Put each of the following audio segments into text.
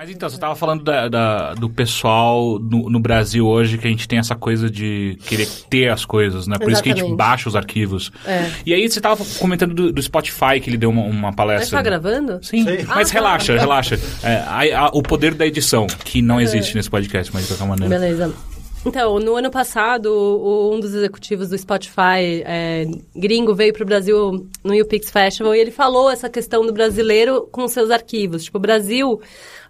Mas então, você estava falando da, da- do pessoal no, no Brasil hoje que a gente tem essa coisa de querer ter as coisas, né? Por isso que a gente Exatamente. baixa os arquivos. É. E aí você estava comentando do, do Spotify que ele deu uma, uma Mas palestra. tá gravando? Sim, Sim. mas Ah, relaxa, relaxa. É, a- a- o poder da edição, que não existe nesse podcast, mas de qualquer maneira. Beleza. Então, no ano passado, o- um dos executivos do Spotify é, gringo veio para o Brasil no UPix Festival e ele falou essa questão do brasileiro com seus arquivos. Tipo, o Brasil,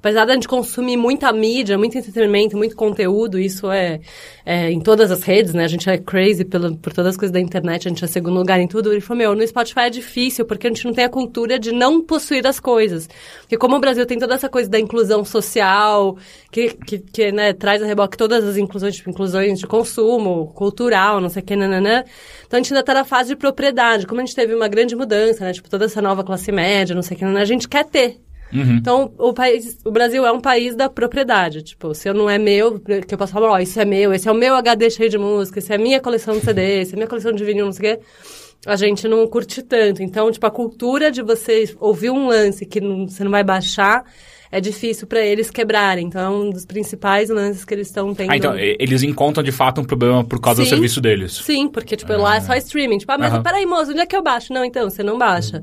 apesar de a gente consumir muita mídia, muito entretenimento, muito conteúdo, isso é, é em todas as redes, né? A gente é crazy por todas as coisas da internet, a gente é segundo lugar em tudo. Ele falou, meu, no Spotify é difícil porque a gente não tem a cultura de não possuir as coisas. Porque como o Brasil tem toda essa coisa da inclusão social, que, que, que né, traz a reboque todas as inclusões, tipo, inclusões de consumo, cultural, não sei o que, nananã. Então a gente ainda tá na fase de propriedade. Como a gente teve uma grande mudança, né? Tipo, toda essa nova classe média, não sei o que, nananã, a gente quer ter. Então, o, país, o Brasil é um país da propriedade. Tipo, se eu não é meu, que eu posso falar, ó, isso é meu, esse é o meu HD cheio de música, esse é a minha coleção de CD, esse é a minha coleção de vinil, não sei o quê. A gente não curte tanto. Então, tipo, a cultura de você ouvir um lance que não- você não vai baixar é difícil pra eles quebrarem. Então, é um dos principais lances que eles estão tendo. Ah, então, eles encontram de fato um problema por causa do Sim. serviço deles. Sim, porque, tipo, lá é só streaming. Tipo, ah, mas Aham. peraí, moço, onde é que eu baixo? Não, então, você não baixa.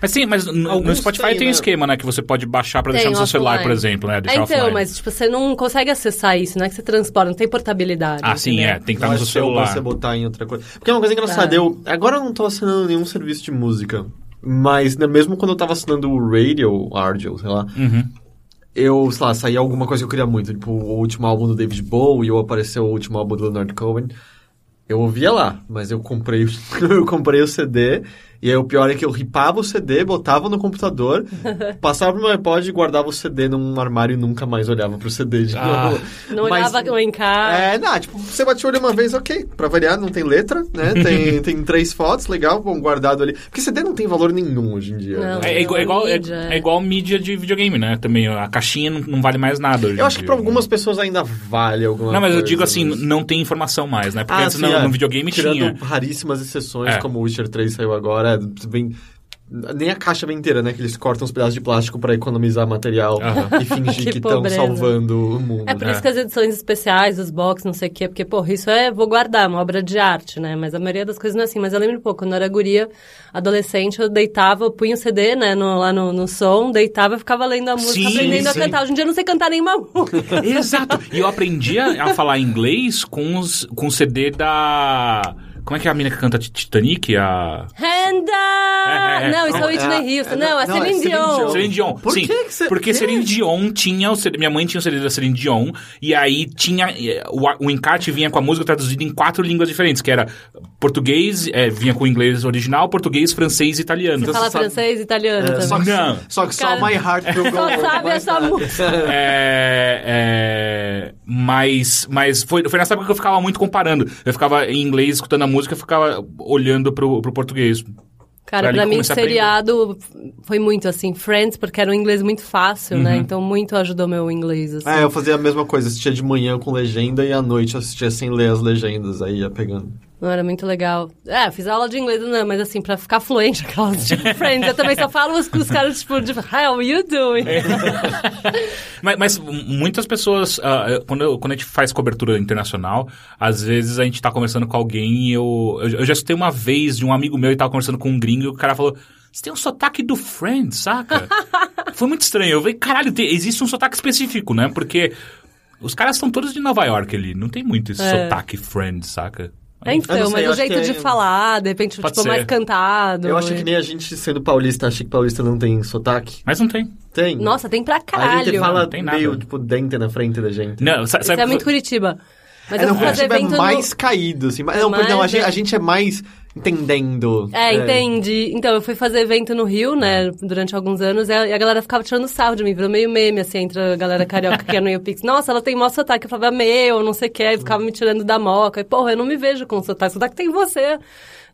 Mas sim, mas no, no Spotify tem um né? esquema, né? Que você pode baixar pra Tem, deixar no seu celular, por exemplo, né? É, Deixar então, offline. mas, tipo, você não consegue acessar isso, não é que você transporta, não tem portabilidade. Ah, sim, entendeu? é. Tem que estar Não no é seu seu celular. você botar em outra coisa. Porque é uma coisa engraçada, Tá. eu... Agora eu não tô assinando nenhum serviço de música. Mas, né, mesmo quando eu tava assinando o Radio, Ardio, sei lá... Uhum. Eu, sei lá, saía alguma coisa que eu queria muito. Tipo, o último álbum do David Bowie, ou apareceu o último álbum do Leonard Cohen. Eu ouvia lá, mas eu comprei, eu comprei o CD... E aí o pior é que eu ripava o CD, botava no computador, passava pro meu iPod e guardava o CD num armário e nunca mais olhava pro CD de Ah. novo. Não Mas- olhava o encarte. é, não, tipo, você bate o olho uma vez, ok. Pra variar, não tem letra, né? Tem, tem três fotos, legal, bom, guardado ali. Porque CD não tem valor nenhum hoje em dia. Não. né? É, é igual, é, igual, é, mídia, é. é igual mídia de videogame, né? Também a caixinha não, não vale mais nada. hoje Eu em acho que dia. pra algumas pessoas ainda vale alguma Não, mas eu coisa, digo assim, mas- não tem informação mais, né? Porque Ah, antes sim, no, é. no videogame Tirando tinha. raríssimas exceções, É. como o Witcher 3 saiu agora, é, vem... Nem a caixa vem inteira, né? Que eles cortam os pedaços de plástico pra economizar material Aham. e fingir Que estão salvando o mundo. É por É. isso que as edições especiais, os box, não sei o quê, porque, porra, isso é, vou guardar, uma obra de arte, né? Mas a maioria das coisas não é assim. Mas eu lembro, pô, quando eu era guria, adolescente, eu deitava, eu punha o CD, né, no- lá no, no som, deitava e ficava lendo a música, Sim, aprendendo a sim. cantar. Hoje em dia eu não sei cantar nenhuma música. Exato. E eu aprendi a, a falar inglês com, os, com o CD da. Como é que é a mina que canta Titanic? A. Renda! É, é, é. Não, isso é Whitney é- Houston. é- Não, é não, é Celine Celine Dion. Celine Dion. Por Sim, que que cê- porque que? Celine Dion tinha o CD, minha mãe tinha o CD da Celine Dion e aí tinha eh, o, o encarte vinha com a música traduzida em quatro línguas diferentes, que era português, eh, vinha com o inglês original, português, francês e italiano. Você Então, fala você francês e italiano É, também. só, que, Não. só que só Cara, My Heart Will Go Só sabe essa música. É, é, mas mas foi, foi nessa época que eu ficava muito comparando. Eu ficava em inglês escutando a música, eu ficava olhando pro, pro português. Cara, Pra pra mim, aprender. seriado foi muito assim, Friends, porque era um inglês muito fácil, né? Uhum. Então, muito ajudou meu inglês, assim. É, eu fazia a mesma coisa, assistia de manhã com legenda e à noite assistia sem ler as legendas, aí ia pegando. Não, era muito legal. É, fiz aula de inglês, não, mas assim, pra ficar fluente, aquelas tipo Friends. Eu também só falo os, os caras, tipo, de, how you doing? Mas, mas muitas pessoas, ah, quando, eu- quando a gente faz cobertura internacional, às vezes a gente tá conversando com alguém e eu, eu, eu já escutei uma vez de um amigo meu e tava conversando com um gringo e o cara falou. Você tem um sotaque do Friends, saca? Foi muito estranho. Eu falei, caralho, tem- existe um sotaque específico, né? Porque os caras são todos de Nova York ali. Não tem muito esse É. sotaque Friends, saca? É, então, sei, mas o jeito de é- falar, de repente, Pode tipo, mais ser. cantado. Eu acho que nem a gente sendo paulista, acha que paulista não tem sotaque. Mas não tem. Tem. Nossa, tem pra a caralho. gente fala Não tem nada. meio, tipo, dente na frente da gente. Não, sa- Isso sabe é muito Curitiba. Mas é, eu não, Curitiba é mais no... caído, assim. Mas, não, Mais, perdão, a gente, é. a gente é mais entendendo. É, entendi. Então, eu fui fazer evento no Rio, né, durante alguns anos, e a, e galera ficava tirando sarro de mim, virou meio meme, assim, entre a galera carioca que é no UPix. Nossa, ela tem mó sotaque. Eu falava, meu, não sei o que, aí ficava me tirando da moca. E, porra, eu não me vejo com sotaque. Sotaque tem você.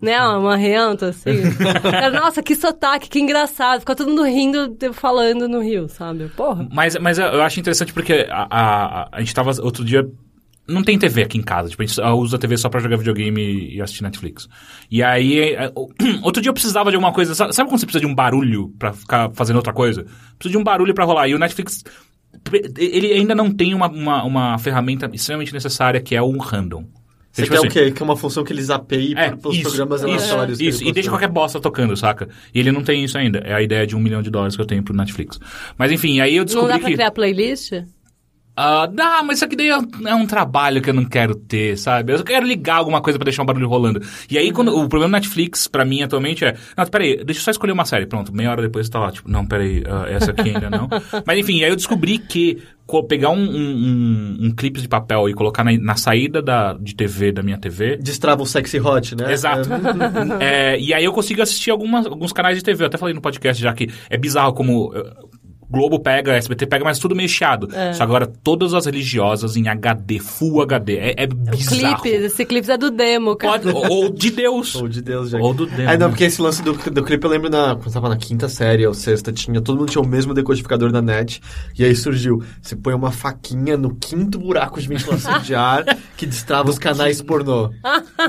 Né, uma renta, assim. Cara, Nossa, que sotaque, que engraçado. Ficou todo mundo rindo, falando no Rio, sabe? Porra. Mas, mas eu acho interessante porque a, a, a gente tava outro dia. Não tem TV aqui em casa, tipo, a gente usa a TV só pra jogar videogame e assistir Netflix. E aí, é, o- outro dia eu precisava de alguma coisa. Sabe, quando você precisa de um barulho pra ficar fazendo outra coisa? Preciso de um barulho pra rolar. E o Netflix ele ainda não tem uma, uma, uma ferramenta extremamente necessária que é o random. Você Tipo quer assim, o quê? Que é uma função que eles apeiem É, para os isso, programas isso, aleatórios. Isso, ele e deixa possui. qualquer bosta tocando, saca? E ele não tem isso ainda. É a ideia de um milhão de dólares que eu tenho pro Netflix. Mas enfim, aí eu Não descobri dá pra que... criar playlist? Ah, dá, mas isso aqui daí é, é um trabalho que eu não quero ter, sabe? Eu só quero ligar alguma coisa pra deixar um barulho rolando. E aí, quando, o problema do Netflix, pra mim, atualmente, é... Não, peraí, deixa eu só escolher uma série. Pronto, meia hora depois tá lá, tipo, não, peraí, ah, essa aqui ainda não. mas enfim, aí eu descobri que pegar um, um, um, um clipe de papel e colocar na, na saída da, de TV, da minha TV... Destrava o sexy hot, né? Exato. É, e aí eu consigo assistir algumas, alguns canais de TV. Eu até falei no podcast já que é bizarro como eh, Globo pega, SBT pega, mas tudo meio chiado. Só que agora todas as religiosas em HD, Full HD. É, é bizarro. Clipe, esse clipe é do demo, cara. Pode- ou, ou de Deus. Ou de Deus, já. Ou do Deus. É, não, porque esse lance do, do clipe eu lembro na, quando eu tava na quinta série ou sexta, tinha, todo mundo tinha o mesmo decodificador da net, e aí surgiu, você põe uma faquinha no quinto buraco de ventilação de ar que destrava os canais pornô.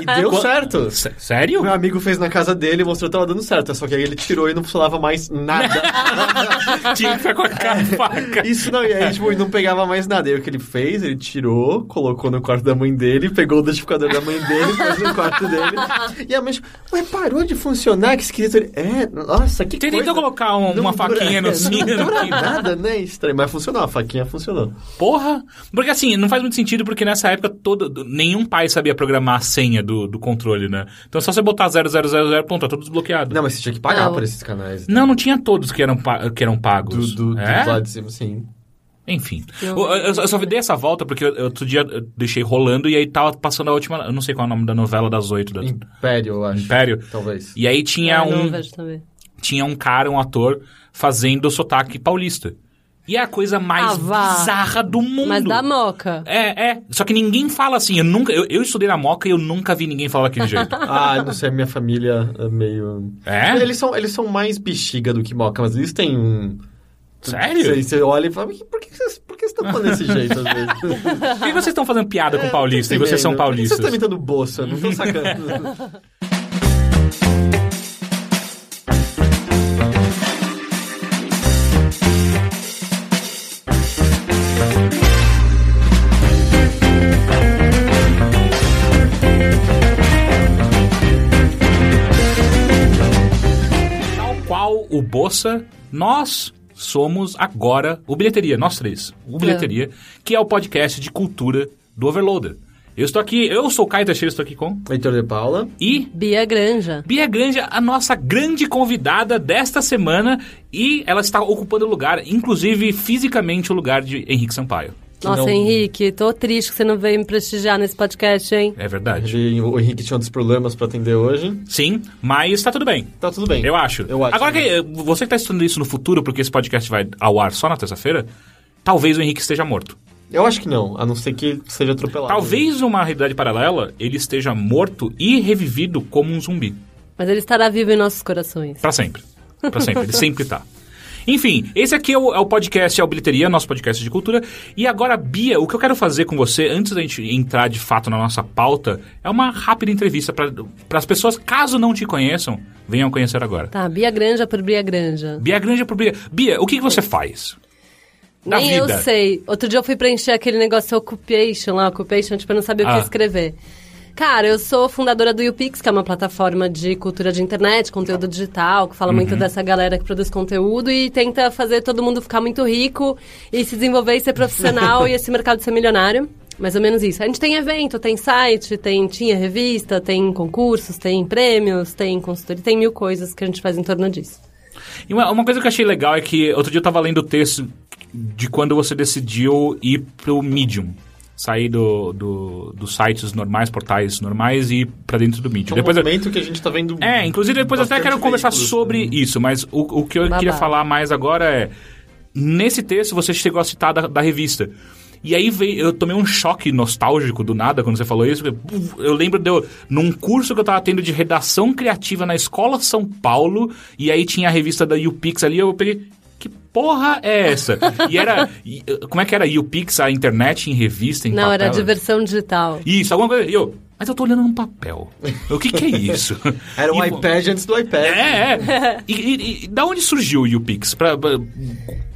E deu certo. O Sério? meu amigo fez na casa dele e mostrou que tava dando certo, só que aí ele tirou e não funcionava mais nada. Tinha que ficar com a cara faca. Isso não, e aí, tipo, não pegava mais nada. E aí o que ele fez? Ele tirou, colocou no quarto da mãe dele, pegou o decodificador da mãe dele, pôs no quarto dele. E a mãe, tipo, ué, parou de funcionar? Que esquisito. Ele, é, nossa, que Você coisa. tentou colocar um- Não uma dura- faquinha no não cinto? dura nada, né? Estranho, mas funcionou, a faquinha funcionou. Porra! Porque assim, não faz muito sentido porque nessa época todo, nenhum pai sabia programar a senha do, do controle, né? Então só você botar 0000, pronto, tá tudo desbloqueado. Não, mas você tinha que pagar Não. por esses canais. Não, não tinha todos que eram, que eram Do, pagos. Do, do é? lado de cima, sim. Enfim. Eu, eu só- eu só dei essa volta porque eu- outro dia eu deixei rolando e aí tava passando a última. Eu não sei qual é o nome da novela das oito. Da, Império, eu acho. Império. Talvez. E aí tinha Ah, um. Tinha um cara, um ator, fazendo o sotaque paulista. E é a coisa mais Ah, bizarra do mundo. Mas da moca. É, é. Só que ninguém fala assim. Eu nunca. Eu, eu estudei na Moca e eu nunca vi ninguém falar daquele jeito. Ah, não sei, minha família é meio... É? Eles são, eles são mais bexiga do que moca, mas eles têm um... Sério? Você, você olha e fala, "Mas por que vocês, por que vocês estão falando desse jeito às vezes? Por que vocês estão fazendo piada com paulista e vocês são Por que paulistas? vocês estão imitando bolsa? Não estão sacando. Tal qual o Bossa, nós somos agora o Bilheteria, nós três. O Bilheteria, que é o podcast de cultura do Overloader. Eu estou aqui, eu sou o Caio Teixeira, estou aqui com... Heitor de Paula. E Bia Granja. Bia Grande, a nossa grande convidada desta semana, e ela está ocupando o lugar, inclusive fisicamente o lugar de Henrique Sampaio. Nossa, não- Henrique, tô triste que você não veio me prestigiar nesse podcast, hein? É verdade. Ele- O Henrique tinha outros problemas pra atender hoje. Sim, mas tá tudo bem. Tá tudo bem. Eu acho. Eu acho. Agora que eh, você que tá estudando isso no futuro, porque esse podcast vai ao ar só na terça-feira, talvez o Henrique esteja morto. Eu acho que não, a não ser que seja atropelado. Talvez numa realidade paralela ele esteja morto e revivido como um zumbi. Mas ele estará vivo em nossos corações. Pra sempre. Pra sempre. Ele sempre tá. Enfim, esse aqui é o, é o podcast, é o Bilheteria, nosso podcast de cultura. E agora, Bia, o que eu quero fazer com você, antes da gente entrar de fato na nossa pauta, é uma rápida entrevista para as pessoas, caso não te conheçam, venham conhecer agora. Tá, Bia Granja por Bia Granja. Bia Grande por Bia. Bia, o que, que você faz? Na Nem eu vida. sei. Outro dia eu fui preencher aquele negócio Occupation lá, Occupation, tipo, eu não sabia o Ah. que escrever. Cara, eu sou fundadora do YouPix, que é uma plataforma de cultura de internet, conteúdo digital, que fala muito Uhum. dessa galera que produz conteúdo e tenta fazer todo mundo ficar muito rico e se desenvolver e ser profissional e esse mercado ser milionário. Mais ou menos isso. A gente tem evento, tem site, tem, tinha revista, tem concursos, tem prêmios, tem consultoria, tem mil coisas que a gente faz em torno disso. E uma, uma coisa que eu achei legal é que outro dia eu tava lendo o texto de quando você decidiu ir pro Medium. Sair do, do, dos sites normais, portais normais e ir pra dentro do Medium. É um Depois eu- movimento que a gente tá vendo... É, inclusive depois eu até quero conversar veículos, sobre né? isso, mas o, o que eu Babado. queria falar mais agora é. Nesse texto você chegou a citar da, da revista. E aí veio, eu tomei um choque nostálgico do nada quando você falou isso. porque, puf, Eu lembro de eu, num curso que eu tava tendo de redação criativa na Escola São Paulo, e aí tinha a revista da UPix ali, eu peguei. Que porra é essa? E era. e, Como é que era? UPix, a internet em revista, em Não, papel? era diversão digital. Isso, alguma coisa. E eu. Mas eu tô olhando num papel. O que que é isso? Era um E- iPad antes do iPad. É, é. E, e- e da onde surgiu o YouPix? Pra, pra-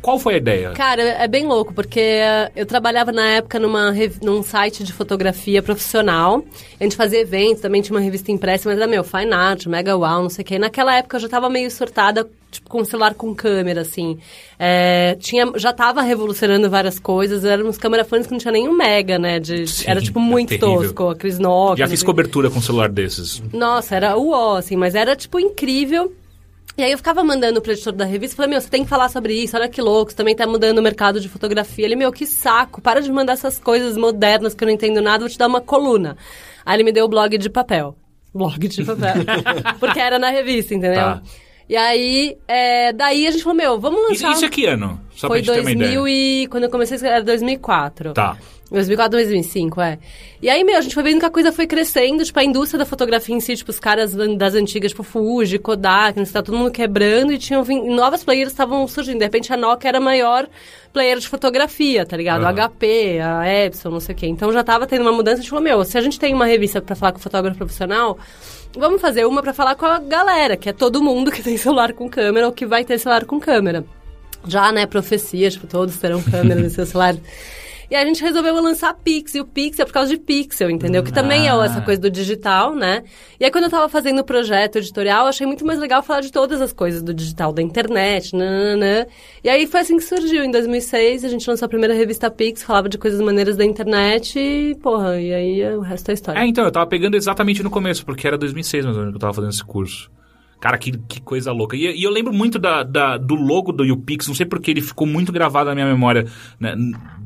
qual foi a ideia? Cara, é bem louco, porque eh, eu trabalhava na época numa, num site de fotografia profissional. A gente fazia eventos, também tinha uma revista impressa, mas era meu, Fine Art, Mega Wow, não sei o quê. E naquela época eu já tava meio surtada, tipo, com celular com câmera, assim. É, tinha, já tava revolucionando várias coisas, éramos câmera-fones que não tinha nenhum mega, né? De, Sim, era, tipo, é muito terrível. tosco, a Cris Nokia. Já fiz cobertura com um celular desses. nossa, era o ó, assim, mas era, tipo, incrível. E aí eu ficava mandando pro editor da revista, falei, meu, você tem que falar sobre isso, olha que louco, você também tá mudando o mercado de fotografia. Ele, meu, que saco, para de mandar essas coisas modernas que eu não entendo nada, vou te dar uma coluna. Aí ele me deu o blog de papel. Blog de papel. Porque era na revista, entendeu? Tá. E aí, é, daí a gente falou, meu, vamos Isso, lançar... isso é que ano? Só Foi pra gente ter uma 2000 ideia. e... Quando eu comecei, era 2004. Tá. 2004, 2005, é. E aí, meu, a gente foi vendo que a coisa foi crescendo, tipo, a indústria da fotografia em si, tipo, os caras das antigas, tipo, Fuji, Kodak, não sei, tá todo mundo quebrando e tinham novas players estavam surgindo. De repente, a Nokia era a maior player de fotografia, tá ligado? Aham. A HP, a Epson, não sei o quê. Então já tava tendo uma mudança, a gente falou, meu, se a gente tem uma revista pra falar com fotógrafo profissional, vamos fazer uma pra falar com a galera, que é todo mundo que tem celular com câmera ou que vai ter celular com câmera já, né, profecia, tipo, todos terão câmera no seu celular. E a gente resolveu lançar Pix, e o Pix é por causa de Pixel, entendeu? Que também é Ah. essa coisa do digital, né? E aí quando eu tava fazendo o projeto editorial, eu achei muito mais legal falar de todas as coisas do digital, da internet, nananã. E aí foi assim que surgiu, em 2006, a gente lançou a primeira revista Pix, falava de coisas maneiras da internet e, porra, e aí o resto é história. É, então, eu tava pegando exatamente no começo, porque era 2006 mais ou menos que eu tava fazendo esse curso. Cara, que, que coisa louca. E, e eu lembro muito da, da- do logo do YouPix, não sei porque ele ficou muito gravado na minha memória né,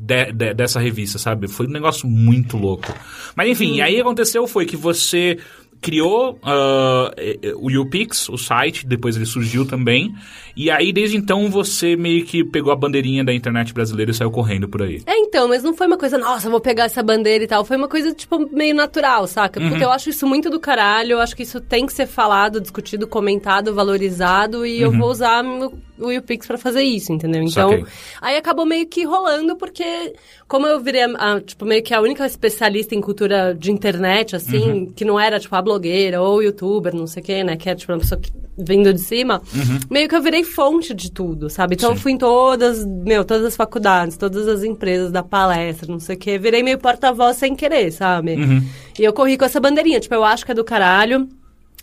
de- de- dessa revista, sabe? Foi um negócio muito louco. Mas enfim, aí aconteceu foi que você criou eh, o YouPix, o site, depois ele surgiu também. E aí, desde então, você meio que pegou a bandeirinha da internet brasileira e saiu correndo por aí. É, então, mas não foi uma coisa, nossa, vou pegar essa bandeira e tal. Foi uma coisa, tipo, meio natural, saca? Uhum. Porque eu acho isso muito do caralho. Eu acho que isso tem que ser falado, discutido, comentado, valorizado. E eu vou usar o o YouPix pra fazer isso, entendeu? Então, Saquei. aí acabou meio que rolando, porque como eu virei, a- a, tipo, meio que a única especialista em cultura de internet, assim, Uhum. que não era, tipo, a blogueira ou youtuber, não sei o quê, né? Que é, tipo, uma pessoa que, vindo de cima, meio que eu virei fonte de tudo, sabe? Então eu Uhum. Sim. fui em todas, meu, todas as faculdades, todas as empresas da palestra, não sei o quê. Virei meio porta-voz sem querer, sabe? Uhum. E eu corri com essa bandeirinha, tipo, eu acho que é do caralho.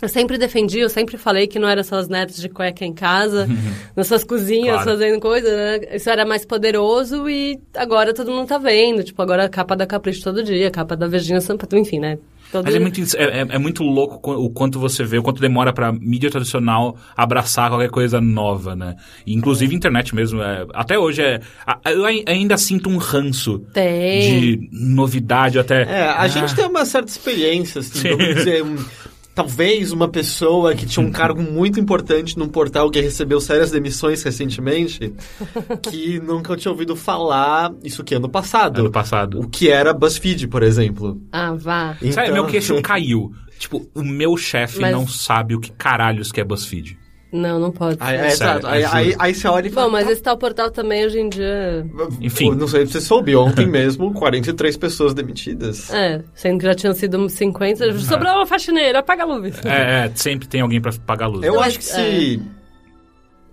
Eu sempre defendi, eu sempre falei que não era só as nerds de cueca em casa, nas suas cozinhas, Claro. fazendo coisa, né? Isso era mais poderoso e agora todo mundo tá vendo. Tipo, agora a capa da Capricho todo dia, a capa da Virginia Sampaio, enfim, né? Todo... Mas é muito, é, é- é muito louco o quanto você vê, o quanto demora pra mídia tradicional abraçar qualquer coisa nova, né? Inclusive internet mesmo. é- até hoje é. a- Eu ai- ainda sinto um ranço Tem. de novidade até. É, a gente tem uma certa experiência, assim, Sim. vamos dizer, um- talvez uma pessoa que tinha um cargo muito importante num portal que recebeu sérias demissões recentemente, que nunca tinha ouvido falar isso que ano passado. Ano passado. O que era BuzzFeed, por exemplo. Ah, vá. Sabe, Então- meu queixo caiu. Tipo, o meu chefe Mas- não sabe o que caralhos que é BuzzFeed. Não, não pode Aí, é, Sério, exato. Aí, aí, aí você olha e fala... Bom, mas esse tal portal também hoje em dia. Enfim. Pô, Não sei se você soube, ontem mesmo, 43 pessoas demitidas. É, sendo que já tinham sido uns 50, sobrou uma faxineira, apaga a luz. É, é, sempre tem alguém pra pagar a luz. Eu acho que se.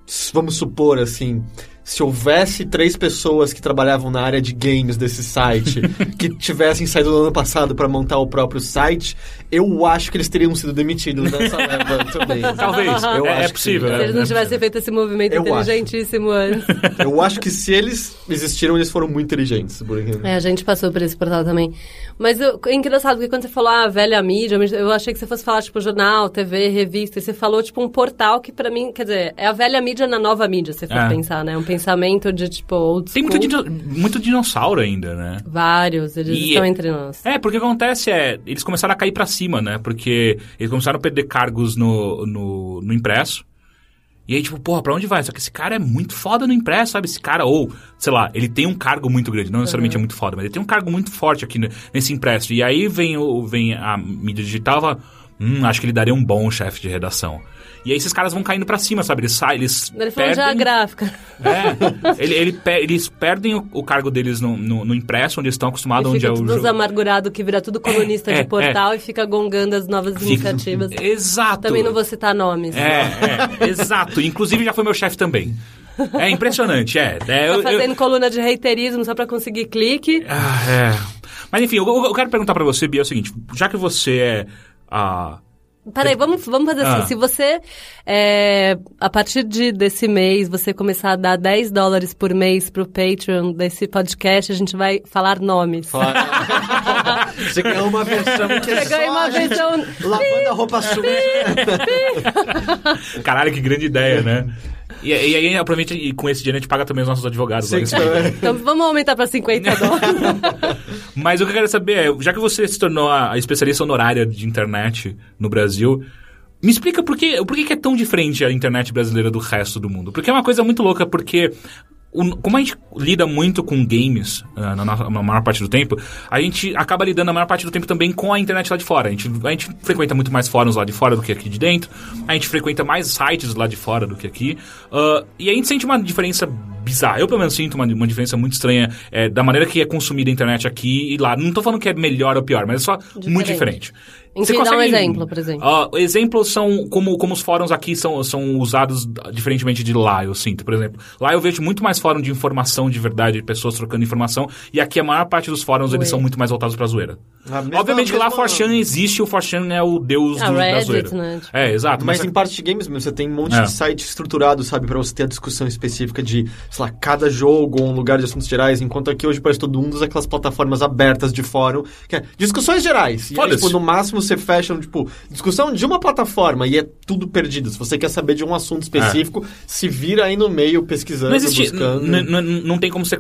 s- Vamos supor assim. Se houvesse três pessoas que trabalhavam na área de games desse site que tivessem saído no ano passado para montar o próprio site, eu acho que eles teriam sido demitidos nessa leva também. Talvez. Eu é, é acho que possível. sim. Se é- eles não é tivessem feito esse movimento Eu acho. inteligentíssimo antes. Eu acho que se eles existiram, eles foram muito inteligentes. É, a gente passou por esse portal também. Mas eu- é engraçado, porque quando você falou, ah, velha mídia, eu achei que você fosse falar, tipo, jornal, TV, revista, e você falou, tipo, um portal que pra mim, quer dizer, é a velha mídia na nova mídia, se você for É. pensar, né? Um pensamento de, tipo, old Tem muito, dino- muito dinossauro ainda, né? Vários, eles E- estão entre nós. É, porque o que acontece é, eles começaram a cair pra cima, né? Porque eles começaram a perder cargos no, no, no impresso. E aí, tipo, porra, pra onde vai? Só que esse cara é muito foda no impresso, sabe? Esse cara, ou, sei lá, ele tem um cargo muito grande, não necessariamente é muito foda, mas ele tem um cargo muito forte aqui ne- nesse impresso. E aí vem, o, vem a mídia digital e fala, Hum, acho que ele daria um bom chefe de redação. E aí esses caras vão caindo pra cima, sabe? Eles saem, eles Ele falou perdem... já gráfica. É, ele, ele eles perdem o, o cargo deles no, no, no impresso, onde eles estão acostumados, onde é o jogo. amargurado que vira tudo colunista é, de portal e fica gongando as novas Fica- iniciativas. Exato. Também não vou citar nomes. É, é, exato. Inclusive já foi meu chefe também. É impressionante, é. é eu- Tá eu- fazendo coluna de reiterismo só pra conseguir clique. Ah, é. Mas enfim, eu, eu- eu quero perguntar pra você, Bia, é o seguinte: já que você é a. Peraí, vamos, vamos fazer assim. Ah. Se você, é, a partir de, desse mês, você começar a dar 10 dólares por mês pro Patreon desse podcast, a gente vai falar nomes. Você ganhou uma versão que é Você ganha só uma a gente versão... lavando a roupa suja. Caralho, que grande ideia, né? E, e aí, aproveita e com esse dinheiro a gente paga também os nossos advogados. Sim, em seguida. Então vamos aumentar pra 50 dólares. Mas o que eu quero saber é, já que você se tornou a especialista honorária de internet no Brasil, me explica por que, por que que é tão diferente a internet brasileira do resto do mundo. Porque é uma coisa muito louca, porque o- como a gente lida muito com games ah, na, nossa- na maior parte do tempo, a gente acaba lidando a maior parte do tempo também com a internet lá de fora. A gente, a gente frequenta muito mais fóruns lá de fora do que aqui de dentro, a gente frequenta mais sites lá de fora do que aqui, ah, e a gente sente uma diferença bizarra. Eu, pelo menos, sinto uma, uma diferença muito estranha é, da maneira que é consumida a internet aqui e lá. Não tô falando que é melhor ou pior, mas é só muito diferente. Em Você que- dá um consegue- exemplo, por exemplo. Ah, exemplos são como, como os fóruns aqui são, são usados diferentemente de lá, eu sinto. Por exemplo, lá eu vejo muito mais fórum de informação de verdade, de pessoas trocando informação, e aqui a maior parte dos fóruns eles Ué. são muito mais voltados pra zoeira. A mesma- Obviamente que lá mesma- 4chan existe, o 4chan é o deus Ah, do, da Reddit, zoeira. né? Tipo- É, exato. Mas Mas, em parte de games mesmo, você tem um monte É. de site estruturado, sabe, pra você ter a discussão específica de, sei lá, cada jogo ou um lugar de assuntos gerais, enquanto aqui hoje parece todo mundo usa aquelas plataformas abertas de fórum, que é discussões gerais. E aí, tipo, no máximo você fecha, tipo, discussão de uma plataforma e é tudo perdido. Se você quer saber de um assunto específico, se vira aí no meio pesquisando, não existe. buscando. Não tem como você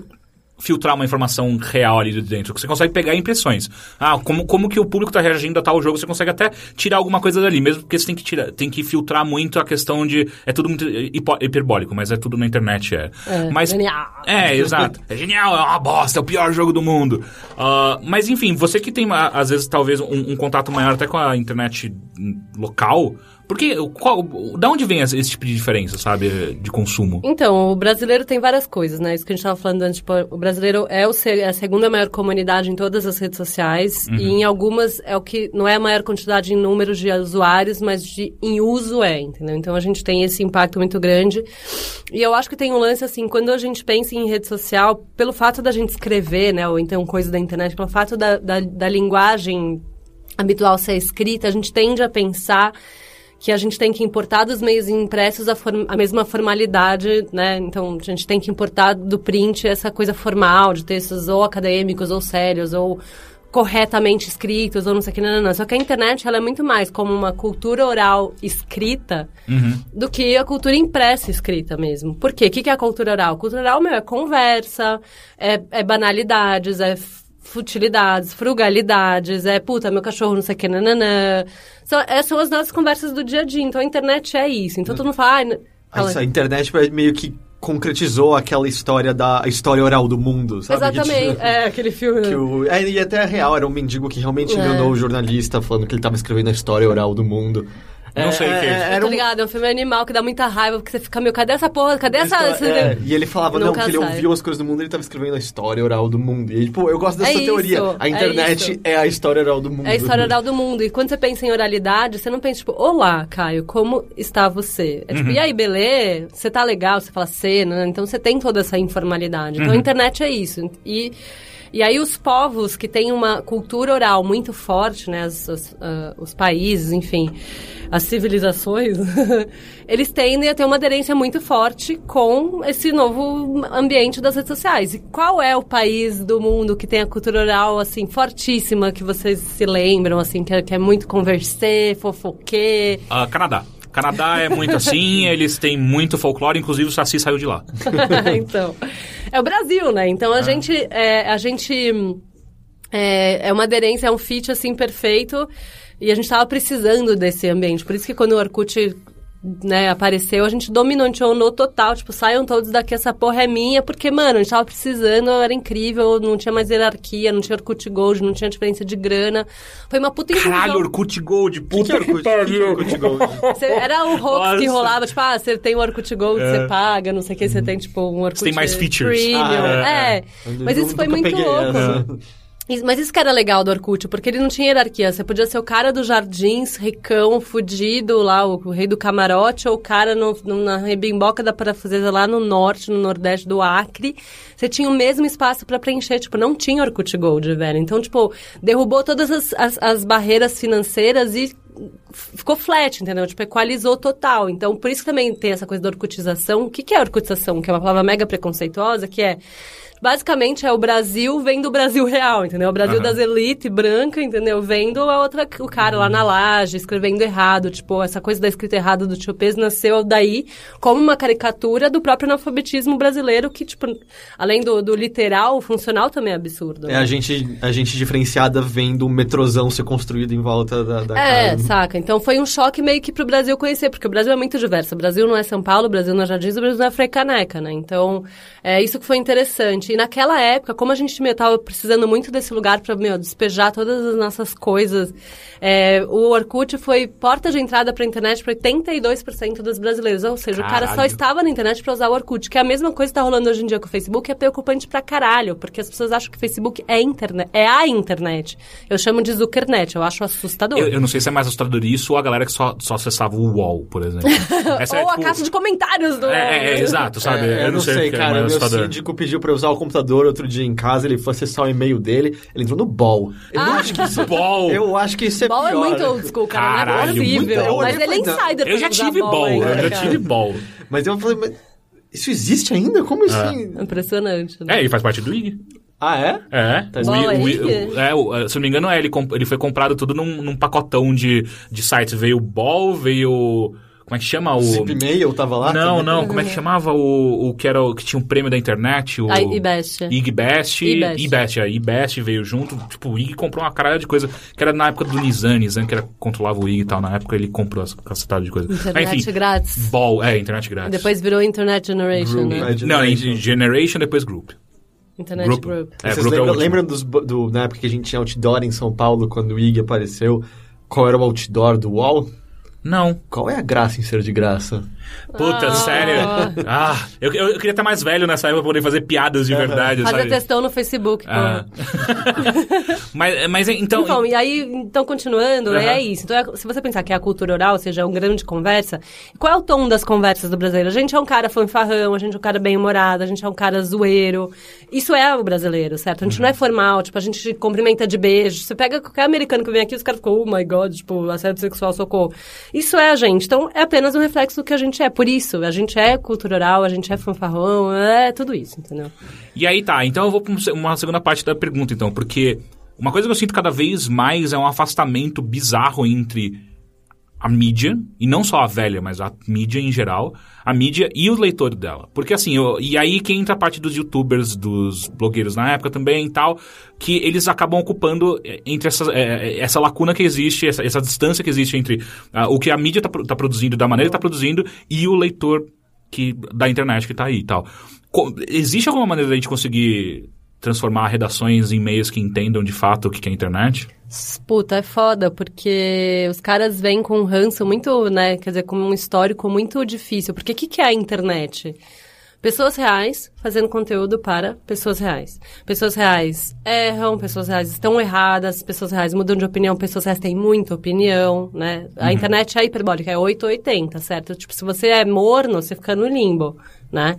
filtrar uma informação real ali de dentro. Você consegue pegar impressões. Ah, como, como que o público está reagindo a tal jogo, você consegue até tirar alguma coisa dali, mesmo porque você tem que tirar, tem que filtrar muito a questão de. É tudo muito hiperbólico, mas é tudo na internet, é. É, mas, genial. É, exato. É genial, é uma bosta, é o pior jogo do mundo. Ah, mas enfim, você que tem, às vezes, talvez um, um contato maior até com a internet local. Porque, qual, da onde vem esse, esse tipo de diferença, sabe, de consumo? Então, o brasileiro tem várias coisas, né? Isso que a gente estava falando antes. Tipo, o brasileiro é, o, é a segunda maior comunidade em todas as redes sociais. E em algumas é o que não é a maior quantidade em números de usuários, mas de, em uso é, entendeu? Então a gente tem esse impacto muito grande. E eu acho que tem um lance assim, quando a gente pensa em rede social, pelo fato da gente escrever, né? Ou então coisa da internet, pelo fato da, da, da linguagem habitual ser escrita, a gente tende a pensar que a gente tem que importar dos meios impressos a, a mesma formalidade, né? Então, a gente tem que importar do print essa coisa formal, de textos ou acadêmicos, ou sérios, ou corretamente escritos, ou não sei o que, não, não, não. Só que a internet, ela é muito mais como uma cultura oral escrita do que a cultura impressa escrita mesmo. Por quê? O que é a cultura oral? Cultura oral, meu, é conversa, é, é banalidades, é futilidades, frugalidades, é puta, meu cachorro não sei o que, nananã. São, é, são as nossas conversas do dia a dia. Então a internet é isso. Então todo mundo fala. "Ai, n- Aí, fala- a internet meio que concretizou aquela história da a história oral do mundo, sabe? Exatamente. tinha- É, aquele filme. Que o, é, e até é real, era um mendigo que realmente É. enganou o jornalista falando que ele estava escrevendo a história oral do mundo. Não sei o que é isso. era Tá um- ligado? É um filme animal que dá muita raiva, porque você fica, meu, cadê essa porra? Cadê essa. essa- É, e ele falava, não, que ele ouviu as coisas do mundo ele estava escrevendo a história oral do mundo. E, tipo, eu gosto dessa É isso, teoria. A é internet isso. é, a história oral do mundo. É a história oral do mundo. E quando você pensa em oralidade, você não pensa, tipo, olá, Caio, como está você? É tipo, Uhum. e aí, belê? Você tá legal? Você fala cena, né? Então você tem toda essa informalidade. Uhum. Então a internet é isso. E, e aí os povos que têm uma cultura oral muito forte, né? as- as, ah, os países, enfim, as civilizações, eles tendem a ter uma aderência muito forte com esse novo ambiente das redes sociais. E qual é o país do mundo que tem a cultura oral, assim, fortíssima, que vocês se lembram, assim, que é, que é muito conversar, fofoquê? Ah, Canadá. Canadá é muito assim, eles têm muito folclore, inclusive o Saci saiu de lá. então, é o Brasil, né? Então a gente, é, a gente é, é uma aderência, é um fit assim perfeito e a gente tava precisando desse ambiente. Por isso que quando o Orkut né, apareceu, a gente dominou, a gente onou total, tipo, saiam todos daqui, essa porra é minha, porque, mano, a gente tava precisando, era incrível, não tinha mais hierarquia, não tinha Orkut Gold, não tinha diferença de grana. Foi uma puta inclusão. Caralho, Orkut Gold, puta que, que, que, pariu. Orkut Gold? Cê- era o hoax que rolava, tipo, ah, você tem o Orkut Gold, você paga, não sei o que, você tem, tipo, um Orkut Você tem mais features. Premium. Ah, é, é. Mas isso foi muito peguei louco. Mas isso que era legal do Orkut, porque ele não tinha hierarquia. Você podia ser o cara dos jardins, ricão, fudido, lá, o, rei do camarote, ou o cara no, no- na rebimboca da parafuseza lá no norte, no nordeste do Acre. Você tinha o mesmo espaço pra preencher. Tipo, não tinha Orkut Gold, velho. Então, tipo, derrubou todas as, as, as barreiras financeiras e ficou flat, entendeu? Tipo, equalizou total. Então, por isso que também tem essa coisa da orcutização. O que, que é orcutização? Que é uma palavra mega preconceituosa, que é... Basicamente é o Brasil vendo o Brasil real, entendeu? O Brasil Aham. das elites branca, entendeu? Vendo a outra, o cara lá na laje, escrevendo errado. Tipo, essa coisa da escrita errada do tio Pes nasceu daí como uma caricatura do próprio analfabetismo brasileiro, que, tipo, além do, do literal, o funcional também é absurdo. É né? a gente, a gente diferenciada vendo um metrozão ser construído em volta da, da É, casa. Saca? Então foi um choque meio que pro Brasil conhecer, porque o Brasil é muito diverso. O Brasil não é São Paulo, o Brasil não é Jardins, o Brasil não é Freicaneca, né? Então, é isso que foi interessante. E naquela época, como a gente meu, tava precisando muito desse lugar pra, meu, despejar todas as nossas coisas, é, o Orkut foi porta de entrada pra internet pra 82% dos brasileiros. Ou seja, o cara só Caralho. estava na internet pra usar o Orkut, que é a mesma coisa que tá rolando hoje em dia com o Facebook, é preocupante pra caralho, porque as pessoas acham que o Facebook é internet, é a internet. Eu chamo de Zuckernet, eu acho assustador. Eu, eu não sei se é mais assustador isso ou a galera que só, só acessava o UOL, por exemplo. Essa Ou é, a tipo- caixa de comentários do. É, é, é, exato, sabe? É, eu não sei, o que é cara. mais meu assustador. síndico pediu pra eu usar o computador outro dia em casa, ele foi acessar o e-mail dele, ele entrou no Ball. Eu Ah. acho que isso, Ball. eu acho que isso é Ball é pior. muito old school, cara. não é Caralho, possível. mas ele é e não, insider Eu já tive ainda, eu já tive ball. Mas eu falei, mas isso existe ainda? Como assim? Impressionante, né? É, ele faz parte do IG. Ah, é? É. Tá O é o o- é, o- se eu não me engano, é, ele, comp- ele foi comprado tudo num, num pacotão de, de sites. Veio o Ball, veio. Como é que chama? O. Zip Mail tava lá? Não, também? não, como é que chamava o, o que era o que tinha um prêmio da internet? O A IBEST. IGBest. IBEST. IBEST, a IBEST veio junto. Tipo, o IG comprou uma caralho de coisa. Que era na época do Nizam, Nizam que era, controlava o IG e tal. Na época ele comprou essa cacetada de coisa. Internet Enfim, grátis. Ball, é, internet grátis. Depois virou Internet Generation, Group, né? é. Não, Generation, depois Group. Internet Group. Group. É, Vocês Group é lembram, último. lembram dos, do, na época que a gente tinha outdoor em São Paulo, quando o IG apareceu? Qual era o outdoor do UOL? Não. Qual é a graça em ser de graça? Puta, Ah. sério? Ah, eu, eu, eu queria estar mais velho nessa época pra poder fazer piadas de verdade, Fazer sabe? textão no Facebook, Ah. mas, mas então... Então, e aí, então, continuando, Aham. é isso. Então, é- se você pensar que é a cultura oral, ou seja, é um grande conversa, qual é o tom das conversas do brasileiro? A gente é um cara fanfarrão, a gente é um cara bem-humorado, a gente é um cara zoeiro. Isso é o brasileiro, certo? A gente não é formal, tipo, a gente cumprimenta de beijo. Você pega qualquer americano que vem aqui, os caras ficam, oh my god, tipo, assédio sexual, socorro. Isso é a gente. Então, é apenas um reflexo do que a gente é. Por isso, a gente é cultura oral, a gente é fanfarrão, é tudo isso, entendeu? E aí tá, então eu vou pra uma segunda parte da pergunta, então, porque uma coisa que eu sinto cada vez mais é um afastamento bizarro entre a mídia, e não só a velha, mas a mídia em geral, a mídia e o leitor dela. Porque assim, eu- e aí que entra a parte dos youtubers, dos blogueiros na época também e tal, que eles acabam ocupando eh, entre essa, eh, essa lacuna que existe, essa, essa distância que existe entre ah, o que a mídia tá, pro- tá produzindo, da maneira que tá produzindo, e o leitor que, da internet que tá aí e tal. Co- existe alguma maneira da gente conseguir transformar redações em meios que entendam de fato o que é a internet? Puta, é foda, porque os caras vêm com um ranço muito, né, quer dizer, com um histórico muito difícil. Porque o que, que é a internet? Pessoas reais fazendo conteúdo para pessoas reais. Pessoas reais erram, pessoas reais estão erradas, pessoas reais mudam de opinião, pessoas reais têm muita opinião, né? A internet é hiperbólica, é 880, certo? Tipo, se você é morno, você fica no limbo, né?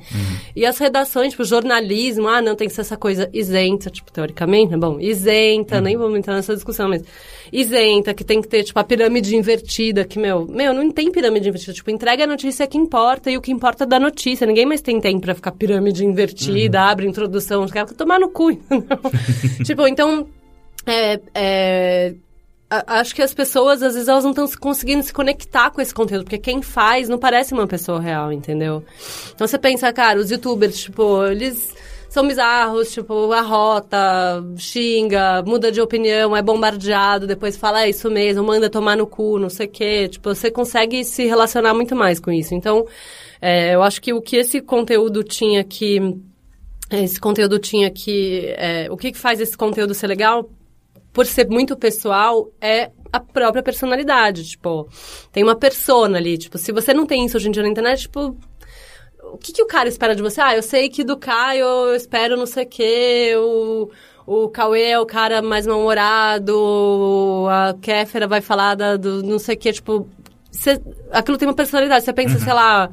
E as redações, tipo, jornalismo, ah, não, tem que ser essa coisa isenta, tipo, teoricamente, né? Bom, isenta, nem vamos entrar nessa discussão, mas isenta, que tem que ter, tipo, a pirâmide invertida, que, meu, meu, não tem pirâmide invertida, tipo, entrega a notícia que importa e o que importa é da notícia, ninguém mais tem tempo pra ficar pirâmide invertida, abre introdução, os caras tomar no cu, tipo, então, é, é, acho que as pessoas, às vezes, elas não estão conseguindo se conectar com esse conteúdo, porque quem faz não parece uma pessoa real, entendeu? Então você pensa, cara, os youtubers, tipo, eles são bizarros, tipo, arrota, xinga, muda de opinião, é bombardeado, depois fala, é isso mesmo, manda tomar no cu, não sei o quê. Tipo, você consegue se relacionar muito mais com isso. Então, é, eu acho que o que esse conteúdo tinha que. Esse conteúdo tinha que. É, o que, que faz esse conteúdo ser legal? Por ser muito pessoal, é a própria personalidade. Tipo, tem uma persona ali. Tipo, se você não tem isso hoje em dia na internet, tipo, o que, que o cara espera de você? Ah, eu sei que do Caio eu espero não sei o quê, o, o Cauê é o cara mais mal-humorado, a Kéfera vai falar da, do não sei o quê, tipo, cê, aquilo tem uma personalidade, você pensa, uhum. sei lá,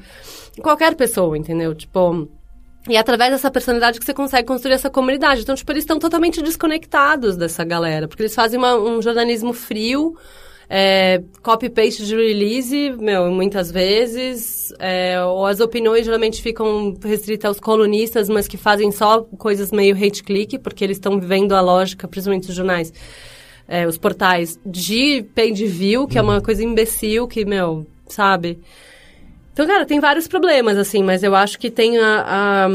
qualquer pessoa, entendeu? Tipo, e é através dessa personalidade que você consegue construir essa comunidade. Então, tipo, eles estão totalmente desconectados dessa galera, porque eles fazem uma, um jornalismo frio, é, copy-paste de release, meu, muitas vezes, é, ou as opiniões geralmente ficam restritas aos colunistas, mas que fazem só coisas meio hate-click, porque eles estão vivendo a lógica, principalmente os jornais, é, os portais, de page view, que é uma coisa imbecil, que, meu, sabe? Então, cara, tem vários problemas, assim, mas eu acho que tem a, a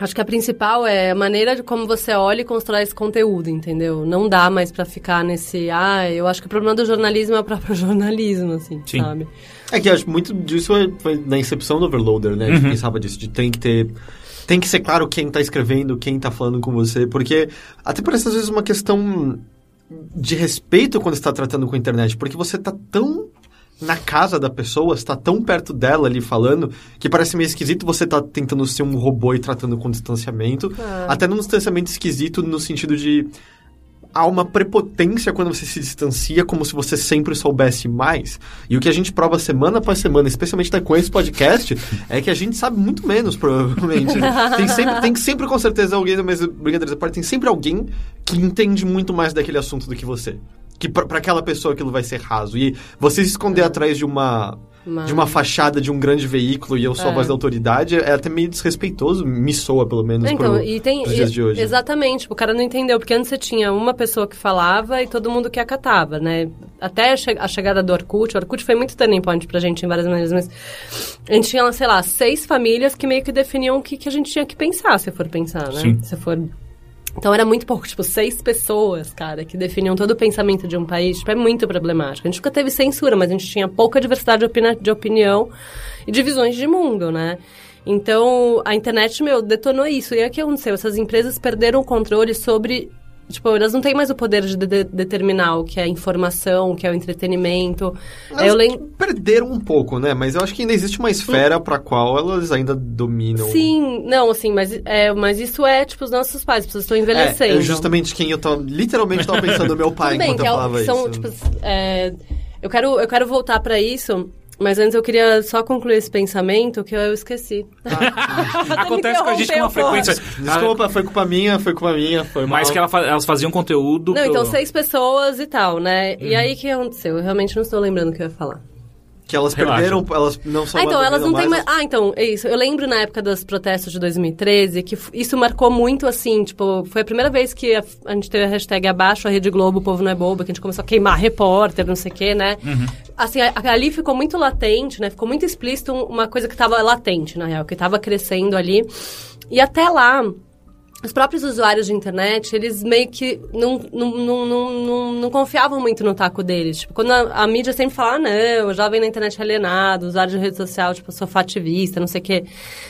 Acho que a principal é a maneira de como você olha e constrói esse conteúdo, entendeu? Não dá mais para ficar nesse. Ah, eu acho que o problema do jornalismo é o próprio jornalismo, assim, Sim. sabe? É que acho muito disso foi na incepção do Overloader, né? A gente uhum. pensava disso, de tem que ter. Tem que ser claro quem tá escrevendo, quem tá falando com você, porque até parece às vezes uma questão de respeito quando está tratando com a internet, porque você tá tão na casa da pessoa, está tão perto dela ali falando, que parece meio esquisito você tá tentando ser um robô e tratando com distanciamento. É. Até num distanciamento esquisito no sentido de há uma prepotência quando você se distancia, como se você sempre soubesse mais. E o que a gente prova semana após semana, especialmente com esse podcast, é que a gente sabe muito menos, provavelmente. tem, sempre, tem sempre, com certeza, alguém, mas brincadeiras à parte, tem sempre alguém que entende muito mais daquele assunto do que você que para aquela pessoa aquilo vai ser raso. E você se esconder é. atrás de uma, uma, de uma fachada de um grande veículo e eu sou é. a voz da autoridade é até meio desrespeitoso, me soa pelo menos então, pro, e tem, dias de hoje. Exatamente, tipo, o cara não entendeu, porque antes você tinha uma pessoa que falava e todo mundo que acatava, né? Até a chegada do Orkut, o Orkut foi muito turning point pra gente em várias maneiras, mas a gente tinha, sei lá, seis famílias que meio que definiam o que, que a gente tinha que pensar, se for pensar, né? Sim. Se for então era muito pouco, tipo, seis pessoas, cara, que definiam todo o pensamento de um país. Tipo, é muito problemático. A gente nunca teve censura, mas a gente tinha pouca diversidade de, opini de opinião e de visões de mundo, né? Então, a internet, meu, detonou isso. E o que aconteceu? Essas empresas perderam o controle sobre Tipo, elas não têm mais o poder de, de determinar o que é informação, o que é o entretenimento. Elas lem... perderam um pouco, né? Mas eu acho que ainda existe uma esfera hum. para qual elas ainda dominam. Sim, não, assim, mas, é, mas isso é, tipo, os nossos pais, as pessoas estão envelhecendo. É, é justamente quem eu tô, literalmente estava pensando no meu pai Tudo bem, enquanto eu é falava são, isso. Tipo, é, eu, quero, eu quero voltar para isso, mas antes eu queria só concluir esse pensamento que eu esqueci. Ah, Acontece com a gente com uma frequência. Desculpa, foi culpa minha, foi culpa minha, foi mal. Mas que ela, elas faziam conteúdo. Não, então seis pessoas e tal, né? Hum. E uhum. aí o que aconteceu? Eu realmente não estou lembrando o que eu ia falar. Que elas Relaxa. perderam, elas não são Ah, então, elas não têm mais... Ah, então, é isso. Eu lembro na época dos protestos de 2013 que isso marcou muito, assim, tipo, foi a primeira vez que a, a gente teve a hashtag abaixo a Rede Globo, o povo não é bobo, que a gente começou a queimar repórter, não sei o quê, né? Uhum. Assim, a, ali ficou muito latente, né? Ficou muito explícito uma coisa que estava latente, na real, que estava crescendo ali. E até lá, os próprios usuários de internet, eles meio que não, não, não, não, não, confiavam muito no taco deles. Tipo, quando a, a, mídia sempre fala, ah, não, o jovem na internet é alienado, usuário de rede social, tipo, sou ativista, não sei o quê.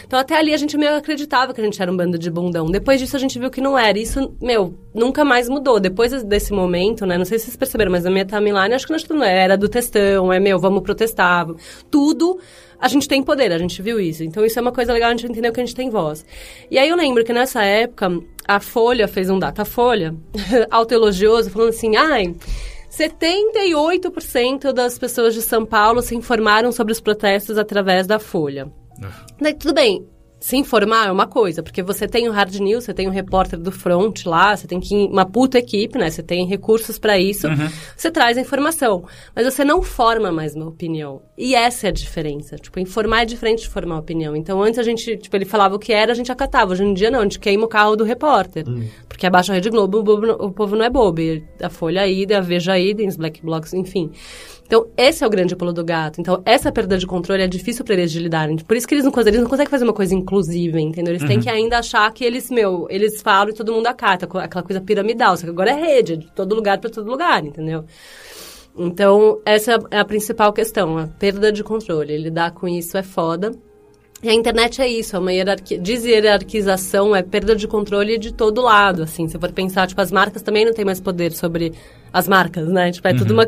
Então, até ali a gente meio acreditava que a gente era um bando de bundão. Depois disso a gente viu que não era. Isso, meu, nunca mais mudou. Depois desse momento, né, não sei se vocês perceberam, mas na minha timeline, acho que nós tudo era do testão, é, meu, vamos protestar. Tudo a gente tem poder, a gente viu isso. Então isso é uma coisa legal, a gente entendeu que a gente tem voz. E aí eu lembro que nessa época, a Folha fez um Datafolha, autoelogioso, falando assim, ai... 78% das pessoas de São Paulo se informaram sobre os protestos através da Folha. Ah. Daí, tudo bem, se informar é uma coisa, porque você tem o hard news, você tem o repórter do front lá, você tem que uma puta equipe, né? Você tem recursos para isso, uhum. você traz a informação, mas você não forma mais uma opinião. E essa é a diferença. Tipo, informar é diferente de formar opinião. Então, antes a gente, tipo, ele falava o que era, a gente acatava. Hoje em dia não, a gente queima o carro do repórter. Uhum. Porque abaixo a Rede Globo, o, bobo- o povo não é bobo. E A Folha ida, a Veja ida, os Black Blocs, enfim. Então, esse é o grande pulo do gato. Então, essa perda de controle é difícil para eles de lidarem. Por isso que eles não, conseguem- eles não conseguem fazer uma coisa inclusiva, entendeu? Eles têm que ainda achar que eles, meu, eles falam e todo mundo acata. Aquela coisa piramidal. Só que agora é rede, é de todo lugar para todo lugar, entendeu? Então, essa é a principal questão, a perda de controle. Lidar com isso é foda. E a internet é isso, é uma hierarquia, deshierarquização, é perda de controle de todo lado, assim. Se for pensar, tipo, as marcas também não têm mais poder sobre as marcas, né? Tipo, é tudo uma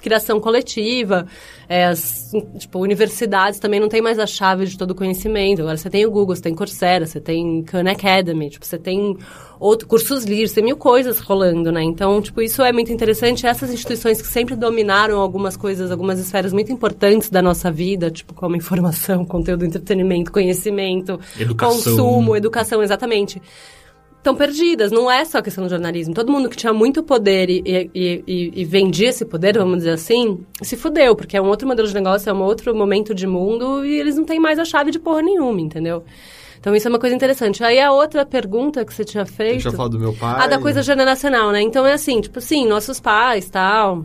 criação coletiva, é, as, tipo, universidades também não tem mais a chave de todo o conhecimento. Agora você tem o Google, você tem Coursera, você tem Khan Academy, tipo, você tem outro, cursos livres, tem mil coisas rolando, né? Então, tipo, isso é muito interessante. Essas instituições que sempre dominaram algumas coisas, algumas esferas muito importantes da nossa vida, tipo, como informação, conteúdo, entretenimento, conhecimento, Educação. consumo, educação, exatamente estão perdidas. Não é só questão do jornalismo. Todo mundo que tinha muito poder e, e, e, e vendia esse poder, vamos dizer assim, se fudeu, porque é um outro modelo de negócio, é um outro momento de mundo e eles não têm mais a chave de porra nenhuma, entendeu? Então isso é uma coisa interessante. Aí a outra pergunta que você tinha feito. Deixa eu falar do meu pai. Ah, da coisa generacional, né? Então é assim, tipo assim, nossos pais, tal.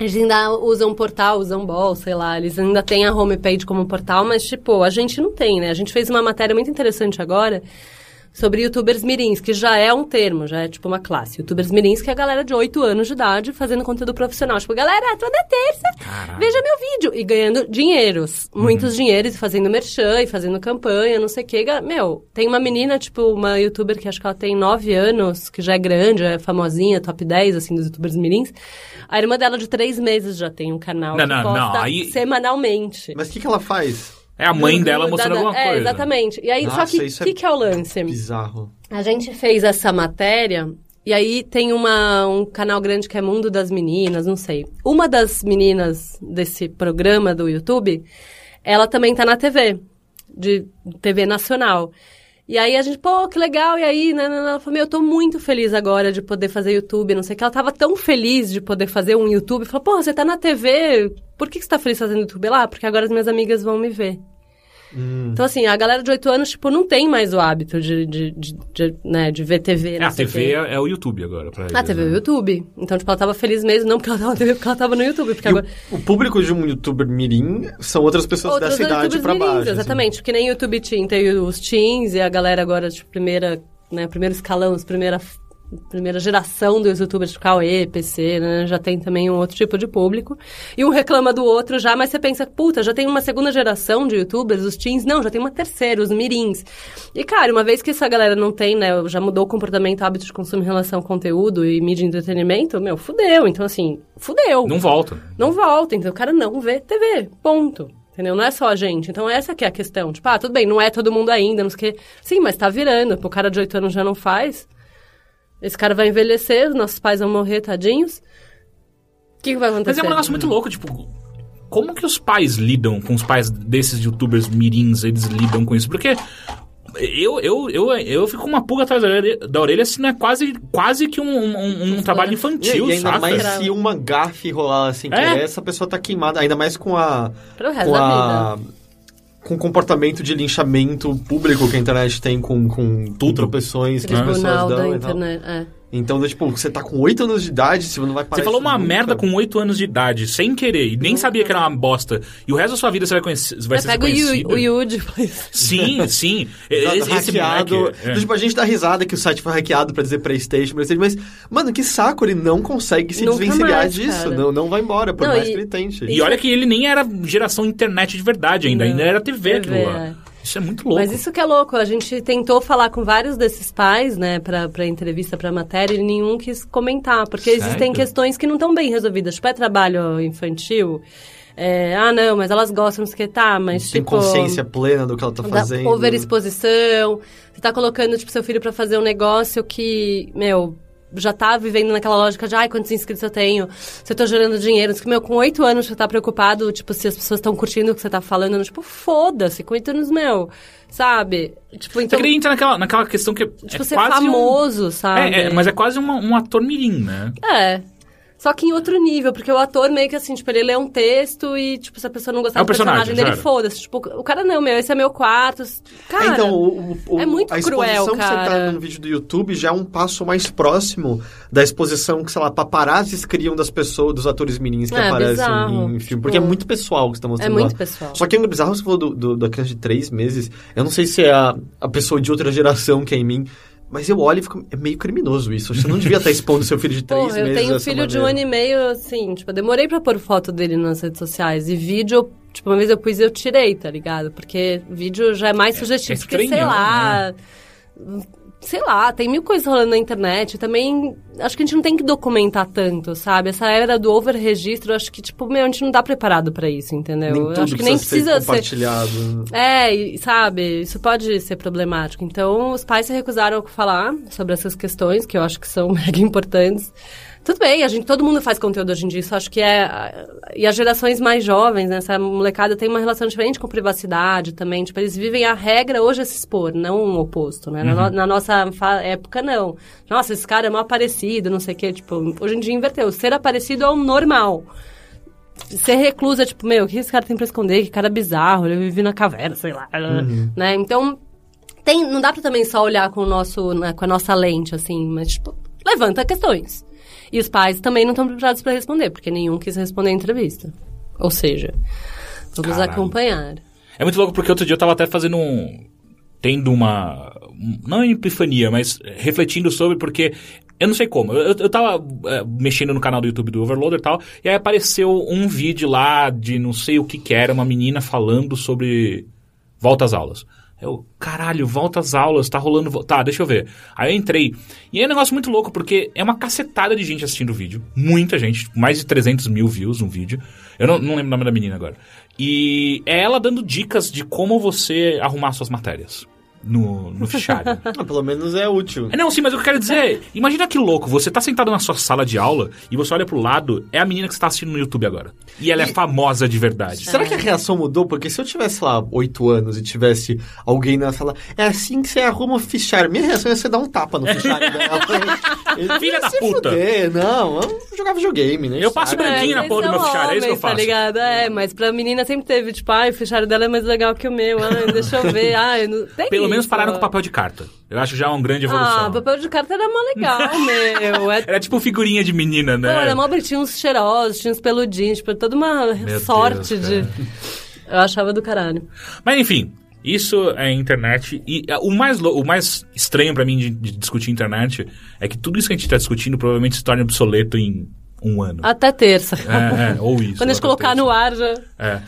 Eles ainda usam portal, usam bol, sei lá. Eles ainda têm a homepage como portal, mas, tipo, a gente não tem, né? A gente fez uma matéria muito interessante agora sobre youtubers mirins, que já é um termo, já é tipo uma classe. Youtubers mirins, que é a galera de 8 anos de idade fazendo conteúdo profissional. Tipo, galera, toda terça, Caralho. veja meu vídeo. E ganhando dinheiros. Muitos dinheiros, e fazendo merchan, e fazendo campanha, não sei o quê. Meu, tem uma menina, tipo, uma youtuber que acho que ela tem 9 anos, que já é grande, é famosinha, top 10, assim, dos youtubers mirins. A irmã dela de 3 meses já tem um canal Não, que não, não, posta aí- semanalmente. Mas o que, que ela faz? É a mãe Do- dela do- mostrando da- alguma é, coisa. exatamente. E aí, só Nossa, que o é que, que é o lance? Bizarro. A gente fez essa matéria e aí tem uma, um canal grande que é Mundo das Meninas, não sei. Uma das meninas desse programa do YouTube, ela também tá na TV, de TV nacional. E aí a gente, pô, que legal, e aí, né, né, né, ela falou, meu, eu tô muito feliz agora de poder fazer YouTube, não sei o que. Ela tava tão feliz de poder fazer um YouTube, falou, pô, você tá na TV, por que que você tá feliz fazendo YouTube lá? Porque agora as minhas amigas vão me ver. Então, assim, a galera de 8 anos, tipo, não tem mais o hábito de, de, de, de, né, de ver TV. É, a o TV é, é o YouTube agora pra eles. A TV é o né? YouTube. Então, tipo, ela tava feliz mesmo, não porque ela tava na TV, porque ela tava no YouTube. Porque E o, agora... o público de um youtuber mirim são outras pessoas Outros dessa idade pra mirins, baixo. assim. Exatamente, porque nem YouTube Teen tem os teens e a galera agora, tipo, primeira, né, primeiro escalão, os primeira, primeira geração dos youtubers, tipo, Cauê, PC, né, já tem também um outro tipo de público. E um reclama do outro já, mas você pensa, puta, já tem uma segunda geração de youtubers, os teens, não, já tem uma terceira, os mirins. E, cara, uma vez que essa galera não tem, né, já mudou o comportamento, hábito de consumo em relação ao conteúdo e mídia e entretenimento, meu, fudeu. Então, assim, fudeu. Não volta. Não volta, então o cara não vê TV, ponto. Entendeu? Não é só a gente. Então essa que é a questão. Tipo, ah, tudo bem, não é todo mundo ainda, não sei o quê. Sim, mas tá virando. O cara de 8 anos já não faz. Esse cara vai envelhecer, os nossos pais vão morrer, tadinhos. O que, que vai Mas acontecer? é um negócio muito louco, tipo, como que os pais lidam com os pais desses youtubers mirins, eles lidam com isso? Porque eu, eu, eu, eu fico com uma pulga atrás da orelha, da orelha se não é quase, quase que um, um, um trabalho infantil, e ainda saca? mais se uma gafe rolar assim, que É. essa pessoa tá queimada, ainda mais com a. Pro resto com da a. Com o comportamento de linchamento público que a internet tem com, com Tudo. tropeções que as pessoas da dão e tal. internet. É. Então, tipo, você tá com 8 anos de idade, você não vai parar Você falou uma nunca. merda com 8 anos de idade, sem querer, e nem sabia que era uma bosta. E o resto da sua vida você vai, conhecer, vai ser pega o, conhecido. Yu- o Yuji, please. Sim, sim. Exato, Esse, esse hackeado. moleque, é. Tipo, a gente dá risada que o site foi hackeado pra dizer Playstation, Playstation, mas, mano, que saco, ele não consegue se Nunca desvencilhar mais, disso. cara. Não, não vai embora, por Não, mais e- que ele tente. E olha que ele nem era geração internet de verdade ainda, Não. ainda era TV, TV, aquilo lá. é. Isso é muito louco. Mas isso que é louco, a gente tentou falar com vários desses pais, né, pra, pra entrevista, pra matéria, e nenhum quis comentar, porque Sério? existem questões que não estão bem resolvidas. Tipo, é trabalho infantil, é, ah, não, mas elas gostam, não sei o que, tá, mas Tem tipo... consciência plena do que ela tá fazendo. overexposição, você tá colocando, tipo, seu filho pra fazer um negócio que, meu, já tá vivendo naquela lógica de, ai, quantos inscritos eu tenho, se eu tô gerando dinheiro, meu, com oito anos você tá preocupado, tipo, se as pessoas estão curtindo o que você tá falando, tipo, foda-se, com oito anos, meu, sabe? Tipo, Você então, queria entrar naquela, naquela questão que é tipo, ser quase um- famoso, sabe? É, é, mas é quase uma- um ator mirim, né? É. Só que em outro nível, porque o ator meio que assim, tipo, ele lê um texto e, tipo, se a pessoa não gostar É do personagem, personagem, dele, foda-se. Tipo, o cara não, meu, esse é meu quarto. Cara, então, o, o- é muito a cruel, exposição que você cara. tá no vídeo do YouTube já é um passo mais próximo da exposição que, sei lá, paparazzis criam das pessoas, dos atores meninos que É, aparecem bizarro. em filme. Tipo, Porque é muito pessoal que você tá é mostrando muito lá. pessoal. Só que é bizarro você falou do, do- da criança de três meses. Eu não sei se é a, a pessoa de outra geração que é em mim, mas eu olho e fico. É meio criminoso isso. Você não devia estar expondo seu filho de três Porra, eu meses. tenho um filho de um ano maneira. e meio, assim, tipo, eu demorei pra pôr foto dele nas redes sociais. E vídeo, tipo, uma vez eu pus e eu tirei, tá ligado? Porque vídeo já é mais sugestivo. é porque, sei lá. Sei lá, tem mil coisas rolando na internet. Também acho que a gente não tem que documentar tanto, sabe? Essa era do over-registro, acho que, tipo, meu, a gente não tá preparado pra isso, entendeu? Nem acho que nem precisa ser ser. compartilhado. É, e, sabe, isso pode ser problemático. Então, os pais se recusaram a falar sobre essas questões, que eu acho que são mega importantes. Tudo bem, a gente, todo mundo faz conteúdo hoje em dia, isso acho que é... E as gerações mais jovens, né, essa molecada tem uma relação diferente com privacidade também. Tipo, eles vivem a regra hoje é se expor, não o oposto, né? Na, no- na nossa época, não. Nossa, esse cara é mal aparecido, não sei o quê. Tipo, hoje em dia inverteu. Ser aparecido é o normal ser reclusa, tipo, meu, o que esse cara tem pra esconder? Que cara bizarro, ele vive na caverna, sei lá, né? Então, tem, não dá pra também só olhar com, o nosso, né, com a nossa lente, assim, mas, tipo, levanta questões. E os pais também não estão preparados pra responder, porque nenhum quis responder a entrevista. Ou seja, vamos Caralho. acompanhar. É muito louco porque outro dia eu tava até fazendo um. tendo uma. um- não uma epifania, mas refletindo sobre, porque. Eu não sei como. Eu, eu tava é, mexendo no canal do YouTube do Overloader e tal, e aí apareceu um vídeo lá de não sei o que que era, uma menina falando sobre volta às aulas. Eu, caralho, volta às aulas, tá rolando. Tá, deixa eu ver. Aí eu entrei. E é um negócio muito louco, porque é uma cacetada de gente assistindo o vídeo. Muita gente, mais de 300 mil views no vídeo. Eu não, não lembro o nome da menina agora. E é ela dando dicas de como você arrumar suas matérias no, no fichário. Ah, pelo menos é útil. É, não, sim, mas o que eu quero dizer é, imagina que louco, você tá sentado na sua sala de aula e você olha pro lado, é a menina que você tá assistindo no YouTube agora. E ela é famosa de verdade. Será que a reação mudou? Porque se eu tivesse lá oito anos e tivesse alguém na sala, é assim que você arruma o fichário. Minha reação ia ser dar um tapa no fichário dela. Filha da se puta. fuder. Não, eu jogava videogame, né? Eu passo branquinho na mas porra do meu fichário, é isso que eu Tá faço. ligado? É, mas pra menina sempre teve, tipo, ai, o fichário dela é mais legal que o meu, ai, deixa eu ver, ai, não... tem Pelo menos pararam com papel de carta. Eu acho já uma grande evolução. Ah, papel de carta era mó legal, meu. É, Era tipo figurinha de menina, Pô, né? era mó tinha uns cheirosos, tinha uns peludinhos, tipo, toda uma Meu sorte Deus, de... Eu achava do caralho. Mas enfim, isso é internet. E ah, o mais, o mais estranho pra mim de, de discutir internet é que tudo isso que a gente tá discutindo provavelmente se torna obsoleto em um ano. Até terça. É, é, ou isso. Quando a gente colocar até no ar já... É.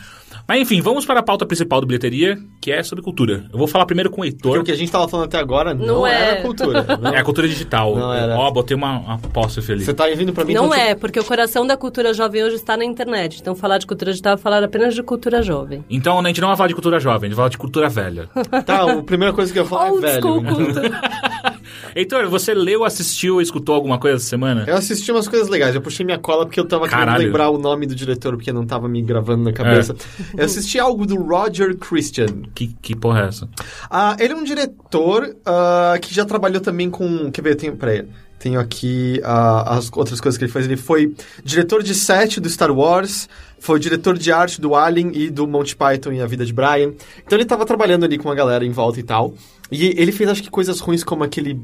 Mas enfim, vamos para a pauta principal do Bilheteria, que é sobre cultura. Eu vou falar primeiro com o Porque Heitor. o que a gente tava falando até agora não, Não é. era cultura. Não. É a cultura digital. Não era. Ó, botei uma, uma apóstrofe ali. Você tá vindo pra mim... Não então, é, porque o coração da cultura jovem hoje está na internet. Então falar de cultura digital é falar apenas de cultura jovem. Então a gente não vai falar de cultura jovem, a gente vai falar de cultura velha. Tá, a primeira coisa que eu ia falar é velho. Heitor, você leu, assistiu ou escutou alguma coisa essa semana? Eu assisti umas coisas legais. Eu puxei minha cola porque eu tava Caralho. querendo lembrar o nome do diretor porque não tava me gravando na cabeça. É. Eu assisti algo do Roger Christian. Que, que porra é essa? Ah, ele é um diretor ah, que já trabalhou também com. Quer ver? Eu tenho, peraí. Tenho aqui ah, as outras coisas que ele fez. Ele foi diretor de set do Star Wars, foi diretor de arte do Alien e do Monty Python e a Vida de Brian. Então ele tava trabalhando ali com a galera em volta e tal. E ele fez, acho que, coisas ruins como aquele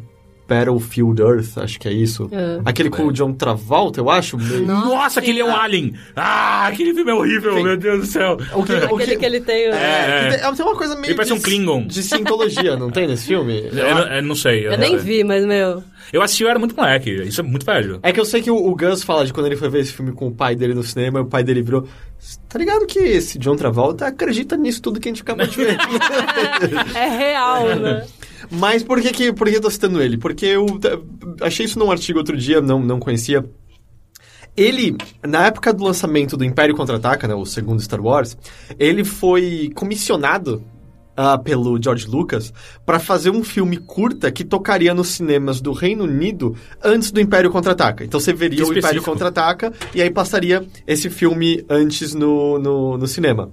Battlefield Earth, acho que é isso. É. Aquele com o John Travolta, eu acho. meio- Nossa, aquele é um alien! Ah, aquele filme é horrível, Sim. meu Deus do céu. O que, o Aquele que ele tem... o- É. que tem, uma coisa meio. Ele parece de- um Klingon. De cientologia, não tem nesse filme? Eu, não- eu não sei. Eu nem vi, mas, meu... Eu assisti, eu era muito moleque. Isso é muito velho. É que eu sei que o, o Gus fala de quando ele foi ver esse filme com o pai dele no cinema, e o pai dele virou. Tá ligado que esse John Travolta acredita nisso tudo que a gente acabou de ver? É real, né? Mas por que, que, por que eu tô citando ele? Porque eu t- achei isso num artigo outro dia, não, não conhecia. Ele, na época do lançamento do Império Contra-Ataca, né, o segundo Star Wars, ele foi comissionado ah, pelo George Lucas para fazer um filme curta que tocaria nos cinemas do Reino Unido antes do Império Contra-Ataca. Então você veria o Império. Contra-Ataca e aí passaria esse filme antes no, no, no cinema.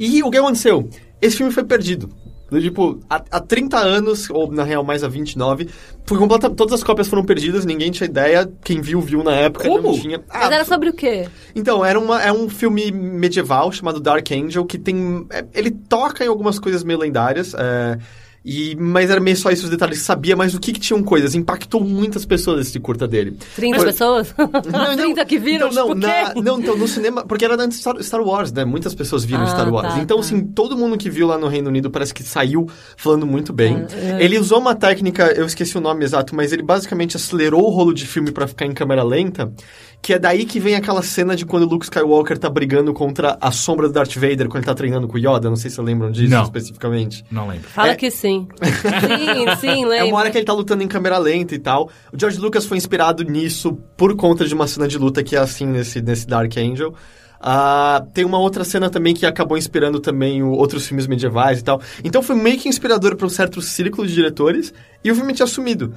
E o que aconteceu? Esse filme foi perdido. Do tipo, há, há 30 anos, ou na real mais há 29, foi completa, todas as cópias foram perdidas, ninguém tinha ideia. Quem viu, viu na época, não Como? tinha. Mas Ah, era sobre o quê? Então, era uma, é um filme medieval chamado Dark Angel, que tem. é, ele toca em algumas coisas meio lendárias. é, e, mas era meio só isso os detalhes. Sabia mais do que, que tinham coisas. Impactou muitas pessoas esse curta dele. 30 Foi- pessoas? Não, não. 30 que viram, então, não, tipo, na- não, então no cinema, porque era antes Star, Star Wars, né? Muitas pessoas viram Ah, Star Wars. tá, então, tá. assim, todo mundo que viu lá no Reino Unido parece que saiu falando muito bem. Ah, é. Ele usou uma técnica, eu esqueci o nome exato, mas ele basicamente acelerou o rolo de filme pra ficar em câmera lenta, que é daí que vem aquela cena de quando o Luke Skywalker tá brigando contra a sombra do Darth Vader quando ele tá treinando com o Yoda, não sei se vocês lembram disso Não. especificamente. Não lembro. Fala É- que sim. sim, sim, lembro. É uma hora que ele tá lutando em câmera lenta e tal. O George Lucas foi inspirado nisso por conta de uma cena de luta que é assim nesse, nesse Dark Angel. Ah, tem uma outra cena também que acabou inspirando também o- outros filmes medievais e tal. Então foi meio que inspirador para um certo círculo de diretores e o filme tinha sumido.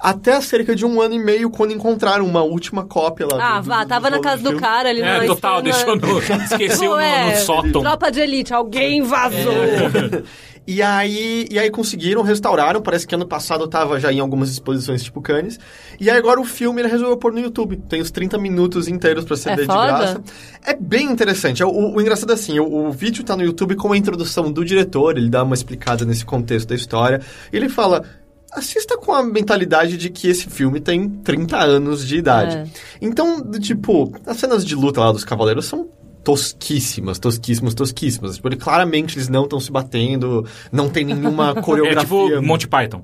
Até há cerca de um ano e meio, quando encontraram uma última cópia lá. Ah, do- do- vá, do tava na rolo casa do cara ali É, na total, deixou no. Esqueceu no, Ué, no sótão. Tropa de elite, alguém vazou. E aí, e aí conseguiram, restauraram, parece que ano passado tava já em algumas exposições tipo Cannes. E aí agora o filme ele resolveu pôr no YouTube. Tem os 30 minutos inteiros pra ser É de foda? graça. É bem interessante. O, o- o engraçado é assim, o, o vídeo tá no YouTube com a introdução do diretor, ele dá uma explicada nesse contexto da história. E ele fala... Assista com a mentalidade de que esse filme tem 30 anos de idade. É. Então, tipo, as cenas de luta lá dos cavaleiros são tosquíssimas, tosquíssimas, tosquíssimas. Tipo, ele, claramente eles não estão se batendo, não tem nenhuma É coreografia. tipo Monty Python.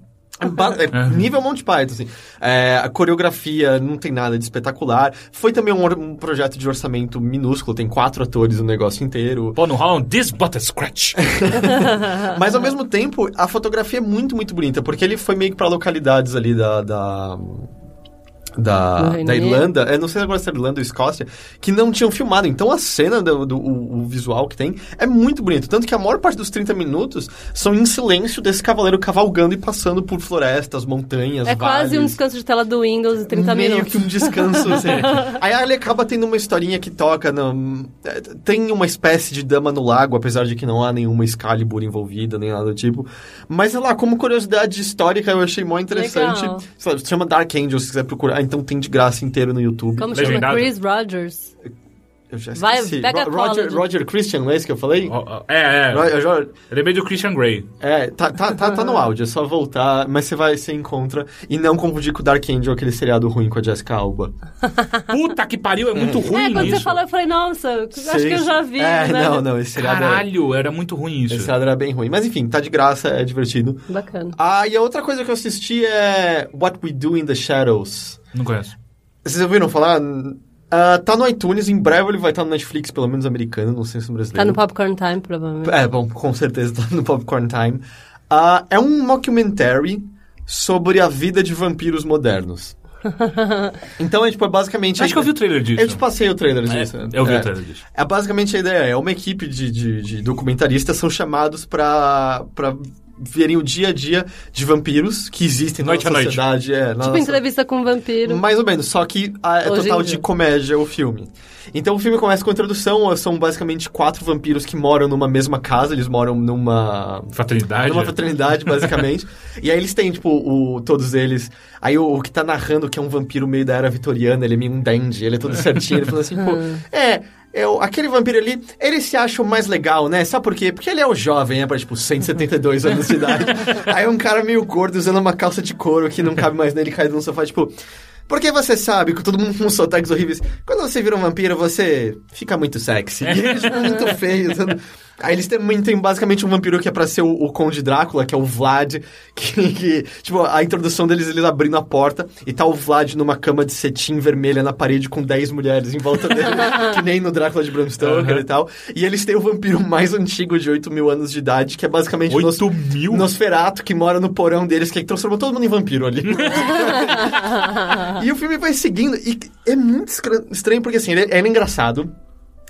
Ba- é nível Monty Python, assim. É, a coreografia não tem nada de espetacular. Foi também um, um projeto de orçamento minúsculo, tem quatro atores no negócio inteiro. Pô, rola um This Butter Scratch. Mas ao mesmo tempo, a fotografia é muito, muito bonita, porque ele foi meio que pra localidades ali da. da... Da, da. Irlanda, é, não sei agora se é Irlanda ou Escócia, que não tinham filmado. Então a cena, do, do- o, o visual que tem, é muito bonito. Tanto que a maior parte dos 30 minutos são em silêncio desse cavaleiro cavalgando e passando por florestas, montanhas, É quase um vales. descanso de tela do Windows de 30 Meio minutos. que um descanso, assim. Aí ele acaba tendo uma historinha que toca. No... é, Tem uma espécie de dama no lago, apesar de que não há nenhuma Excalibur envolvida, nem nada do tipo. Mas, sei lá, como curiosidade histórica, eu achei mó interessante. Legal. Lá, se chama Dark Angel, se quiser procurar. Então tem de graça inteiro no YouTube. Como Legendado. chama? Chris Rogers. Eu já Vai, esqueci. pega a Ro- cola Roger, Roger Christian, não é esse que eu falei? É, é. Ro- Eu lembrei do Christian Grey. É, tá, tá, tá, tá no áudio, é só voltar, mas você vai, você encontra. E não confundir com o Dark Angel, aquele seriado ruim com a Jessica Alba. Puta que pariu, é muito ruim é, quando isso. você falou, eu falei, nossa, acho Sei- que eu já vi, É, né? não, não, esse seriado é- Caralho, era muito ruim isso. Esse seriado era bem ruim. Mas enfim, tá de graça, é divertido. Bacana. Ah, e a outra coisa que eu assisti é What We Do in the Shadows. Não conheço. Vocês ouviram falar? Ah, tá no iTunes, em breve ele vai estar no Netflix, pelo menos americano, não sei se no brasileiro. Tá no Popcorn Time, provavelmente. É, bom, com certeza tá no Popcorn Time. Ah, é um mockumentary sobre a vida de vampiros modernos. Então é tipo, é basicamente... Acho que eu vi o trailer disso. Eu te passei o trailer disso. É, eu vi É. o trailer disso. É basicamente a ideia, é uma equipe de, de, de documentaristas são chamados pra, pra verem o dia a dia de vampiros que existem Noite na a noite. sociedade. É, na Tipo nossa- entrevista com um vampiro. mais ou menos, só que ah, é Hoje total de comédia o filme. Então o filme começa com a introdução, são basicamente quatro vampiros que moram numa mesma casa, eles moram numa Fraternidade. numa fraternidade, basicamente. e aí eles têm, tipo, o, todos eles. Aí o, o que tá narrando, que é um vampiro meio da era vitoriana, ele é meio um dandy, ele é todo certinho, ele fala assim, pô, é. Eu, aquele vampiro ali, ele se acha o mais legal, né? Sabe por quê? Porque ele é o jovem, é pra, tipo, 172 anos de idade. Aí um cara meio gordo usando uma calça de couro que não cabe mais nele, caído no sofá, tipo... Porque você sabe que todo mundo com sotaques horríveis. Quando você vira um vampiro, você fica muito sexy. E ele, tipo, muito feio. sabe? Aí eles também têm basicamente um vampiro que é pra ser o, o Conde Drácula, que é o Vlad. Que, que, tipo, a introdução deles, eles abrindo a porta e tá o Vlad numa cama de cetim vermelha na parede com 10 mulheres em volta dele. que nem no Drácula de Bram Stoker Aham. e tal. E eles têm o vampiro mais antigo de 8 mil anos de idade, que é basicamente o Nos- 8 mil? Nosferato, que mora no porão deles, que transformou todo mundo em vampiro ali. e o filme vai seguindo, e é muito estranho, porque assim, ele, ele é engraçado.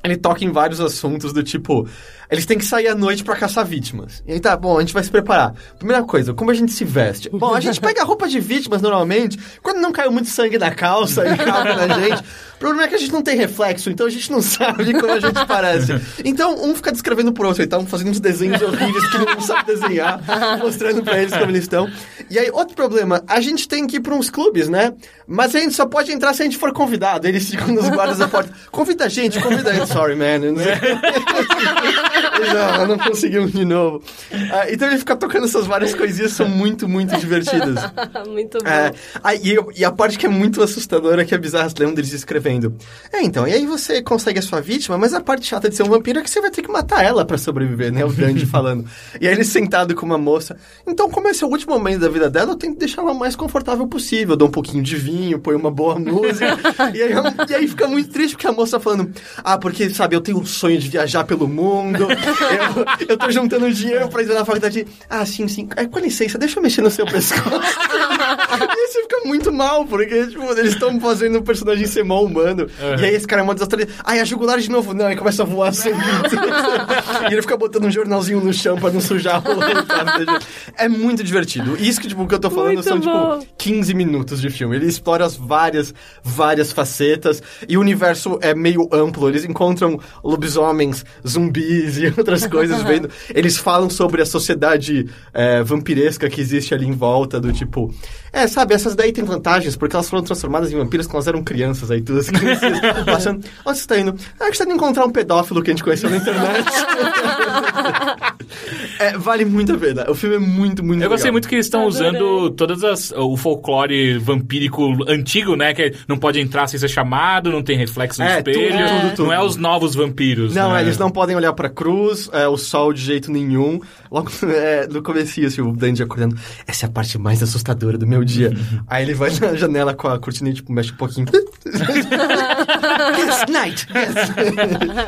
Ele toca em vários assuntos do tipo, eles têm que sair à noite pra caçar vítimas. E aí tá, bom, a gente vai se preparar. Primeira coisa, como a gente se veste? Bom, a gente pega roupa de vítimas normalmente, quando não caiu muito sangue na calça e calma na gente. problema é que a gente não tem reflexo, então a gente não sabe como a gente parece. Então, um fica descrevendo pro outro, então fazendo uns desenhos horríveis que não sabe desenhar, mostrando pra eles como eles estão. E aí, outro problema, a gente tem que ir pra uns clubes, né? Mas a gente só pode entrar se a gente for convidado. Eles ficam nos guardas da porta. Convida a gente, convida a gente. Sorry, man. Não, não conseguimos de novo. Ah, então ele fica tocando essas várias coisinhas, são muito, muito divertidas. Muito bom. É, aí, e, e a parte que é muito assustadora é que é bizarra, você lembra deles escrevendo. É, então, e aí você consegue a sua vítima, mas a parte chata de ser um vampiro é que você vai ter que matar ela pra sobreviver, né? O Dandy falando. E aí ele sentado com uma moça. Então, como esse é o último momento da vida dela, eu tenho que deixar ela o mais confortável possível. Eu dou um pouquinho de vinho, põe uma boa música. e, aí, e aí fica muito triste porque a moça falando, ah, porque, sabe, eu tenho um sonho de viajar pelo mundo. Eu, eu tô juntando dinheiro pra ir na faculdade. Ah, sim, sim. É, com licença, deixa eu mexer no seu pescoço. E aí você fica muito mal, porque, tipo, eles estão fazendo o personagem ser mal humano. E aí esse cara é uma desastre. Ai, a jugular de novo. Não, e começa a voar sangue. e ele fica botando um jornalzinho no chão pra não sujar o. É muito divertido. Isso que, tipo, que eu tô falando Muito são, bom. tipo, 15 minutos de filme. Ele explora as várias, várias facetas. E o universo é meio amplo. Eles encontram lobisomens, zumbis e outras coisas vendo. Eles falam sobre a sociedade é, vampiresca que existe ali em volta, do tipo. É, sabe, essas daí têm vantagens, porque elas foram transformadas em vampiros quando elas eram crianças aí, tudo as crianças achando. Onde você tá indo? Ah, que você tá indo encontrar um pedófilo que a gente conheceu na internet. É, vale muito a pena. O filme é muito, muito Eu gostei legal. muito que eles estão usando todas as o folclore vampírico antigo, né? Que não pode entrar sem ser chamado, não tem reflexo no É, tudo, espelho. tudo, tudo. Não é os novos vampiros. Não, né? eles não podem olhar pra cruz, é, o sol de jeito nenhum. Logo é, no comecinho, assim, o Dandy acordando. Essa é a parte mais assustadora do meu dia. Aí ele vai na janela com a cortina e, tipo, mexe um pouquinho. yes, night! Yes.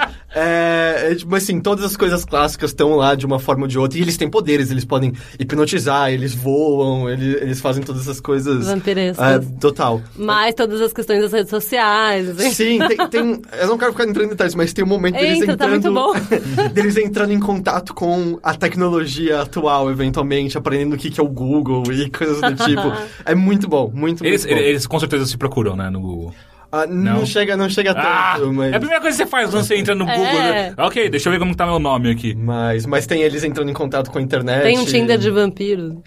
é, é, tipo assim, todas as coisas clássicas estão lá de uma forma ou de outra. E eles têm poderes, eles podem hipnotizar, eles voam, eles, eles fazem todas essas coisas. Vampirescas. É, total. Mais todas as questões das redes sociais. assim. Sim, tem, tem- Eu não quero ficar entrando em detalhes, mas tem um momento deles Entra, tá entrando. muito deles entrando em contato com a tecnologia atual, eventualmente, aprendendo o que, que é o Google e coisas do tipo. É muito bom, muito, Eles, muito bom. eles com certeza se procuram, né, no Google. Ah, não. Não. chega, não chega tanto, Ah, mas. é a primeira coisa que você faz quando você entra no É. Google. Né? Ok, deixa eu ver como tá meu nome aqui. Mas, mas tem eles entrando em contato com a internet. Tem um Tinder de vampiro.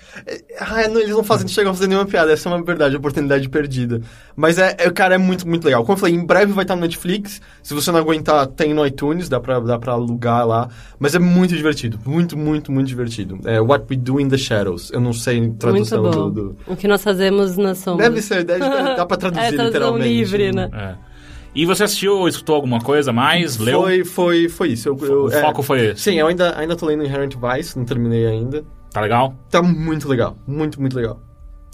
Ah, não, eles não fazem, não chegam a fazer nenhuma piada. Essa é uma verdade, oportunidade perdida. Mas é, é, cara, é muito, muito legal. Como eu falei, em breve vai estar no Netflix. Se você não aguentar, tem no iTunes, dá pra, dá pra alugar lá. Mas é muito divertido. Muito, muito, muito divertido. É What We Do in the Shadows. Eu não sei tradução do, do- O que nós fazemos na sombra. Deve ser, deve, dá pra traduzir É, literalmente. livre, né? É. E você assistiu ou escutou alguma coisa mais? Leu? Foi, foi, foi isso. Eu, eu- o é, foco foi esse. Sim, eu ainda, ainda tô lendo Inherent Vice, não terminei ainda. Tá legal? Tá muito legal. Muito, muito legal.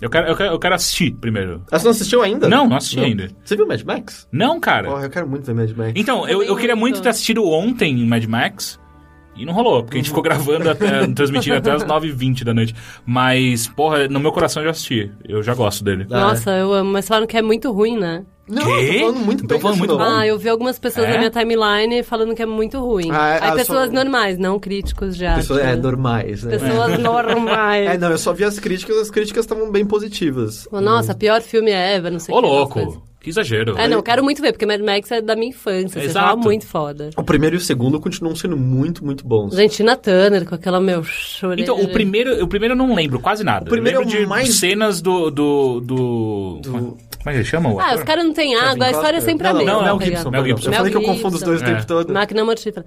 Eu quero, eu quero, eu quero assistir primeiro. Ah, você não assistiu ainda? Não, não assisti ainda. Você viu Mad Max? Não, cara. Porra, eu quero muito ver Mad Max. Então, eu, eu queria muito ter assistido ontem em Mad Max. E não rolou, porque a gente ficou gravando, até, transmitindo até as 9h20 da noite. Mas, porra, no meu coração eu já assisti. Eu já gosto dele. Ah, Nossa, eu amo. Mas falaram que é muito ruim, né? Não, Quê? tô falando muito Tô bem falando muito bom. Ah, eu vi algumas pessoas É? na minha timeline falando que é muito ruim. Ah, Aí ah, pessoas só- normais, não críticos de arte. Pessoas, é, né? normais, né? Pessoas normais. É, não, eu só vi as críticas, as críticas estavam bem positivas. Nossa, pior filme ever, não sei Ô, o que. aquelas coisas. louco. Que exagero. É, não, quero muito ver, porque Mad Max é da minha infância. Você Exato. muito foda. O primeiro e o segundo continuam sendo muito, muito bons. Gente, Tina Turner com aquela, meu, chorei. Então, o primeiro, o primeiro eu não lembro quase nada. O primeiro eu lembro é o de mais- cenas do. do. do... Do- Como é que ele chama? o Ah, os caras não têm água, a história é sempre não, a mesma. Não, Mel tá Gibson. ligado? Mel. Gibson. Eu falei que eu Mel confundo os dois o Gibson. tempo todo. Máquina mortífera.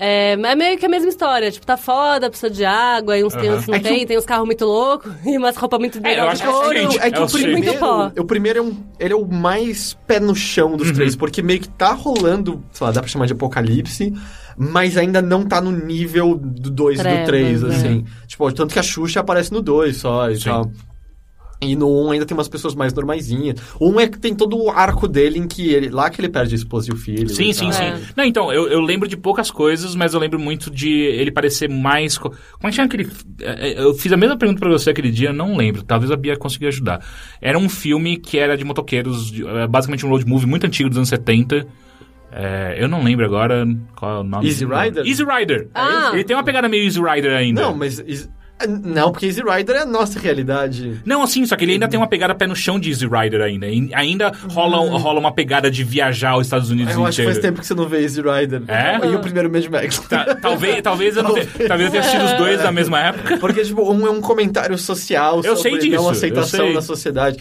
É, é meio que a mesma história, tipo, tá foda, precisa de água, aí uns tem, Aham. uns não É tem, o- tem uns carros muito loucos e umas roupas muito É, eu acho que é o ouro. É que É o, o primeiro, pó. o primeiro é um, ele é o mais pé no chão Uhum. dos três, porque meio que tá rolando, sei lá, dá pra chamar de apocalipse, mas ainda não tá no nível do 2 e do Trevas, 3, né? assim. Tipo, tanto que a Xuxa aparece no 2 só e Sim. tal. E no 1 um ainda tem umas pessoas mais normaisinhas. O 1 um é que tem todo o arco dele em que ele. Lá que ele perde a esposa e o filho. Sim, sim, tal. sim. É. Não, então, eu, eu lembro de poucas coisas, mas eu lembro muito de ele parecer mais. co- Como é que chama aquele. é, é, Eu fiz a mesma pergunta pra você aquele dia, não lembro. Talvez a Bia consiga ajudar. Era um filme que era de motoqueiros, de- é, basicamente um road movie muito antigo dos anos 70. É, eu não lembro agora qual é o nome. Easy Rider? Easy Rider. Ah. Ele tem uma pegada meio Easy Rider ainda. Não, mas. Não, porque Easy Rider é a nossa realidade. Não, assim, só que ele ainda tem uma pegada pé no chão de Easy Rider ainda. E ainda rola, um- rola uma pegada de viajar aos Estados Unidos Eu acho que faz tempo que você não vê Easy Rider. É? E o primeiro Mad Max. Ta- talvez, talvez eu não tenha, talvez eu tenha assistido os dois na mesma época. Porque, tipo, um é um comentário social Eu sobre sei disso, não aceitação na sociedade.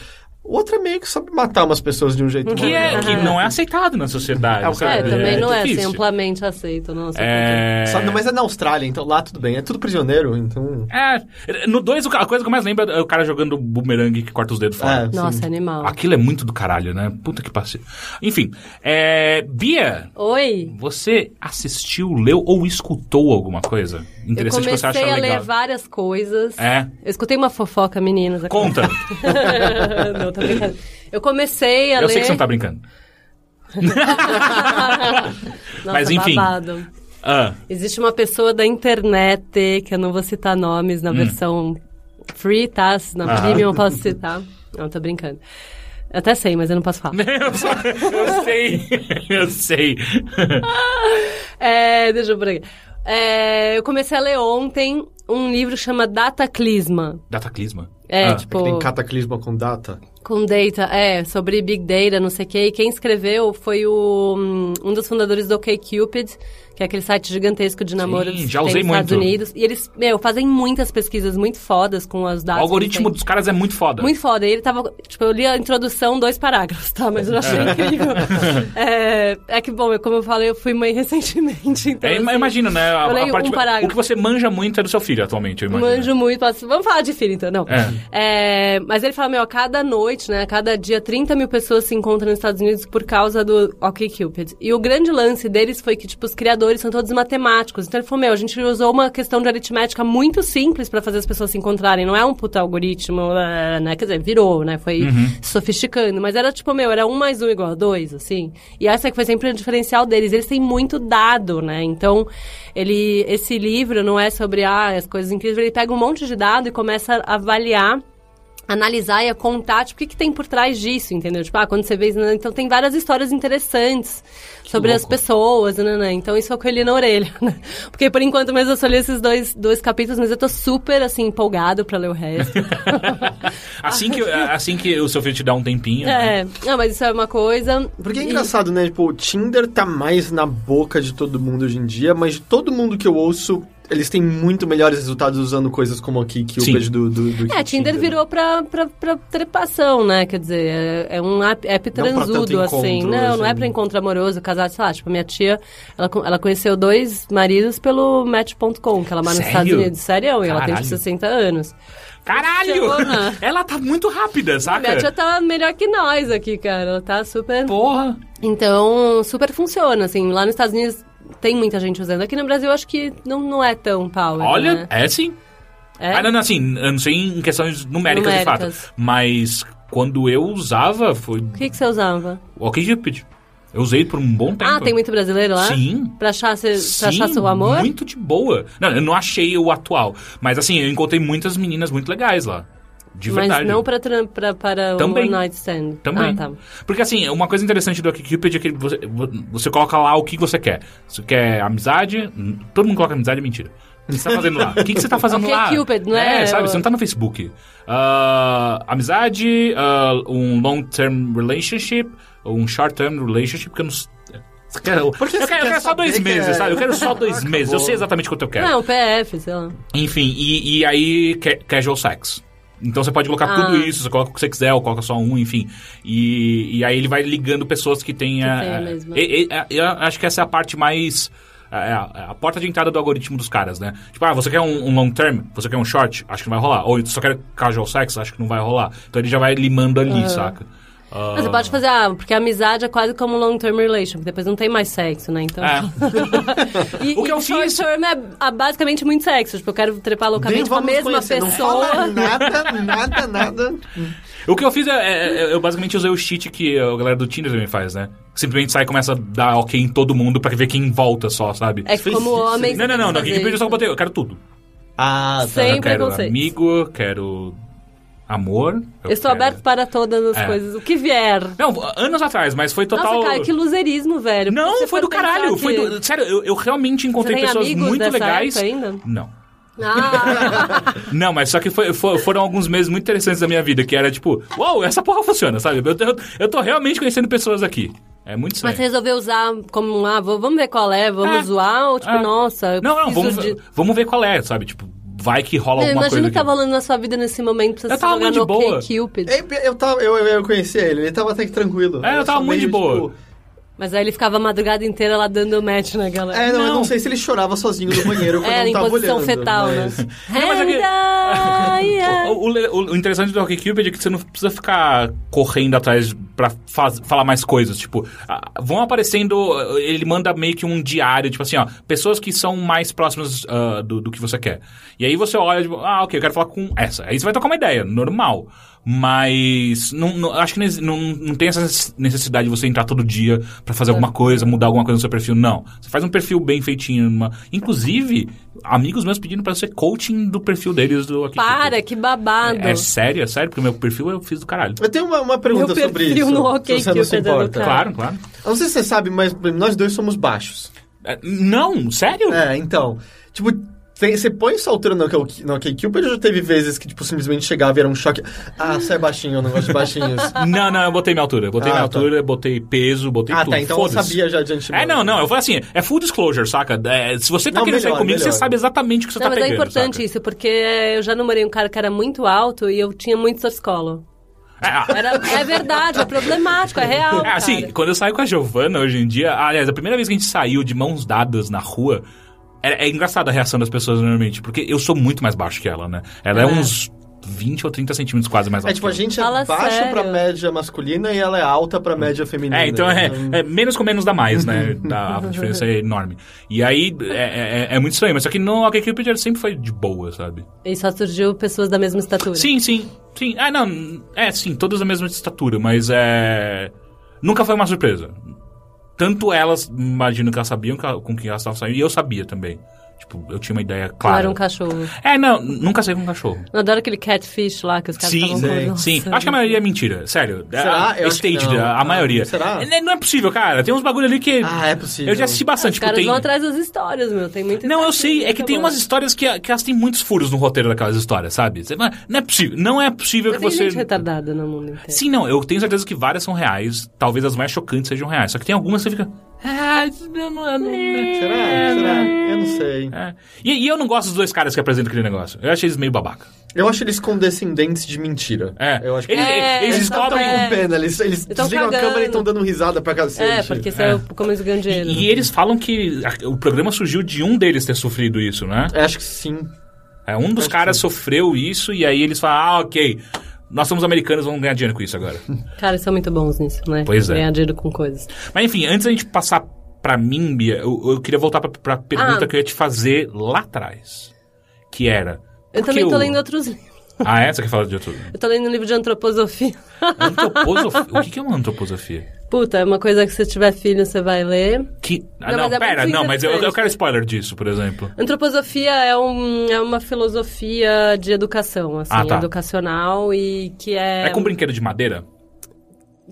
O outro é meio que sobre matar umas pessoas de um jeito Que, é, maneiro. que não é aceitado na sociedade. É, sabe? É, cara, também não é assim, amplamente aceito, não. sei É... Não, mas é na Austrália, então lá tudo bem. É tudo prisioneiro, então... É, no 2, a coisa que eu mais lembro é o cara jogando bumerangue que corta os dedos fora. É. Nossa, Sim. animal. Aquilo é muito do caralho, né? Puta que passe. Enfim, é... Bia, Oi. você assistiu, leu ou escutou alguma coisa Eu interessante que você comecei acha a legal? ler várias coisas. É? Eu escutei uma fofoca, meninas. aqui. Conta. não, tô brincando. Eu comecei a eu ler... sei que você não tá brincando. Nossa, Mas, enfim. Ah, Existe uma pessoa da internet, que eu não vou citar nomes na versão free, tá? Na Hum. Ah. premium eu posso citar. Não, tô brincando. Eu até sei, mas eu não posso falar. eu, só- eu sei. Eu sei. É, deixa eu por aqui. É, eu comecei a ler ontem um livro que chama Dataclisma. Dataclisma. É, Ah, tipo... Tem cataclisma com data. Com data, é, sobre Big Data, não sei o quê. E quem escreveu foi o, hum, um dos fundadores do OkCupid, que é aquele site gigantesco de namoro Sim, já usei nos Estados muito. Unidos. E eles, meu, fazem muitas pesquisas muito fodas com os O dados. algoritmo que eles dos caras é muito foda. Muito foda. E ele tava, tipo, eu li a introdução, dois parágrafos, tá? Mas eu achei incrível. é, é que, bom, eu- como eu falei, eu fui mãe recentemente, então... É, assim, Imagina, né? A, a parte- um parágrafo. o que você manja muito é do seu filho atualmente, eu imagino. Manjo muito. posso- Vamos falar de filho, então, não. É. É, mas ele fala, meu, a cada noite, né, a cada dia, 30 mil pessoas se encontram nos Estados Unidos por causa do OkCupid. E o grande lance deles foi que, tipo, os criadores são todos matemáticos. Então ele falou, meu, a gente usou uma questão de aritmética muito simples pra fazer as pessoas se encontrarem. Não é um puta algoritmo, é, né? Quer dizer, virou, né? Foi Uhum. sofisticando. Mas era, tipo, meu, era um mais um igual a dois, assim. E essa que foi sempre o diferencial deles. Eles têm muito dado, né? Então, ele, esse livro não é sobre, ah, as coisas incríveis. Ele pega um monte de dado e começa a avaliar analisar e a contar, tipo, o que, que tem por trás disso, entendeu? Tipo, ah, quando você vê né? então tem várias histórias interessantes sobre as pessoas, né, né? Então isso é eu li na orelha, né? Porque por enquanto mesmo eu só li esses dois, dois capítulos, mas eu tô super, assim, empolgado pra ler o resto. Assim que, assim que o seu filho te dá um tempinho. né? é, não, mas isso é uma coisa... Porque é E- engraçado, né? Tipo, o Tinder tá mais na boca de todo mundo hoje em dia, mas de todo mundo que eu ouço, eles têm muito melhores resultados usando coisas como aqui que o do, do, do É, o Tinder virou pra, pra, pra trepação, né? Quer dizer, é, é um app, app Não pra tanto transudo, assim. encontro, Não, não é assim. pra encontro amoroso, casado, sei lá. Tipo, minha tia, ela, ela conheceu dois maridos pelo Match.com, que ela mora nos? Estados Unidos. Sério, e ela tem, tipo, Caralho. 60 anos. Caralho! Funciona. Ela tá muito rápida, saca? Minha tia tá melhor que nós aqui, cara. Ela tá super... Porra! Então, super funciona, assim. Lá nos Estados Unidos tem muita gente usando. Aqui no Brasil, acho que não, não é tão power, Olha, né? é sim. É? Ah, não, não, assim, eu não sei em questões numéricas, de Numéricas. fato. Mas quando eu usava, foi O que, que você usava? o OkCupid. Eu usei por um bom tempo. Ah, tem muito brasileiro lá? Sim. Pra achar, cê, Sim, pra achar seu amor? muito de boa. Não, eu não achei o atual. Mas assim, eu encontrei muitas meninas muito legais lá. De Mas verdade. não pra, tra- pra, para o Também. One Night Stand. Também. Ah, tá. Porque assim, uma coisa interessante do OkCupid é que você, você coloca lá o que você quer. Você quer amizade? Todo mundo coloca amizade, é mentira. O que você tá fazendo lá? O que, que você tá fazendo lá? OkCupid, não é? É, sabe? Você não tá no Facebook. Ah, amizade, ah, um long-term relationship, ou um short-term relationship, que eu não... s- Você quer, eu, Por que eu você quero, eu quer quero só dois que meses, é? sabe? Eu quero só dois Acabou. meses. Eu sei exatamente quanto eu quero. Não, PF, sei lá. Enfim, e, e aí ca- casual sex. Então você pode colocar Ah. tudo isso, você coloca o que você quiser, ou coloca só um, enfim. E, e aí ele vai ligando pessoas que têm eu acho que essa é a parte mais. é A, a porta de entrada do algoritmo dos caras, né? Tipo, ah, você quer um, um long term? Você quer um short? Acho que não vai rolar. Ou só quer casual sex? Acho que não vai rolar. Então ele já vai limando ali, saca? Ah, Mas você pode fazer, ah, porque a amizade é quase como um long-term relation, porque depois não tem mais sexo, né? Então. É. e, O que e eu fiz- short-term é ah, basicamente muito sexo. Tipo, eu quero trepar loucamente com a mesma conhecer, Não pessoa. fala nada, nada, nada. O que eu fiz é, é- é- eu basicamente usei o cheat que a galera do Tinder também faz, né? Simplesmente sai e começa a dar ok em todo mundo pra ver quem volta só, sabe? É que como homem. Não, não, não, fazer Wikipedia eu só botei, eu quero tudo. Ah, tá. Sem eu quero preconceito. amigo, quero amor. Eu estou quero- aberto para todas as É. coisas. O que vier. Não, anos atrás, mas foi total. Nossa, cara, que loserismo, velho. Não, foi do caralho. pensar Foi que- do... Sério, eu, eu realmente encontrei pessoas muito legais. ainda? Não. Ah, Não, mas só que foi- fo- foram alguns meses muito interessantes da minha vida, que era tipo, uau, essa porra funciona, sabe? Eu, eu, eu tô realmente conhecendo pessoas aqui. É muito mas estranho. você resolveu usar como, ah, v- vamos ver qual é, vamos É. zoar, ou tipo, É. nossa, Não, não, vamos, de... vamos ver qual é, sabe? Tipo, vai que rola Eu alguma coisa o que tá aqui. rolando na sua vida nesse momento pra Eu você tava muito de boa. OkCupid. Eu, eu, tava, eu, eu conheci ele, ele tava até que tranquilo. É, eu Era tava muito meio, de boa. tipo, Mas aí ele ficava a madrugada inteira lá dando match na galera. É, não, eu Não. não sei se ele chorava sozinho no banheiro quando É, não em tava posição olhando. fetal, mas... né? Não, mas é Anda, yeah. O, o- o- interessante do OkCupid é que você não precisa ficar correndo atrás pra faz- falar mais coisas. Tipo, vão aparecendo. Ele manda meio que um diário, tipo assim, ó, pessoas que são mais próximas ah, do, do que você quer. E aí você olha, tipo, ah, ok, eu quero falar com essa. Aí você vai trocar uma ideia, normal. Mas não, não- acho que não, não tem essa necessidade de você entrar todo dia pra fazer alguma coisa, mudar alguma coisa no seu perfil. Não. Você faz um perfil bem feitinho. numa- Inclusive, amigos meus pedindo pra ser coaching do perfil deles do OkCupid. Para, que babado. É, é sério, é sério, porque o meu perfil eu fiz do caralho. Eu tenho uma, uma pergunta Meu sobre isso. no se Ok você não se é. Claro, claro. Eu não sei se você sabe, mas nós dois somos baixos. É, não, sério? É, então. Tipo, tem- você põe sua altura no, no OkCupid ou já teve vezes que, tipo, simplesmente chegava e era um choque? Ah, você é baixinho, eu não gosto de baixinhos. Não, não, eu botei minha altura. Eu Botei Ah, minha tá. altura, botei peso, botei ah, tudo. tá, então eu sabia já de antemão. É, não, não, eu falei assim, é full disclosure, saca? É, se você tá Não, querendo sair melhor, comigo, melhor. você sabe exatamente o que você Não, tá mas é pegando, importante saca? isso, porque eu já namorei um cara que era muito alto e eu tinha muito torcicolo. É, ah, Era, é verdade, é problemático, é real. É, assim, cara. quando eu saio com a Giovana hoje em dia, aliás, a primeira vez que a gente saiu de mãos dadas na rua, é, é engraçada a reação das pessoas normalmente, porque eu sou muito mais baixo que ela, né? Ela é, É. uns 20 ou 30 centímetros quase mais alta. É tipo, a gente é baixo sério. pra média masculina e ela é alta pra média feminina. É, então é, Então, é menos com menos dá mais, né? A diferença é enorme. E aí é, é- é muito estranho, mas só que no OkCupid ele sempre foi de boa, sabe? E só surgiu pessoas da mesma estatura. Sim, sim, sim. Ah, não, é sim, todas da mesma estatura, mas é. Nunca foi uma surpresa. Tanto elas, imagino que elas sabiam com quem elas estavam saindo, e eu sabia também. Tipo, eu tinha uma ideia Não clara. era um cachorro. É, não, nunca saí com um cachorro. Eu adoro aquele catfish lá que os caras Sim, sim. Sim, acho que a maioria é mentira, sério. Será? É, Eu acho que staged, não. a, a Ah, maioria. será? É, Não é possível, cara. Tem uns bagulho ali que. Ah, é possível. Eu já assisti bastante. Os Tipo, caras tem... vão atrás das histórias, meu. Tem muita Não, eu sei. É que muito tem boa. umas histórias que, que elas têm muitos furos no roteiro daquelas histórias, sabe? Fala, Não é possível. Não é possível Mas que tem você. gente retardada no mundo inteiro. Sim, não, eu tenho certeza que várias são reais. Talvez as mais chocantes sejam reais. Só que tem algumas que você fica. Ah, isso não, não, não, Será? Será? Eu não sei. É. E, e eu não gosto dos dois caras que apresentam aquele negócio. Eu achei eles meio babaca. Eu acho eles condescendentes de mentira. É. Eu acho que Eles, É, eles eles descobrem. tão- com pena. Eles, eles Eles desligam a câmera e estão dando risada pra cacete. É, porque isso É. é, o começo ganhando dinheiro. E, e eles falam que a- o programa surgiu de um deles ter sofrido isso, né? Eu Acho que sim. É, um dos Acho caras sofreu isso e aí eles falam, ah, ok, nós somos americanos, vamos ganhar dinheiro com isso agora. Cara, eles são muito bons nisso, né? Pois é. Ganhar dinheiro com coisas. Mas enfim, antes da gente passar pra mim, Bia, eu, eu queria voltar pra, pra pergunta Ah. que eu ia te fazer lá atrás. Que era... Eu também tô o- lendo outros livros. Ah, é? Você quer falar de outro... Eu tô lendo um livro de antroposofia. Antroposofia? o que é uma antroposofia? Puta, é uma coisa que se tiver filho você vai ler. Que... Ah, Não, não, mas é pera, não, mas eu, eu quero spoiler disso, por exemplo. Antroposofia é, um, é uma filosofia de educação, assim, Ah, tá. educacional e que é... É com brinquedo de madeira?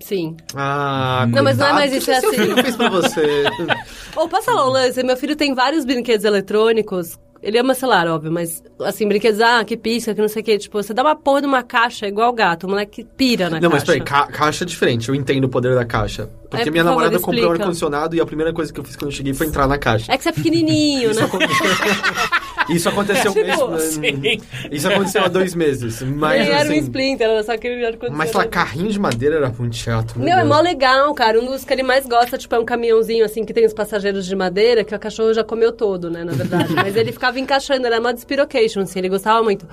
Sim. Ah, Não, mas não é mais isso, é seu assim. filho fez pra você? Ou passa lá o lance, meu filho tem vários brinquedos eletrônicos. Ele ama celular, óbvio, mas assim, brinquedos, ah, que pisca, que não sei o que. Tipo, você dá uma porra de uma caixa igual gato, o moleque pira na Não, mas caixa. peraí, ca caixa é diferente. Eu entendo o poder da caixa. Porque É, por minha favor, namorada comprou um ar-condicionado e a primeira coisa que eu fiz quando eu cheguei foi entrar na caixa. É que você é pequenininho, né? Isso aconteceu Tipo, mesmo. Sim. Isso aconteceu há dois meses. Mas Nem era um assim. Splinter, era só aquele ar-condicionado. Mas lá, carrinho de madeira era muito chato. Meu, é mó legal, cara. Um dos que ele mais gosta, tipo, é um caminhãozinho, assim, que tem os passageiros de madeira, que o cachorro já comeu todo, né, na verdade. mas ele ficava encaixando, era uma despirocation, assim, ele gostava muito.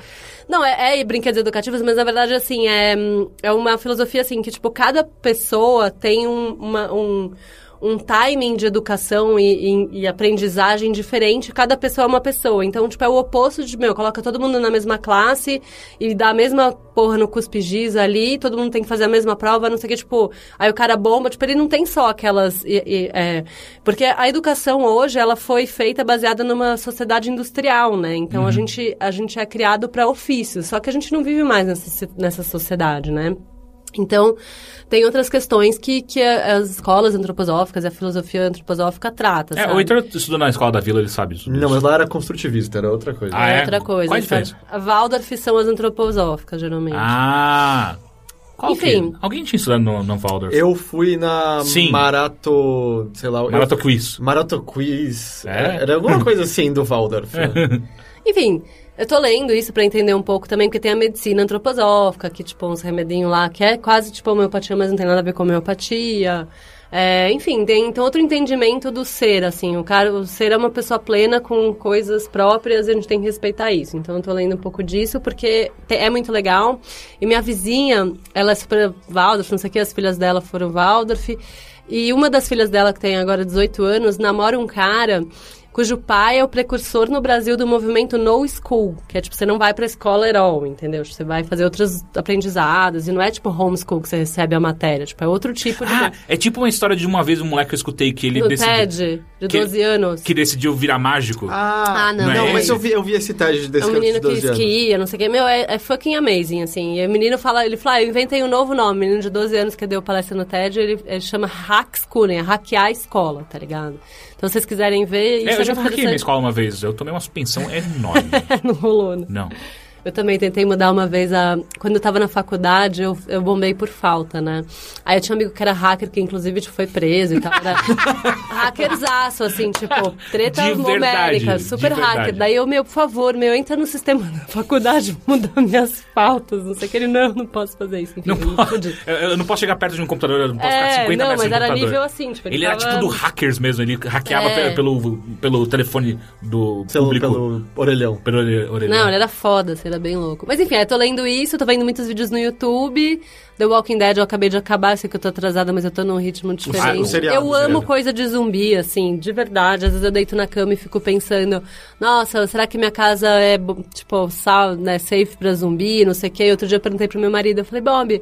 Não, é, é brinquedos educativos, mas na verdade, assim, é, é uma filosofia, assim, que, tipo, cada pessoa tem um, uma, um, um timing de educação e, e- e aprendizagem diferente, cada pessoa é uma pessoa. Então, tipo, é o oposto de, meu, coloca todo mundo na mesma classe e dá a mesma porra no cuspe-giz ali, todo mundo tem que fazer a mesma prova, não sei o que, tipo, aí o cara bomba, tipo, ele não tem só aquelas... e- é, porque a educação hoje, ela foi feita baseada numa sociedade industrial, né? Então, a, gente, a gente é criado para ofícios, só que a gente não vive mais nessa, nessa sociedade, né? Então, tem outras questões que, que as escolas antroposóficas e a filosofia antroposófica trata, É, o Heitor estudou na escola da Vila, ele sabe isso. Não, mas lá era construtivista, era outra coisa. Ah, é é? outra coisa. Qual a diferença? A Waldorf são as antroposóficas, geralmente. Ah. Qual Enfim. que? Alguém tinha estudado no, no Waldorf? Eu fui na Sim. Marato... sei lá... eu- Marato Quiz. Marato Quiz. É? Era alguma coisa assim do Waldorf. Enfim, eu tô lendo isso pra entender um pouco também, porque tem a medicina antroposófica, que, tipo, uns remedinhos lá, que é quase tipo homeopatia, mas não tem nada a ver com homeopatia. É, enfim, tem, tem outro entendimento do ser, assim. O cara, o ser é uma pessoa plena com coisas próprias e a gente tem que respeitar isso. Então, eu tô lendo um pouco disso porque te- é muito legal. E minha vizinha, ela é super Waldorf, não sei o que, as filhas dela foram Waldorf. E uma das filhas dela, que tem agora 18 anos, namora um cara cujo pai é o precursor no Brasil do movimento No School, que é tipo, você não vai pra escola at all, entendeu? Você vai fazer outros aprendizados, e não é tipo homeschool que você recebe a matéria, tipo, é outro tipo de... Ah, é tipo uma história de uma vez um moleque que eu escutei que ele no decidiu, TED, de que- 12 anos. que decidiu virar mágico. Ah, Ah, não, não Não, é mas eu vi, eu vi esse TED desse É um menino de que 12 anos. esquia, não sei o que. Meu, é, é fucking amazing, assim. E o menino fala, ele fala, ah, eu inventei um novo nome. menino de 12 anos que deu palestra no TED, ele, ele chama Hack Schooling, é hackear a escola, tá ligado? Então, se vocês quiserem ver... isso É, eu já muito hackeei na escola uma vez, eu tomei uma suspensão enorme. não rolou, né? Não. Eu também tentei mudar uma vez a. Quando eu tava na faculdade, eu, eu bombei por falta, né? Aí eu tinha um amigo que era hacker, que inclusive tipo, foi preso e tal. Era hackerzaço, assim, tipo, treta De numérica, super hacker. Daí eu, meu, por favor, meu, entra no sistema da faculdade, muda minhas pautas, não sei o que ele, não, não posso fazer isso. Enfim, Não pode- eu, eu não posso chegar perto de um computador, eu não posso ficar É, 50 não, metros mas de um era computador. nível assim, tipo, ele Ele era tava- tipo do hackers mesmo, ele hackeava É. pe- pelo, pelo telefone do Pelo, público. pelo orelhão. Pelo ore- orelhão. Não, ele era foda, assim, era bem louco. Mas enfim, eu tô lendo isso, tô vendo muitos vídeos no YouTube. The Walking Dead eu acabei de acabar, sei que eu tô atrasada, mas eu tô num ritmo diferente. o seriado, eu amo seriado. coisa de zumbi, assim, de verdade. Às vezes eu deito na cama e fico pensando, nossa, será que minha casa é, tipo, sal, né, safe pra zumbi, não sei o quê. Outro dia eu perguntei pro meu marido, eu falei, Bob,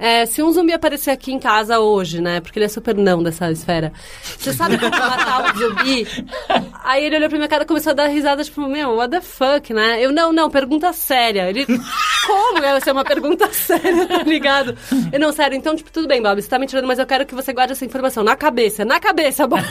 é, se um zumbi aparecer aqui em casa hoje, né? Porque ele é super não dessa esfera. Você sabe como matar um zumbi? Aí ele olhou pra minha cara e começou a dar risada, tipo, meu, what the fuck, né? Eu, não, não, pergunta séria. Ele, como é ser uma pergunta séria, tá ligado? Eu, não, sério, então, tipo, tudo bem, Bob, você tá me tirando, mas eu quero que você guarde essa informação na cabeça, na cabeça, Bob.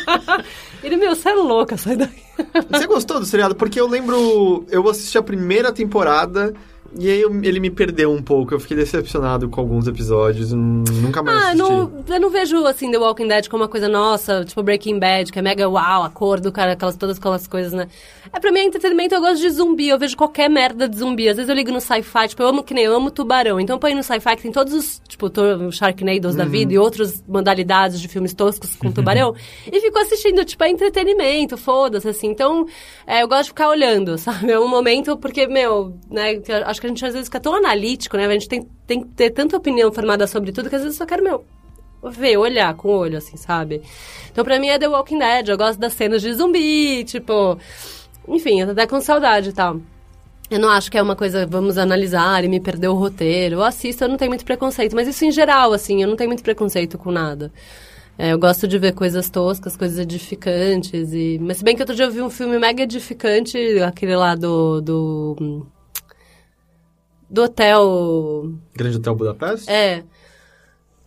ele, meu, você é louca, sai daqui. Você gostou do seriado? Porque eu lembro... Eu assisti a primeira temporada... E aí eu- ele me perdeu um pouco. Eu fiquei decepcionado com alguns episódios. hum, Nunca mais Ah, assisti. não, eu não vejo, assim, The Walking Dead como uma coisa nossa, tipo Breaking Bad, que é mega uau, a cor do cara, aquelas, todas aquelas coisas, né? É, pra mim é entretenimento, eu gosto de zumbi, eu vejo qualquer merda de zumbi. Às vezes eu ligo no sci-fi, tipo, eu amo, que nem eu amo tubarão. Então eu ponho no sci-fi que tem todos os, tipo, Sharknados da vida e outras modalidades de filmes toscos com tubarão. e fico assistindo, tipo, é entretenimento, foda-se, assim. Então, é, eu gosto de ficar olhando, sabe? É um momento, porque, meu, né, eu acho que a gente às vezes fica tão analítico, né? A gente tem, tem que ter tanta opinião formada sobre tudo que às vezes eu só quero, meu, ver, olhar com o olho, assim, sabe? Então, pra mim é The Walking Dead. Eu gosto das cenas de zumbi, tipo. Enfim, eu até com saudade e tal. Eu não acho que é uma coisa, vamos analisar e me perder o roteiro. Eu assisto, eu não tenho muito preconceito. Mas isso em geral, assim, eu não tenho muito preconceito com nada. É, eu gosto de ver coisas toscas, coisas edificantes. E... Mas se bem que outro dia eu vi um filme mega edificante, aquele lá do. do, do hotel. Grande Hotel Budapeste? É.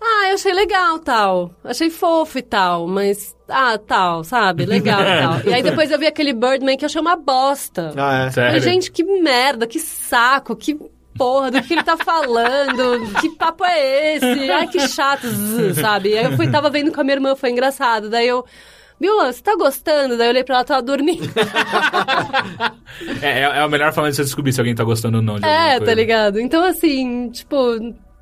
Ah, eu achei legal, tal. Achei fofo e tal, mas... Ah, tal, sabe? Legal e tal. E aí depois eu vi aquele Birdman que eu achei uma bosta. Ah, é. Sério? Falei, gente, que merda, que saco, que porra, do que ele tá falando, que papo é esse? Ai, que chato, zzz, sabe? E aí eu fui, tava vendo com a minha irmã, foi engraçado. Daí eu... Biola, você tá gostando? Daí eu olhei pra ela, tava dormindo. É, é- é a melhor forma de você descobrir se alguém tá gostando ou não de É, tá ligado? Então, assim, tipo,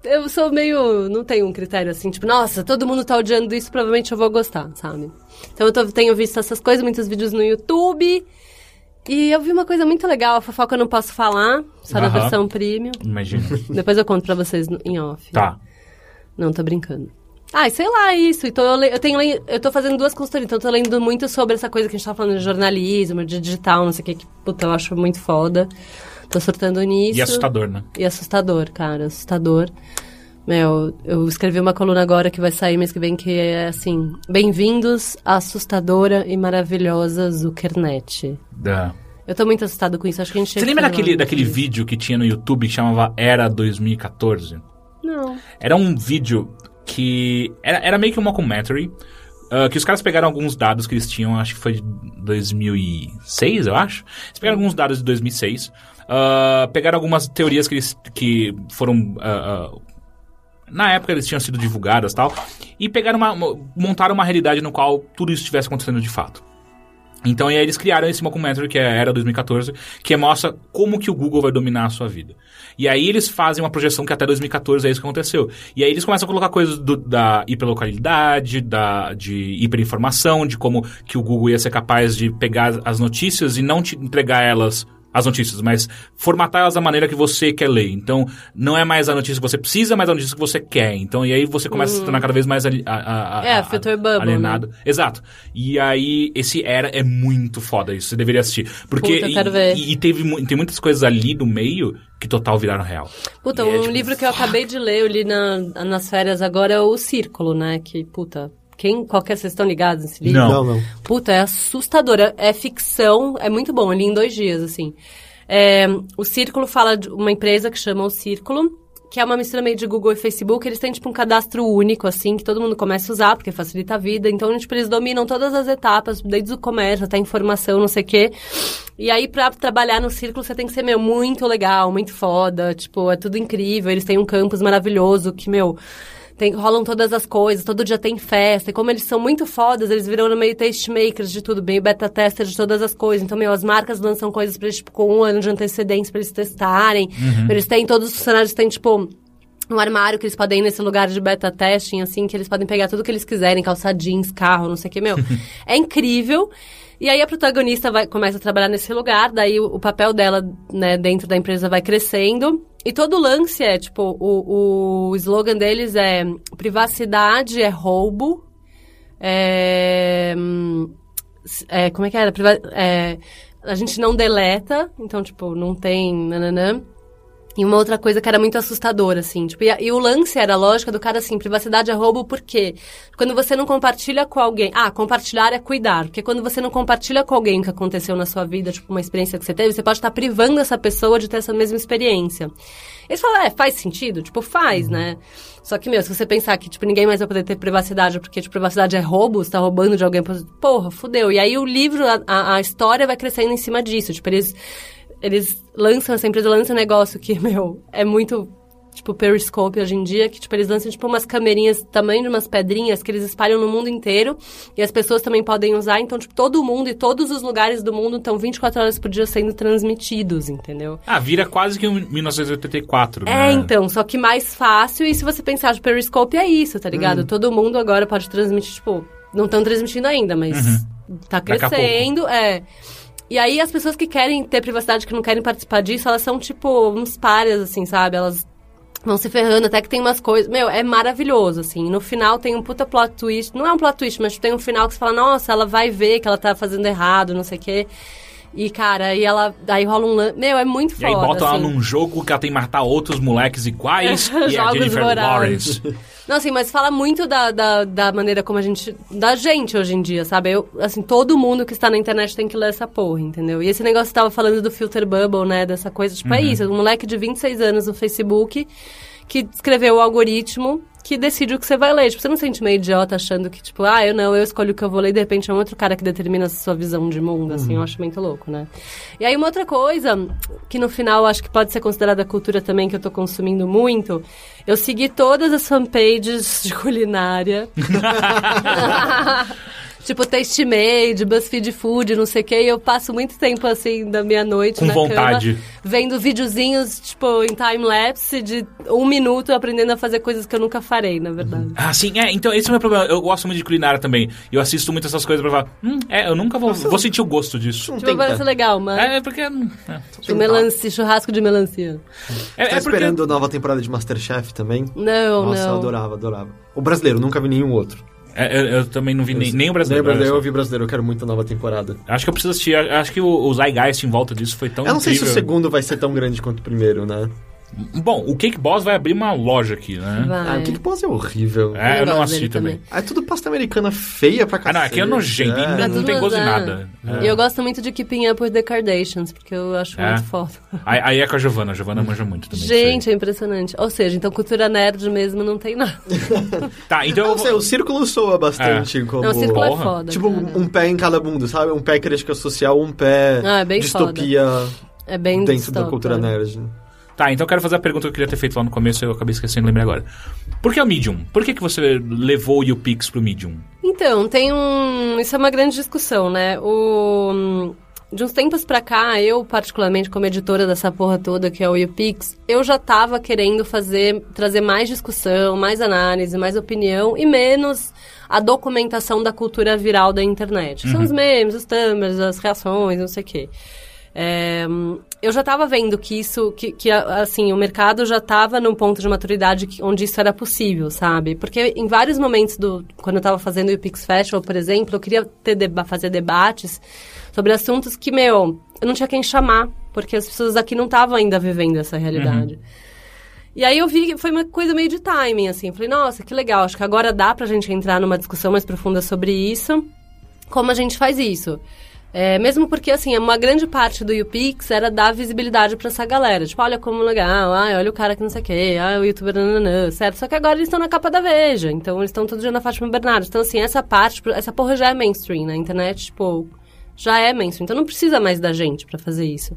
eu sou meio. Não tenho um critério assim, tipo, nossa, todo mundo tá odiando isso, provavelmente eu vou gostar, sabe? Então eu tô- tenho visto essas coisas, muitos vídeos no YouTube. E eu vi uma coisa muito legal, a fofoca eu não posso falar, só na versão premium. Imagina. Depois eu conto pra vocês no- em off. tá. Não, tô brincando. Ah, sei lá, isso. Então eu, le- eu tenho le- eu tô fazendo duas consultorias, então eu tô lendo muito sobre essa coisa que a gente tá falando de jornalismo, de digital, não sei o que, que puta, eu acho muito foda. Tô surtando nisso. E assustador, né? E assustador, cara, assustador. Meu, eu escrevi uma coluna agora que vai sair mês que vem que é assim: Bem-vindos à assustadora e maravilhosa Zuckernet. Da... Eu tô muito assustado com isso, acho que a gente Você lembra daquele, daquele vídeo que tinha no YouTube que chamava Era 2014? Não. Era um vídeo que. Era, era meio que um mockumentary. ah, que os caras pegaram alguns dados que eles tinham, acho que foi de 2006, eu acho. Eles pegaram alguns dados de 2006. ah, pegaram algumas teorias que eles que foram. ah, na época eles tinham sido divulgadas tal. E pegaram uma- montaram uma realidade no qual tudo isso estivesse acontecendo de fato. Então, aí eles criaram esse mockumentary, que é Era 2014, que mostra como que o Google vai dominar a sua vida. E aí eles fazem uma projeção que até 2014 é isso que aconteceu. E aí eles começam a colocar coisas do- da hiperlocalidade, da, de hiperinformação, de como que o Google ia ser capaz de pegar as notícias e não te entregar elas as notícias, mas formatar elas da maneira que você quer ler. Então, não é mais a notícia que você precisa, mas a notícia que você quer. Então, e aí você começa a se tornar cada vez mais ali, a, É, a- filter bubble, alienado. Exato. E aí, esse Era é muito foda isso. Você deveria assistir. Porque. Puta, eu quero e, ver. E, e teve, tem muitas coisas ali no meio que total viraram real. Puta, E é, um tipo, livro que eu acabei de ler, eu li na- nas férias agora, é O Círculo, né? Que, puta, quem, qualquer, vocês estão ligados nesse livro? Não. Não, não. Puta, é assustadora. É ficção, é muito bom. Eu li em dois dias, assim. É, o Círculo fala de uma empresa que chama O Círculo, que é uma mistura meio de Google e Facebook. Eles têm, tipo, um cadastro único, assim, que todo mundo começa a usar, porque facilita a vida. Então, tipo, eles dominam todas as etapas, desde o comércio até a informação, não sei o quê. E aí, pra trabalhar no Círculo, você tem que ser, meu, muito legal, muito foda. Tipo, é tudo incrível. Eles têm um campus maravilhoso que, meu... Tem, rolam todas as coisas, todo dia tem festa. E como eles são muito fodas, eles viram meio tastemakers de tudo, meio beta tester de todas as coisas. Então, meu, as marcas lançam coisas pra eles, tipo, com um ano de antecedência pra eles testarem. Eles têm, todos os funcionários têm, tipo, um armário que eles podem ir nesse lugar de beta testing, assim, que eles podem pegar tudo que eles quiserem, calça jeans, carro, não sei o que, meu. é incrível. E aí a protagonista vai, começa a trabalhar nesse lugar, daí o, o papel dela, né, dentro da empresa vai crescendo. E todo lance é, tipo, o, o slogan deles é privacidade é roubo. É, é, como é que era? É, a gente não deleta, então, tipo, não tem nananã. E uma outra coisa que era muito assustadora, assim. Tipo, e, a- e o lance era a lógica do cara assim, privacidade é roubo por quê? Quando você não compartilha com alguém. Ah, compartilhar é cuidar. Porque quando você não compartilha com alguém o que aconteceu na sua vida, tipo, uma experiência que você teve, você pode estar privando essa pessoa de ter essa mesma experiência. Eles falam, é, faz sentido? Tipo, faz, né? Só que, meu, se você pensar que, tipo, ninguém mais vai poder ter privacidade porque, tipo, privacidade é roubo, você tá roubando de alguém, porra, fudeu. E aí o livro, a, a, a história vai crescendo em cima disso. Tipo, eles eles lançam, essa empresa lança um negócio que, meu, é muito, tipo, periscope hoje em dia, que, tipo, eles lançam, tipo, umas camerinhas, tamanho de umas pedrinhas, que eles espalham no mundo inteiro, e as pessoas também podem usar, então, tipo, todo mundo e todos os lugares do mundo estão 24 horas por dia sendo transmitidos, entendeu? Ah, vira quase que um 1984, É, né? então, só que mais fácil, e se você pensar de Periscope, é isso, tá ligado? Todo mundo agora pode transmitir, tipo, não estão transmitindo ainda, mas tá a pouco. crescendo, é. E aí as pessoas que querem ter privacidade, que não querem participar disso, elas são, tipo, uns párias, assim, sabe? Elas vão se ferrando, até que tem umas coisas... Meu, é maravilhoso, assim. No final tem um puta plot twist. Não é um plot twist, mas tem um final que você fala, nossa, ela vai ver que ela tá fazendo errado, não sei o quê. E, cara, aí ela... Aí rola um... lan- Meu, é muito E foda, aí bota ela assim. num jogo que ela tem que matar outros moleques iguais e a Jogos Jennifer. Lawrence. Não, assim, mas fala muito da, da, da maneira como a gente. Da gente hoje em dia, sabe? Eu, assim, todo mundo que está na internet tem que ler essa porra, entendeu? E esse negócio que você tava falando do filter bubble, né? Dessa coisa, tipo, é isso. Um moleque de 26 anos no Facebook que escreveu o algoritmo que decide o que você vai ler. Tipo, você não se sente meio idiota achando que, tipo, ah, eu não, eu escolho o que eu vou ler e de repente é um outro cara que determina a sua visão de mundo, assim, eu acho muito louco, né? E aí uma outra coisa, que no final acho que pode ser considerada cultura também, que eu tô consumindo muito, eu segui todas as fanpages de culinária. Tipo, Taste Made, BuzzFeed Food, não sei o quê. E eu passo muito tempo, assim, da meia-noite Com na vontade. cama, vendo videozinhos, tipo, em time-lapse de um minuto, aprendendo a fazer coisas que eu nunca farei, na verdade. Ah, sim, é. Então, esse é o meu problema. Eu gosto muito de culinária também. E eu assisto muito essas coisas pra falar, hum, é, eu nunca vou, vou sentir o gosto disso. Não Tipo, parece tenta. legal, mas... É, porque... hum, É, tipo, melancia, churrasco de melancia. é, Tá é porque... esperando a nova temporada de Masterchef também? Não, Nossa, não. eu adorava, adorava. O brasileiro, nunca vi nenhum outro. É, eu, eu também não vi nem, nem o brasileiro. Nem o brasileiro, eu vi brasileiro, eu quero muito a nova temporada. Acho que eu preciso assistir. Acho que o, o em volta disso foi tão eu não sei se o incrível. segundo vai ser tão grande quanto o primeiro, né? Bom, o Cake Boss vai abrir uma loja aqui, né? Vai. Ah, o Kick Boss é horrível. É, eu não gosto assisti também. Ah, É tudo pasta americana feia pra Ah, cacete. não, aqui é nojento, É. ainda Tá não tudo tem gosto de nada. E eu gosto muito de Keeping Up with the Kardashians, porque eu acho É. muito foda. Aí, aí é com a Giovana, a Giovana manja muito também. Gente, é impressionante. Ou seja, então cultura nerd mesmo não tem nada. Tá, então eu Não sei, vou... o círculo soa bastante como... Não, o círculo é Porra. foda. Tipo, cara. um pé em cada mundo, sabe? Um pé crítica social, um pé Ah, é bem distopia É bem dentro da distópico, cultura né? nerd. Tá, então eu quero fazer a pergunta que eu queria ter feito lá no começo e eu acabei esquecendo, lembrei agora. Por que o Medium? Por que, que você levou o UPix pro Medium? Então, tem um. Isso é uma grande discussão, né? O. De uns tempos pra cá, eu, particularmente, como editora dessa porra toda, que é o UPix, eu já tava querendo fazer, trazer mais discussão, mais análise, mais opinião e menos a documentação da cultura viral da internet. São os memes, os thumbers, as reações, não sei o quê. É, eu já estava vendo que isso, que, que, assim, o mercado já estava num ponto de maturidade onde isso era possível, sabe? Porque em vários momentos do, quando eu estava fazendo o Pix Festival, por exemplo, eu queria ter fazer debates sobre assuntos que, meu, eu não tinha quem chamar, porque as pessoas aqui não estavam ainda vivendo essa realidade. E aí eu vi que foi uma coisa meio de timing, assim. Falei, nossa, que legal, acho que agora dá pra gente entrar numa discussão mais profunda sobre isso. Como a gente faz isso? É, mesmo porque, assim, uma grande parte do YouPix era dar visibilidade pra essa galera. Tipo, olha como legal, ai, olha o cara que não sei o quê, ai, o youtuber, nananã, certo? Só que agora eles estão na capa da Veja, então eles estão todo dia na Fátima Bernardes. Então, assim, essa parte, essa porra já é mainstream na internet, tipo, já é mainstream. Então não precisa mais da gente pra fazer isso.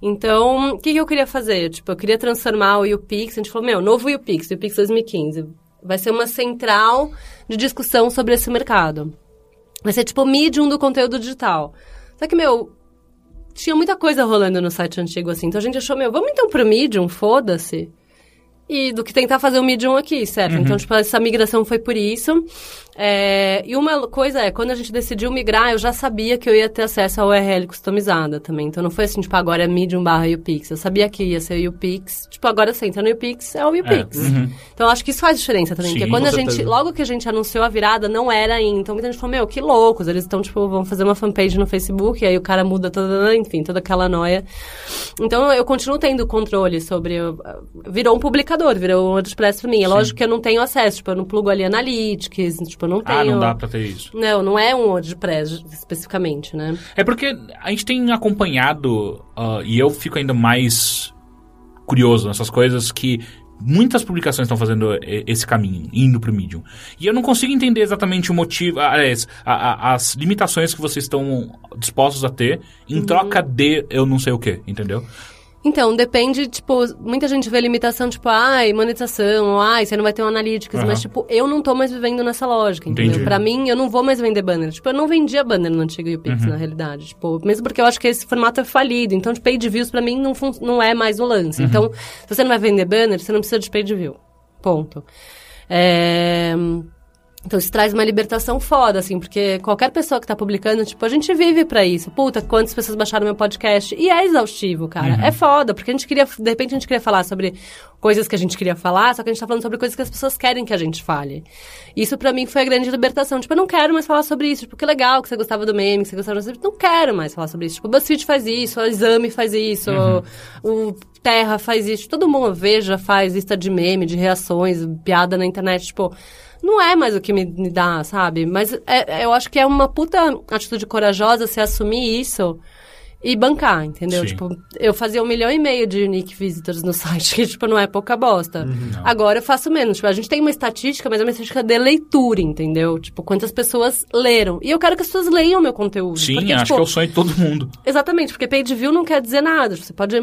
Então, o que, que eu queria fazer? Tipo, eu queria transformar o YouPix, a gente falou, meu, novo YouPix, YouPix 2015. Vai ser uma central de discussão sobre esse mercado. Vai ser tipo medium do conteúdo digital. Só que, meu, tinha muita coisa rolando no site antigo assim. Então a gente achou, meu, vamos então pro medium, foda-se. E do que tentar fazer o medium aqui, certo? Então, tipo, essa migração foi por isso. É, e uma coisa é, quando a gente decidiu migrar, eu já sabia que eu ia ter acesso à URL customizada também. Então não foi assim, tipo, agora é medium barra UPix. Eu sabia que ia ser UPix. Tipo, agora você entra no UPix, é o UPix. uhum. Então eu acho que isso faz diferença também. Sim, porque quando a gente, logo que a gente anunciou a virada, não era ainda. Então muita gente falou, meu, que loucos. Eles estão, tipo, vão fazer uma fanpage no Facebook, e aí o cara muda toda, enfim, toda aquela noia. Então eu continuo tendo controle sobre. Virou um publicador, virou um WordPress pra mim. É lógico que eu não tenho acesso, tipo, eu não plugo ali Analytics, tipo, eu não tenho. Ah, não dá pra ter isso. Não, não é um WordPress especificamente, né? É porque a gente tem acompanhado, ah, e eu fico ainda mais curioso nessas coisas, que muitas publicações estão fazendo esse caminho, indo pro Medium. E eu não consigo entender exatamente o motivo, ah, aliás, a- a- as limitações que vocês estão dispostos a ter em troca de eu não sei o que, entendeu? Então, depende, tipo, muita gente vê limitação, tipo, ai, monetização, ou, ai, você não vai ter um analytics, Aham. mas, tipo, eu não tô mais vivendo nessa lógica, entendeu? Entendi. Pra mim, eu não vou mais vender banner. Tipo, eu não vendia banner no antigo UPix, Uhum. na realidade. Tipo, mesmo porque eu acho que esse formato é falido. Então, de page views, pra mim, não, não é mais o lance. Uhum. Então, se você não vai vender banner, você não precisa de page view. Ponto. É... Então isso traz uma libertação foda, assim, porque qualquer pessoa que tá publicando, tipo, a gente vive pra isso. Puta, quantas pessoas baixaram meu podcast? E é exaustivo, cara. É foda, porque a gente queria, de repente a gente queria falar sobre coisas que a gente queria falar, só que a gente tá falando sobre coisas que as pessoas querem que a gente fale. Isso pra mim foi a grande libertação. Tipo, eu não quero mais falar sobre isso. Tipo, que legal que você gostava do meme, que você gostava do... Não quero mais falar sobre isso. Tipo, o BuzzFeed faz isso, o Exame faz isso, o Terra faz isso. Todo mundo, Veja, faz lista de meme, de reações, piada na internet, tipo não é mais o que me, me dá, sabe? Mas é- é- eu acho que é uma puta atitude corajosa se assumir isso e bancar, entendeu? Sim. Tipo, eu fazia um milhão e meio de unique visitors no site, que, tipo, não é pouca bosta. Agora eu faço menos. Tipo, a gente tem uma estatística, mas é uma estatística de leitura, entendeu? Tipo, quantas pessoas leram. E eu quero que as pessoas leiam meu conteúdo. Sim, porque, acho tipo, que é o sonho de todo mundo. Exatamente, porque page view não quer dizer nada. Você pode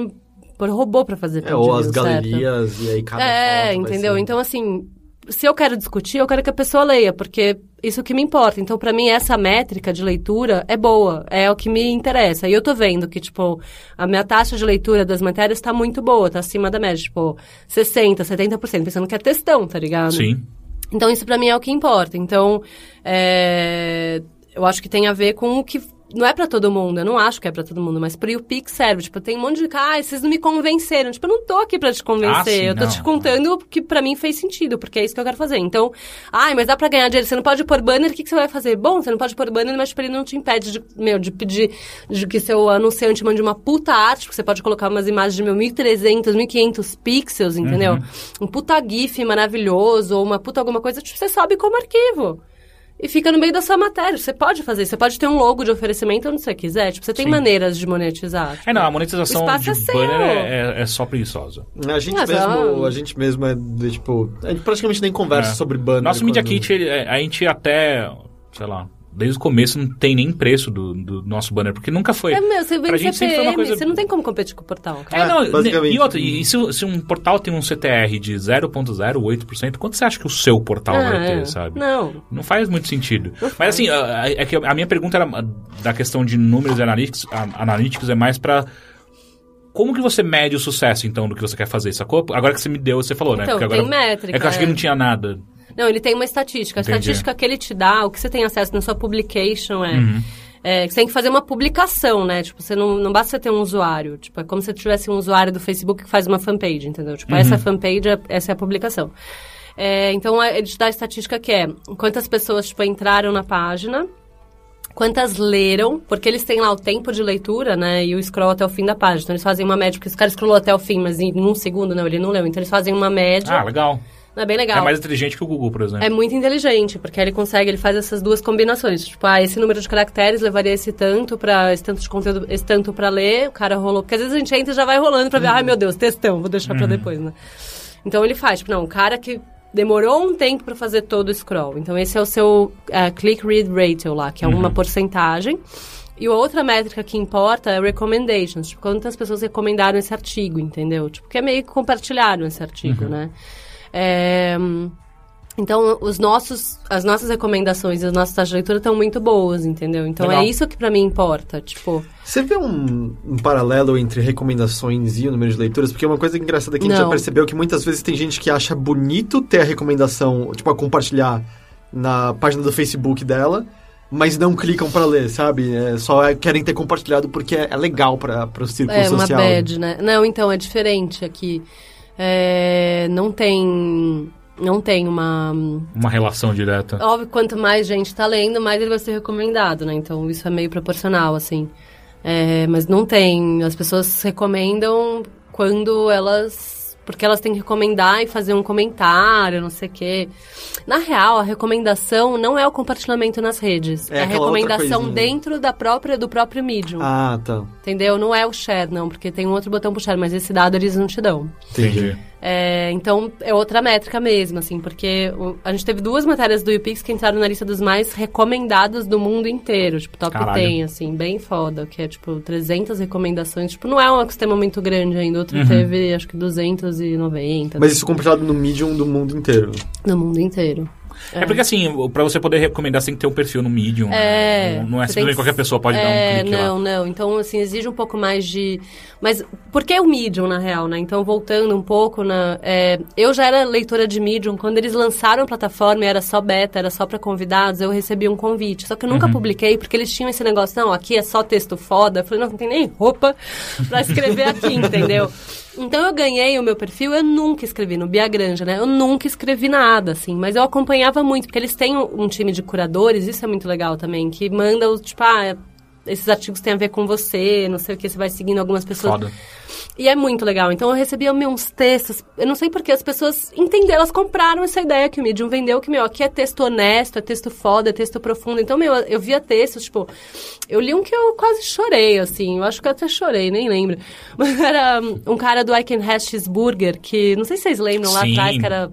pôr robô pra fazer page É, ou as view, certo? galerias, e aí cada É, entendeu? ser- Então, assim, se eu quero discutir, eu quero que a pessoa leia, porque isso que me importa. Então, pra mim, essa métrica de leitura é boa, é o que me interessa. E eu tô vendo que, tipo, a minha taxa de leitura das matérias tá muito boa, tá acima da média, tipo, 60%, 70%, pensando que é textão, tá ligado? Sim. Então, isso pra mim é o que importa. Então, é, eu acho que tem a ver com o que não é pra todo mundo, eu não acho que é pra todo mundo, mas pro YouPix serve. Tipo, tem um monte de cara, ah, vocês não me convenceram. Tipo, eu não tô aqui pra te convencer. Ah, sim, eu tô não. te contando o que pra mim fez sentido, porque é isso que eu quero fazer. Então, ai, mas dá pra ganhar dinheiro, você não pode pôr banner, o que, que você vai fazer? Bom, você não pode pôr banner, mas tipo, ele não te impede de, meu, de pedir de que seu anunciante mande uma puta arte, porque você pode colocar umas imagens de meu 1300, 1500 pixels, entendeu? Uhum. Um puta GIF maravilhoso, ou uma puta alguma coisa, tipo, você sobe como arquivo. E fica no meio da sua matéria. Você pode fazer, isso. você pode ter um logo de oferecimento onde você quiser. Tipo, você tem Sim. maneiras de monetizar. É, não, a monetização de é banner é, é- é só preguiçosa. A gente, Mas, mesmo, ah, a gente mesmo é, de, tipo... A gente praticamente nem conversa É. sobre banner. Nosso Media Kit, ele- é, a gente até, sei lá, desde o começo não tem nem preço do, do nosso banner, porque nunca foi. É, meu, você vende gente sempre foi CPM, uma coisa... você não tem como competir com o portal, cara. É, não, É, basicamente. E outra, e se, se um portal tem um CTR de 0.08%, quanto você acha que o seu portal vai Ah, ter, sabe? Não. Não faz muito sentido. Não Mas faz. assim, a, é que a minha pergunta era da questão de números e analytics, a- analytics é mais pra... Como que você mede o sucesso, então, do que você quer fazer, sacou? Agora que você me deu, você falou, né? Então, Porque tem agora, métrica, É que eu acho que é. não tinha nada. Não, ele tem uma estatística. A Entendi. estatística que ele te dá, o que você tem acesso na sua publication é... Uhum. é, que você tem que fazer uma publicação, né? Tipo, você não, não basta você ter um usuário. Tipo, é como se você tivesse um usuário do Facebook que faz uma fanpage, entendeu? Tipo, Uhum. essa fanpage, é- essa é a publicação. É, então, é, ele te dá a estatística que é quantas pessoas, tipo, entraram na página, quantas leram, porque eles têm lá o tempo de leitura, né, e o scroll até o fim da página. Então, eles fazem uma média, porque esse cara scrollou até o fim, mas em um segundo, não, ele não leu. Então, eles fazem uma média. Ah, legal. É bem legal. É mais inteligente que o Google, por exemplo. É muito inteligente, porque ele consegue, ele faz essas duas combinações. Tipo, ah, esse número de caracteres levaria esse tanto para esse tanto de conteúdo, esse tanto pra ler, o cara rolou. Porque às vezes a gente entra e já vai rolando pra ver, ai meu Deus, textão, vou deixar pra depois, né? Então ele faz, tipo, não, o cara que demorou um tempo pra fazer todo o scroll. Então esse é o seu eh, click read ratio lá, que é uma porcentagem. E outra métrica que importa é recommendations, tipo, quantas pessoas recomendaram esse artigo, entendeu? Tipo, que é meio que compartilharam esse artigo, né? É, então, os nossos, as nossas recomendações e as nossas taxas de leitura estão muito boas, entendeu? Então, Legal. é isso que pra mim importa, tipo... Você vê um, um paralelo entre recomendações e o número de leituras? Porque uma coisa engraçada que a gente já Não. percebeu é que muitas vezes tem gente que acha bonito ter a recomendação, tipo, a compartilhar na página do Facebook dela, mas não clicam pra ler, sabe? É, só é- querem ter compartilhado porque é, é legal para o círculo É uma social. bad, né? Não, então, é diferente aqui. É, não tem... Não tem uma... Uma relação direta. Óbvio, quanto mais gente tá lendo, mais ele vai ser recomendado, né? Então, isso é meio proporcional, assim. É, mas não tem... As pessoas recomendam quando elas... Porque elas têm que recomendar e fazer um comentário, não sei o quê. Na real, a recomendação não é o compartilhamento nas redes. É É, a recomendação dentro da própria, do próprio Medium. Ah, tá. Entendeu? Não é o share, não, porque tem um outro botão pro share, mas esse dado eles não te dão. Entendi. É, então, é outra métrica mesmo, assim, porque o- a gente teve duas matérias do YouPix que entraram na lista dos mais recomendados do mundo inteiro, tipo, top Caralho. 10, assim, bem foda, que é, tipo, 300 recomendações, tipo, não é um ecossistema muito grande ainda, outro Uhum. teve, acho que 290 Mas isso compartilhado no Medium do mundo inteiro. no mundo inteiro. É. porque assim, pra você poder recomendar, você tem que ter um perfil no Medium. É. né? Não, não é simplesmente que- qualquer pessoa pode é, dar um clique não, lá. não. Então, assim, exige um pouco mais de... Mas por que o Medium, na real, né? Então, voltando um pouco, na, é, eu já era leitora de Medium. Quando eles lançaram a plataforma e era só beta, era só pra convidados, eu recebi um convite. Só que eu Uhum. nunca publiquei, porque eles tinham esse negócio, não, aqui é só texto foda. Eu falei, não, não tem nem roupa pra escrever aqui, entendeu? Então eu ganhei o meu perfil, eu nunca escrevi no Bia Granja, né? Eu nunca escrevi nada, assim, mas eu acompanhava muito, porque eles têm um, time de curadores, isso é muito legal também, que manda tipo, ah, esses artigos têm a ver com você, não sei o que, você vai seguindo algumas pessoas. Foda. E é muito legal. Então eu recebia uns textos. Eu não sei porque as pessoas entenderam, elas compraram essa ideia que o Medium vendeu, que, meu, aqui é texto honesto, é texto foda, é texto profundo. Então, meu, eu via textos, tipo, eu li um que eu quase chorei, assim. Eu acho que eu até chorei, nem lembro. Mas era um cara do I Can Hash Cheeseburger, que não sei se vocês lembram lá Sim. atrás, que era.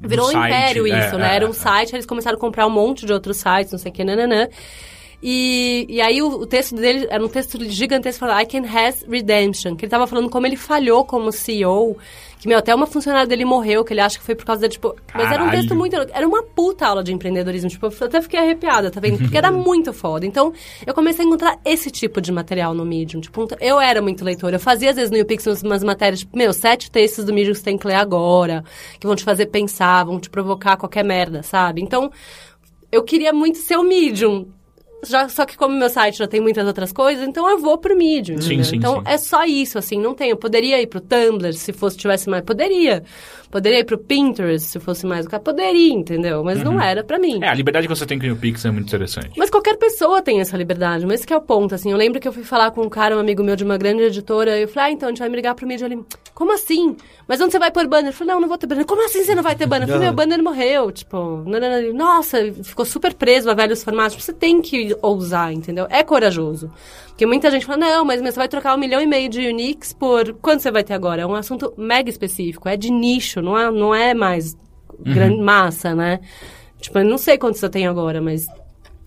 Virou um site, império é, isso, né? é, Era um é. site, eles começaram a comprar um monte de outros sites, não sei o que, nananã. E, e aí o, o texto dele era um texto gigantesco falando I can has redemption, que ele tava falando como ele falhou como CEO, que meu, até uma funcionária dele morreu, que ele acha que foi por causa da, tipo... Mas era um Caralho. texto muito... Era uma puta aula de empreendedorismo, tipo, eu até fiquei arrepiada, tá vendo? Porque era muito foda. Então, eu comecei a encontrar esse tipo de material no Medium. Tipo, um- eu era muito leitora. Eu fazia, às vezes, no umas- umas matérias, tipo, meu, sete textos do Medium que você tem que ler agora, que vão te fazer pensar, vão te provocar qualquer merda, sabe? Então, eu queria muito ser o Medium. Já, só que como meu site já tem muitas outras coisas, então eu vou pro Medium, Sim, sim, então sim. é só isso, assim, não tem. Eu poderia ir pro Tumblr se fosse tivesse mais. Poderia. Poderia ir pro Pinterest se fosse mais o cara. Poderia, entendeu? Mas não era pra mim. É, a liberdade que você tem com o Pix é muito interessante. Mas qualquer pessoa tem essa liberdade, mas esse que é o ponto, assim. Eu lembro que eu fui falar com um cara, um amigo meu de uma grande editora, e eu falei, ah, então a gente vai me ligar pro mídia ali. Como assim? Mas onde você vai pôr banner? Eu falei, não, não vou ter banner. Como assim você não vai ter banner? Eu falei, meu banner morreu, tipo, nossa, ficou super preso a velhos formatos. Você tem que ousar, entendeu? É corajoso. Porque muita gente fala, não, mas você vai trocar um milhão e meio de Unix por... Quanto você vai ter agora? É um assunto mega específico, é de nicho, não é, não é mais grande massa, né? Tipo, eu não sei quanto você tem agora, mas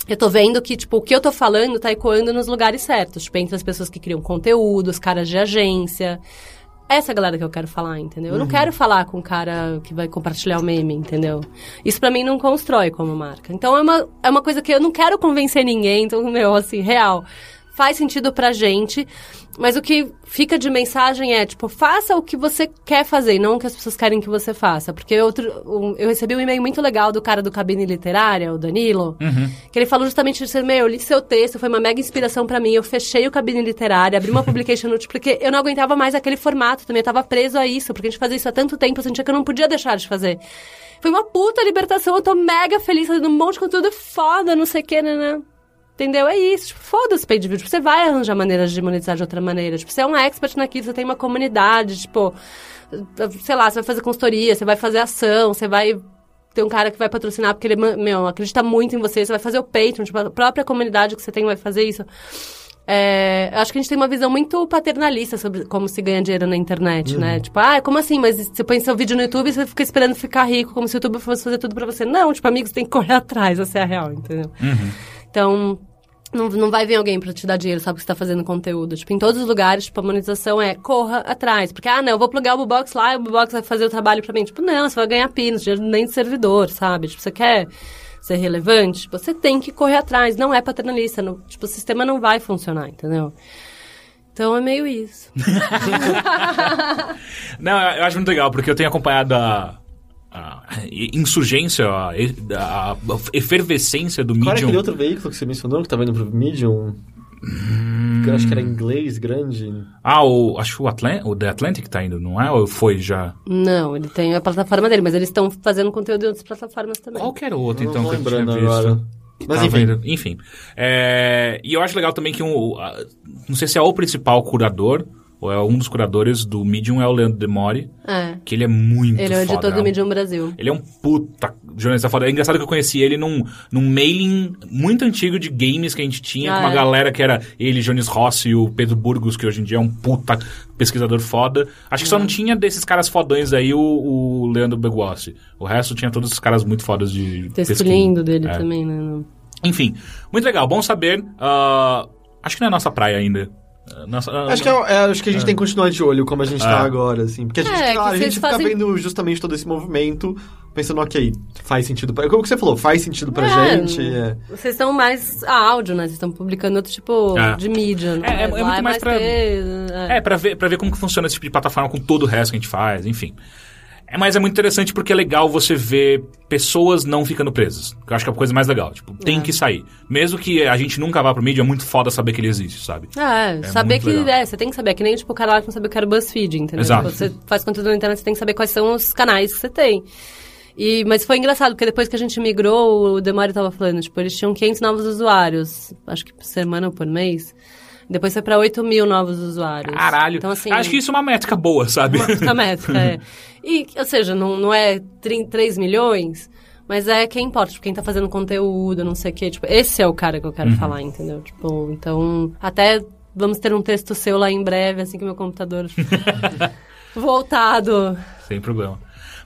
eu tô vendo que, tipo, o que eu tô falando tá ecoando nos lugares certos. Tipo, entre as pessoas que criam conteúdo, os caras de agência. Essa galera que eu quero falar, entendeu? Eu não quero falar com o cara que vai compartilhar o meme, entendeu? Isso pra mim não constrói como marca. Então é uma, é uma coisa que eu não quero convencer ninguém, então, meu, assim, real. Faz sentido pra gente, mas o que fica de mensagem é, tipo, faça o que você quer fazer, não o que as pessoas querem que você faça. Porque outro, um- eu recebi um e-mail muito legal do cara do Cabine Literária, o Danilo, que ele falou justamente isso, meu, eu li seu texto, foi uma mega inspiração pra mim, eu fechei o Cabine Literária, abri uma publication note, porque eu não aguentava mais aquele formato também, eu tava preso a isso, porque a gente fazia isso há tanto tempo, eu sentia que eu não podia deixar de fazer. Foi uma puta libertação, eu tô mega feliz, fazendo um monte de conteúdo foda, não sei o que, né, né. Entendeu? É isso. Tipo, foda-se paid view. Tipo, você vai arranjar maneiras de monetizar de outra maneira. Tipo, você é um expert naquilo, você tem uma comunidade, tipo, sei lá, você vai fazer consultoria, você vai fazer ação, você vai ter um cara que vai patrocinar porque ele, meu, acredita muito em você, você vai fazer o Patreon, tipo, a própria comunidade que você tem vai fazer isso. É, acho que a gente tem uma visão muito paternalista sobre como se ganha dinheiro na internet, né? Tipo, ah, como assim? Mas você põe seu vídeo no YouTube e você fica esperando ficar rico, como se o YouTube fosse fazer tudo pra você. Não, tipo, amigos, tem que correr atrás, essa é a real, entendeu? Então, não, não vai vir alguém pra te dar dinheiro só porque você tá fazendo conteúdo. Tipo, em todos os lugares, tipo, a monetização é corra atrás. Porque, ah, não, eu vou plugar o Bubox lá e o Bubox vai fazer o trabalho pra mim. Tipo, não, você vai ganhar pinos, dinheiro nem de servidor, sabe? Tipo, você quer ser relevante, tipo, você tem que correr atrás. Não é paternalista. não- tipo, o sistema não vai funcionar, entendeu? Então é meio isso. Não, eu acho muito legal, porque eu tenho acompanhado a, a insurgência, a, a efervescência do Qual era Medium. aquele outro veículo que você mencionou que tava indo pro Medium? Que eu acho que era inglês, grande. Ah, o, acho que o, Atlan o The Atlantic tá indo, não é? Ou foi já? Não, ele tem a plataforma dele, mas eles estão fazendo conteúdo em outras plataformas também. Qual que era o outro, Não então, que eu tinha lembrando visto? agora. Mas enfim. indo- enfim. É, e eu acho legal também que um, não sei se é o principal curador, é um dos curadores do Medium, é o Leandro Demore, É. que ele é muito Ele é o editor foda, do um- Medium Brasil. Ele é um puta jornalista foda. É engraçado que eu conheci ele num, num mailing muito antigo de games que a gente tinha, Ah, com uma é? galera que era ele, Jones Rossi e o Pedro Burgos, que hoje em dia é um puta pesquisador foda. Acho que só não tinha desses caras fodões aí o, o Leandro Begossi. O resto tinha todos os caras muito fodas de Texto pesquisa. lindo dele É. também, né? Enfim, muito legal, bom saber. Ah, acho que não é nossa praia ainda. Ah, Nossa, ah, Acho que, é, é, acho que a gente tem que continuar de olho como a gente tá É. agora, assim. Porque a gente, É, claro, a gente vocês fica fazem- vendo justamente todo esse movimento, pensando, ok, faz sentido pra... Como que você falou, faz sentido pra É, gente. é. Vocês estão mais a áudio, né? Vocês estão publicando outro tipo É. de mídia. né? É, é- é muito mais pra- texto, é. É, pra ver, pra ver como que funciona esse tipo de plataforma com todo o resto que a gente faz, enfim. É, mas é muito interessante porque é legal você ver pessoas não ficando presas. Que eu acho que é a coisa mais legal. Tipo, tem É. que sair. Mesmo que a gente nunca vá pro mídia, é muito foda saber que ele existe, sabe? É, saber muito que legal. é, você tem que saber, é que nem tipo o cara lá que não sabia o que era o BuzzFeed, entendeu? Exato. Tipo, Você faz conteúdo na internet, você tem que saber quais são os canais que você tem. E, mas foi engraçado, porque depois que a gente migrou, o Demore tava falando, tipo, eles tinham 500 novos usuários, acho que por semana ou por mês. Depois foi pra 8 mil novos usuários. Caralho. Então, assim, Acho que isso é uma métrica boa, sabe? a métrica, é. E, ou seja, não, não é 30, 3 milhões, mas é quem importa, tipo, quem tá fazendo conteúdo, não sei o quê. Tipo, esse é o cara que eu quero falar, entendeu? Tipo, então, até vamos ter um texto seu lá em breve, assim que meu computador voltado Sem problema.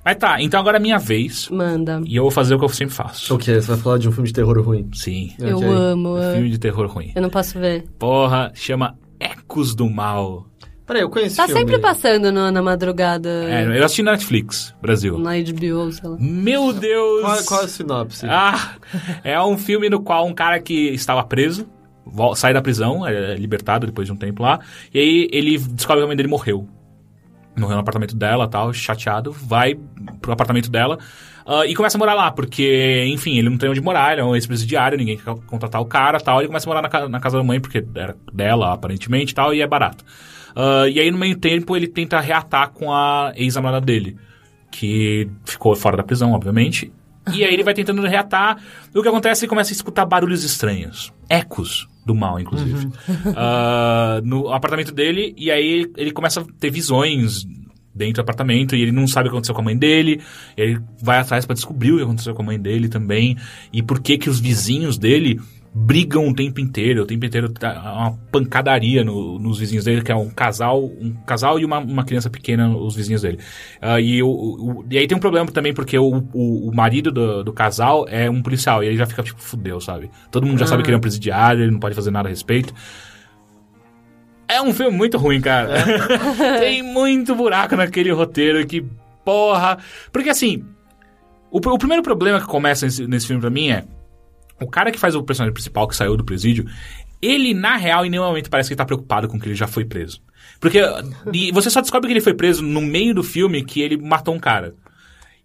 Mas tá, então agora é minha vez. manda. E eu vou fazer o que eu sempre faço. O quê? Você vai falar de um filme de terror ruim? Sim. Eu amo. Um é. filme de terror ruim. Eu não posso ver. Porra, chama Ecos do Mal. Peraí, eu conheço Tá esse filme. sempre passando no- na madrugada É, eu assisti na Netflix, Brasil. na HBO, sei lá. Meu Deus! Qual, qual a sinopse? Ah, é um filme no qual um cara que estava preso sai da prisão, é libertado depois de um tempo lá, e aí ele descobre que a mãe dele morreu. No apartamento dela tal, chateado, vai pro apartamento dela uh, e começa a morar lá, porque, enfim, ele não tem onde morar, ele é um ex-presidiário, ninguém quer contratar o cara tal, ele começa a morar na, na casa da mãe, porque era dela, aparentemente tal, e é barato. Uh, e aí, no meio tempo, ele tenta reatar com a ex-namorada dele, que ficou fora da prisão, obviamente. E aí ele vai tentando reatar. E o que acontece ele começa a escutar barulhos estranhos. Ecos do mal, inclusive. Ah, no apartamento dele. E aí ele, começa a ter visões dentro do apartamento. E ele não sabe o que aconteceu com a mãe dele. Ele vai atrás pra descobrir o que aconteceu com a mãe dele também. E por que que os vizinhos dele brigam o tempo inteiro. O tempo inteiro tá uma pancadaria no- nos vizinhos dele, que é um casal, um casal e uma, uma criança pequena, os vizinhos dele. Ah, e, o, o- e aí tem um problema também, porque o, o, o marido do, do casal é um policial, e ele já fica tipo, fudeu, sabe? Todo mundo já sabe que ele é um presidiário, ele não pode fazer nada a respeito. É um filme muito ruim, cara. tem muito buraco naquele roteiro que, porra. Porque assim, o, o primeiro problema que começa nesse, nesse filme pra mim é. O cara que faz o personagem principal, que saiu do presídio, ele, na real, em nenhum momento parece que tá preocupado com que ele já foi preso. Porque e você só descobre que ele foi preso no meio do filme que ele matou um cara.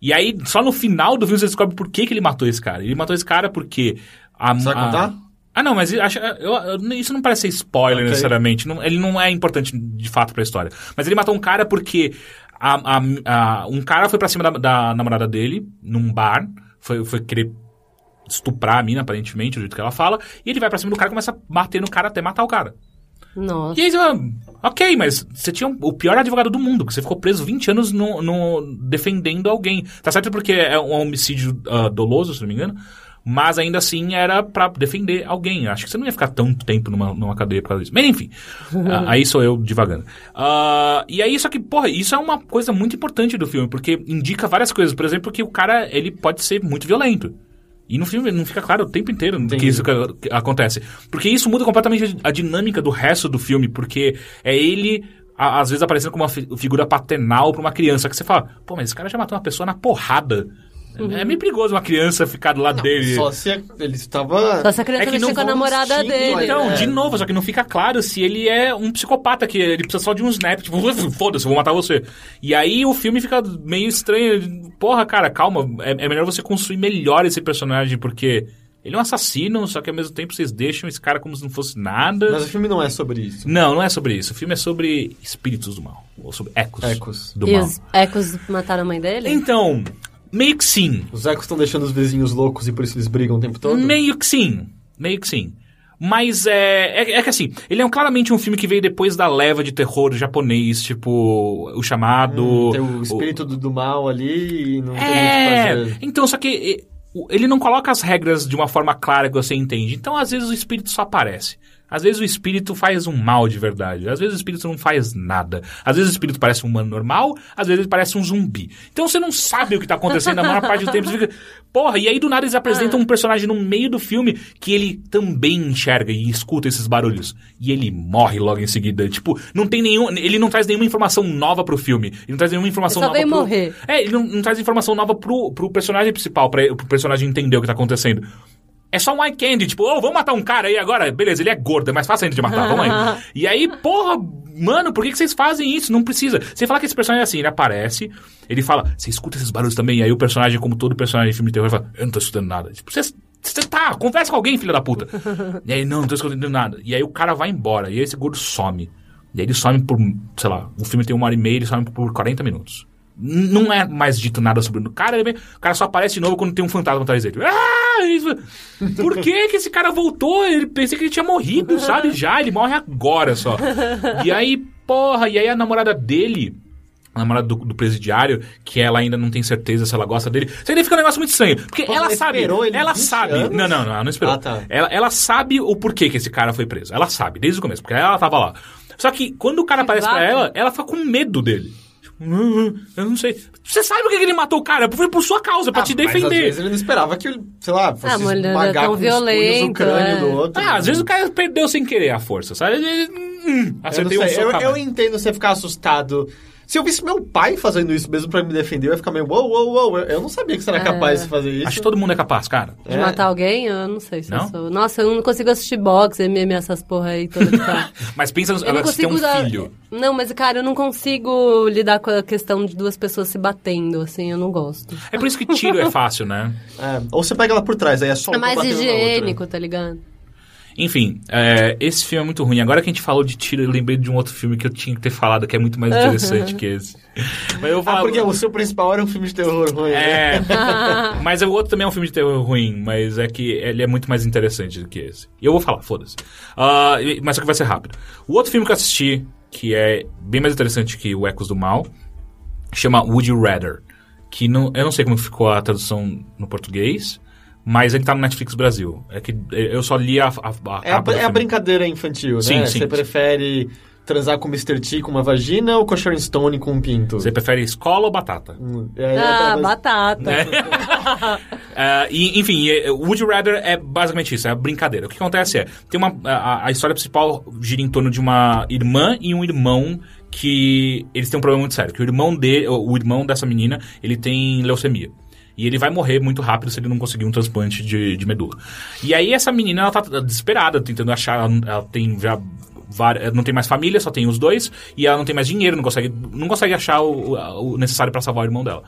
E aí, só no final do filme você descobre por que, que ele matou esse cara. Ele matou esse cara porque... A, Você vai a- contar? Ah, não, mas acho- eu- eu- isso não parece ser spoiler Ok. necessariamente. Não- ele não é importante de fato pra história. Mas ele matou um cara porque a- a- a- um cara foi pra cima da, da namorada dele, num bar, foi, foi querer estuprar a mina, aparentemente, do jeito que ela fala, e ele vai pra cima do cara e começa a bater no cara até matar o cara. Nossa. E aí você fala, ok, mas você tinha o pior advogado do mundo, que você ficou preso 20 anos no, no- defendendo alguém. Tá certo porque é um homicídio ah, doloso, se não me engano, mas ainda assim era pra defender alguém. Acho que você não ia ficar tanto tempo numa, numa cadeia por causa disso. Mas enfim, ah, aí sou eu divagando. Ah, e aí, só que, porra, isso é uma coisa muito importante do filme, porque indica várias coisas. Por exemplo, que o cara, ele pode ser muito violento. E no filme não fica claro o tempo inteiro que isso acontece. Porque isso muda completamente a dinâmica do resto do filme, porque é ele, às vezes, aparecendo como uma fi- figura paternal pra uma criança, que você fala, pô, mas esse cara já matou uma pessoa na porrada. É meio perigoso uma criança ficar do lado dele. Só se ele estava... Só se a criança É que não com a namorada instinto, dele. Então, É. de novo, só que não fica claro se ele é um psicopata, que ele precisa só de um snap, tipo, foda-se, eu vou matar você. E aí o filme fica meio estranho. Porra, cara, calma, é, é melhor você construir melhor esse personagem, porque ele é um assassino, só que ao mesmo tempo vocês deixam esse cara como se não fosse nada. Mas o filme não é sobre isso. Não, não é sobre isso. O filme é sobre espíritos do mal, ou sobre ecos, Ecos. do E mal. os ecos mataram a mãe dele? Então, meio que sim. Os ecos estão deixando os vizinhos loucos e por isso eles brigam o tempo todo? Meio que sim. Meio que sim. Mas é, é. é que assim, ele é um- claramente um filme que veio depois da leva de terror japonês, tipo, o chamado. Hum, Tem o espírito do, do mal ali e não tem muito o que É. fazer. Então, só que o- ele não coloca as regras de uma forma clara que você entende. Então, às vezes, o espírito só aparece. Às vezes o espírito faz um mal de verdade. Às vezes o espírito não faz nada. Às vezes o espírito parece um humano normal, às vezes ele parece um zumbi. Então você não sabe o que tá acontecendo na maior parte do tempo. Você fica, porra, e aí do nada eles apresentam um personagem no meio do filme que ele também enxerga e escuta esses barulhos. E ele morre logo em seguida. Tipo, não tem nenhum. Ele não traz nenhuma informação nova pro filme. Ele não traz nenhuma informação Ele só nova pro. morrer. É, ele não, não traz informação nova pro, pro personagem principal, pra, pro personagem entender o que tá acontecendo. É só um eye candy, tipo, ô, vamos matar um cara aí agora. Beleza, ele é gordo, é mais fácil ainda de matar, vamos aí. e aí, porra, mano, por que, que vocês fazem isso? Não precisa. Você fala que esse personagem é assim, ele aparece, ele fala, você escuta esses barulhos também, e aí o personagem, como todo personagem de filme de terror, fala, eu não tô escutando nada. Tipo, você. Você tá, conversa com alguém, filha da puta. e aí, não, não tô escutando nada. E aí o cara vai embora, e aí esse gordo some. E aí ele some por, sei lá, o filme tem uma hora e meia, ele some por 40 minutos. Não é mais dito nada sobre o cara. ele vem- o cara só aparece de novo quando tem um fantasma atrás dele. Ah! Por que que esse cara voltou? Ele pensei que ele tinha morrido, sabe? Já, ele morre agora só. E aí, porra, e aí a namorada dele. A namorada do, do presidiário, que ela ainda não tem certeza se ela gosta dele. Isso aí fica um negócio muito estranho. Porque Pô, ela ela sabe. ele Ela 20 sabe. anos? Não, não, não, ela não esperou. Ah, tá. Ela, ela sabe o porquê que esse cara foi preso. Ela sabe, desde o começo, porque ela tava lá. Só que quando o cara Que aparece pra vaca. ela, ela fica com medo dele. Tipo, "Ah, Eu não sei. Você sabe por que ele matou o cara? Foi por sua causa, pra Ah, te Mas às defender. vezes ele não esperava que, sei lá, fosse Ah, tão com os punhos o violento, crânio é. do outro. Ah, às vezes o cara perdeu sem querer a força, sabe? Ele, hum, Eu, acertei um eu, a eu mais. entendo você ficar assustado Se eu visse meu pai fazendo isso mesmo pra me defender, eu ia ficar meio, uou, uou, uou, eu- não sabia que você era É. capaz de fazer isso. Acho que todo mundo é capaz, cara. De É. matar alguém? Eu não sei se Não? eu sou. Nossa, eu não consigo assistir boxe, MMA, essas porra aí toda. Mas pensa, no- Eu não tem um filho. Não, mas cara, eu não consigo lidar com a questão de duas pessoas se batendo, assim, eu não gosto. É por isso que tiro é fácil, né? É, ou você pega ela por trás, aí é só É uma mais higiênico, tá ligado? Enfim, é, esse filme é muito ruim. Agora que a gente falou de tiro, eu lembrei de um outro filme que eu tinha que ter falado, que é muito mais interessante que esse. Mas eu vou Ah, falar- porque o seu principal era um filme de terror ruim. né? É. mas o outro também é um filme de terror ruim, mas é que ele é muito mais interessante do que esse. E eu vou falar, foda-se. E- mas só que vai ser rápido. O outro filme que eu assisti, que é bem mais interessante que o Ecos do Mal, chama Would You Rather. Que não, eu não sei como ficou a tradução no português, mas ele tá no Netflix Brasil. É que eu só li a, a, a É a, é a brincadeira infantil, Sim, né? sim. Você prefere transar com Mr. T com uma vagina ou com a Sharon Stone com um pinto? Você prefere escola ou batata? Hum, é, Ah, é, mas- batata. né? Ah, e, enfim, é- o Would You Rather é basicamente isso, é a brincadeira. O que acontece é, tem uma, a, a história principal gira em torno de uma irmã e um irmão que eles têm um problema muito sério, que o irmão de, o irmão dessa menina, ele tem leucemia. E ele vai morrer muito rápido se ele não conseguir um transplante de, de medula. E aí essa menina, ela tá desesperada, tentando achar, ela, ela tem já várias, não tem mais família, só tem os dois, e ela não tem mais dinheiro, não consegue, não consegue achar o, o necessário para salvar o irmão dela.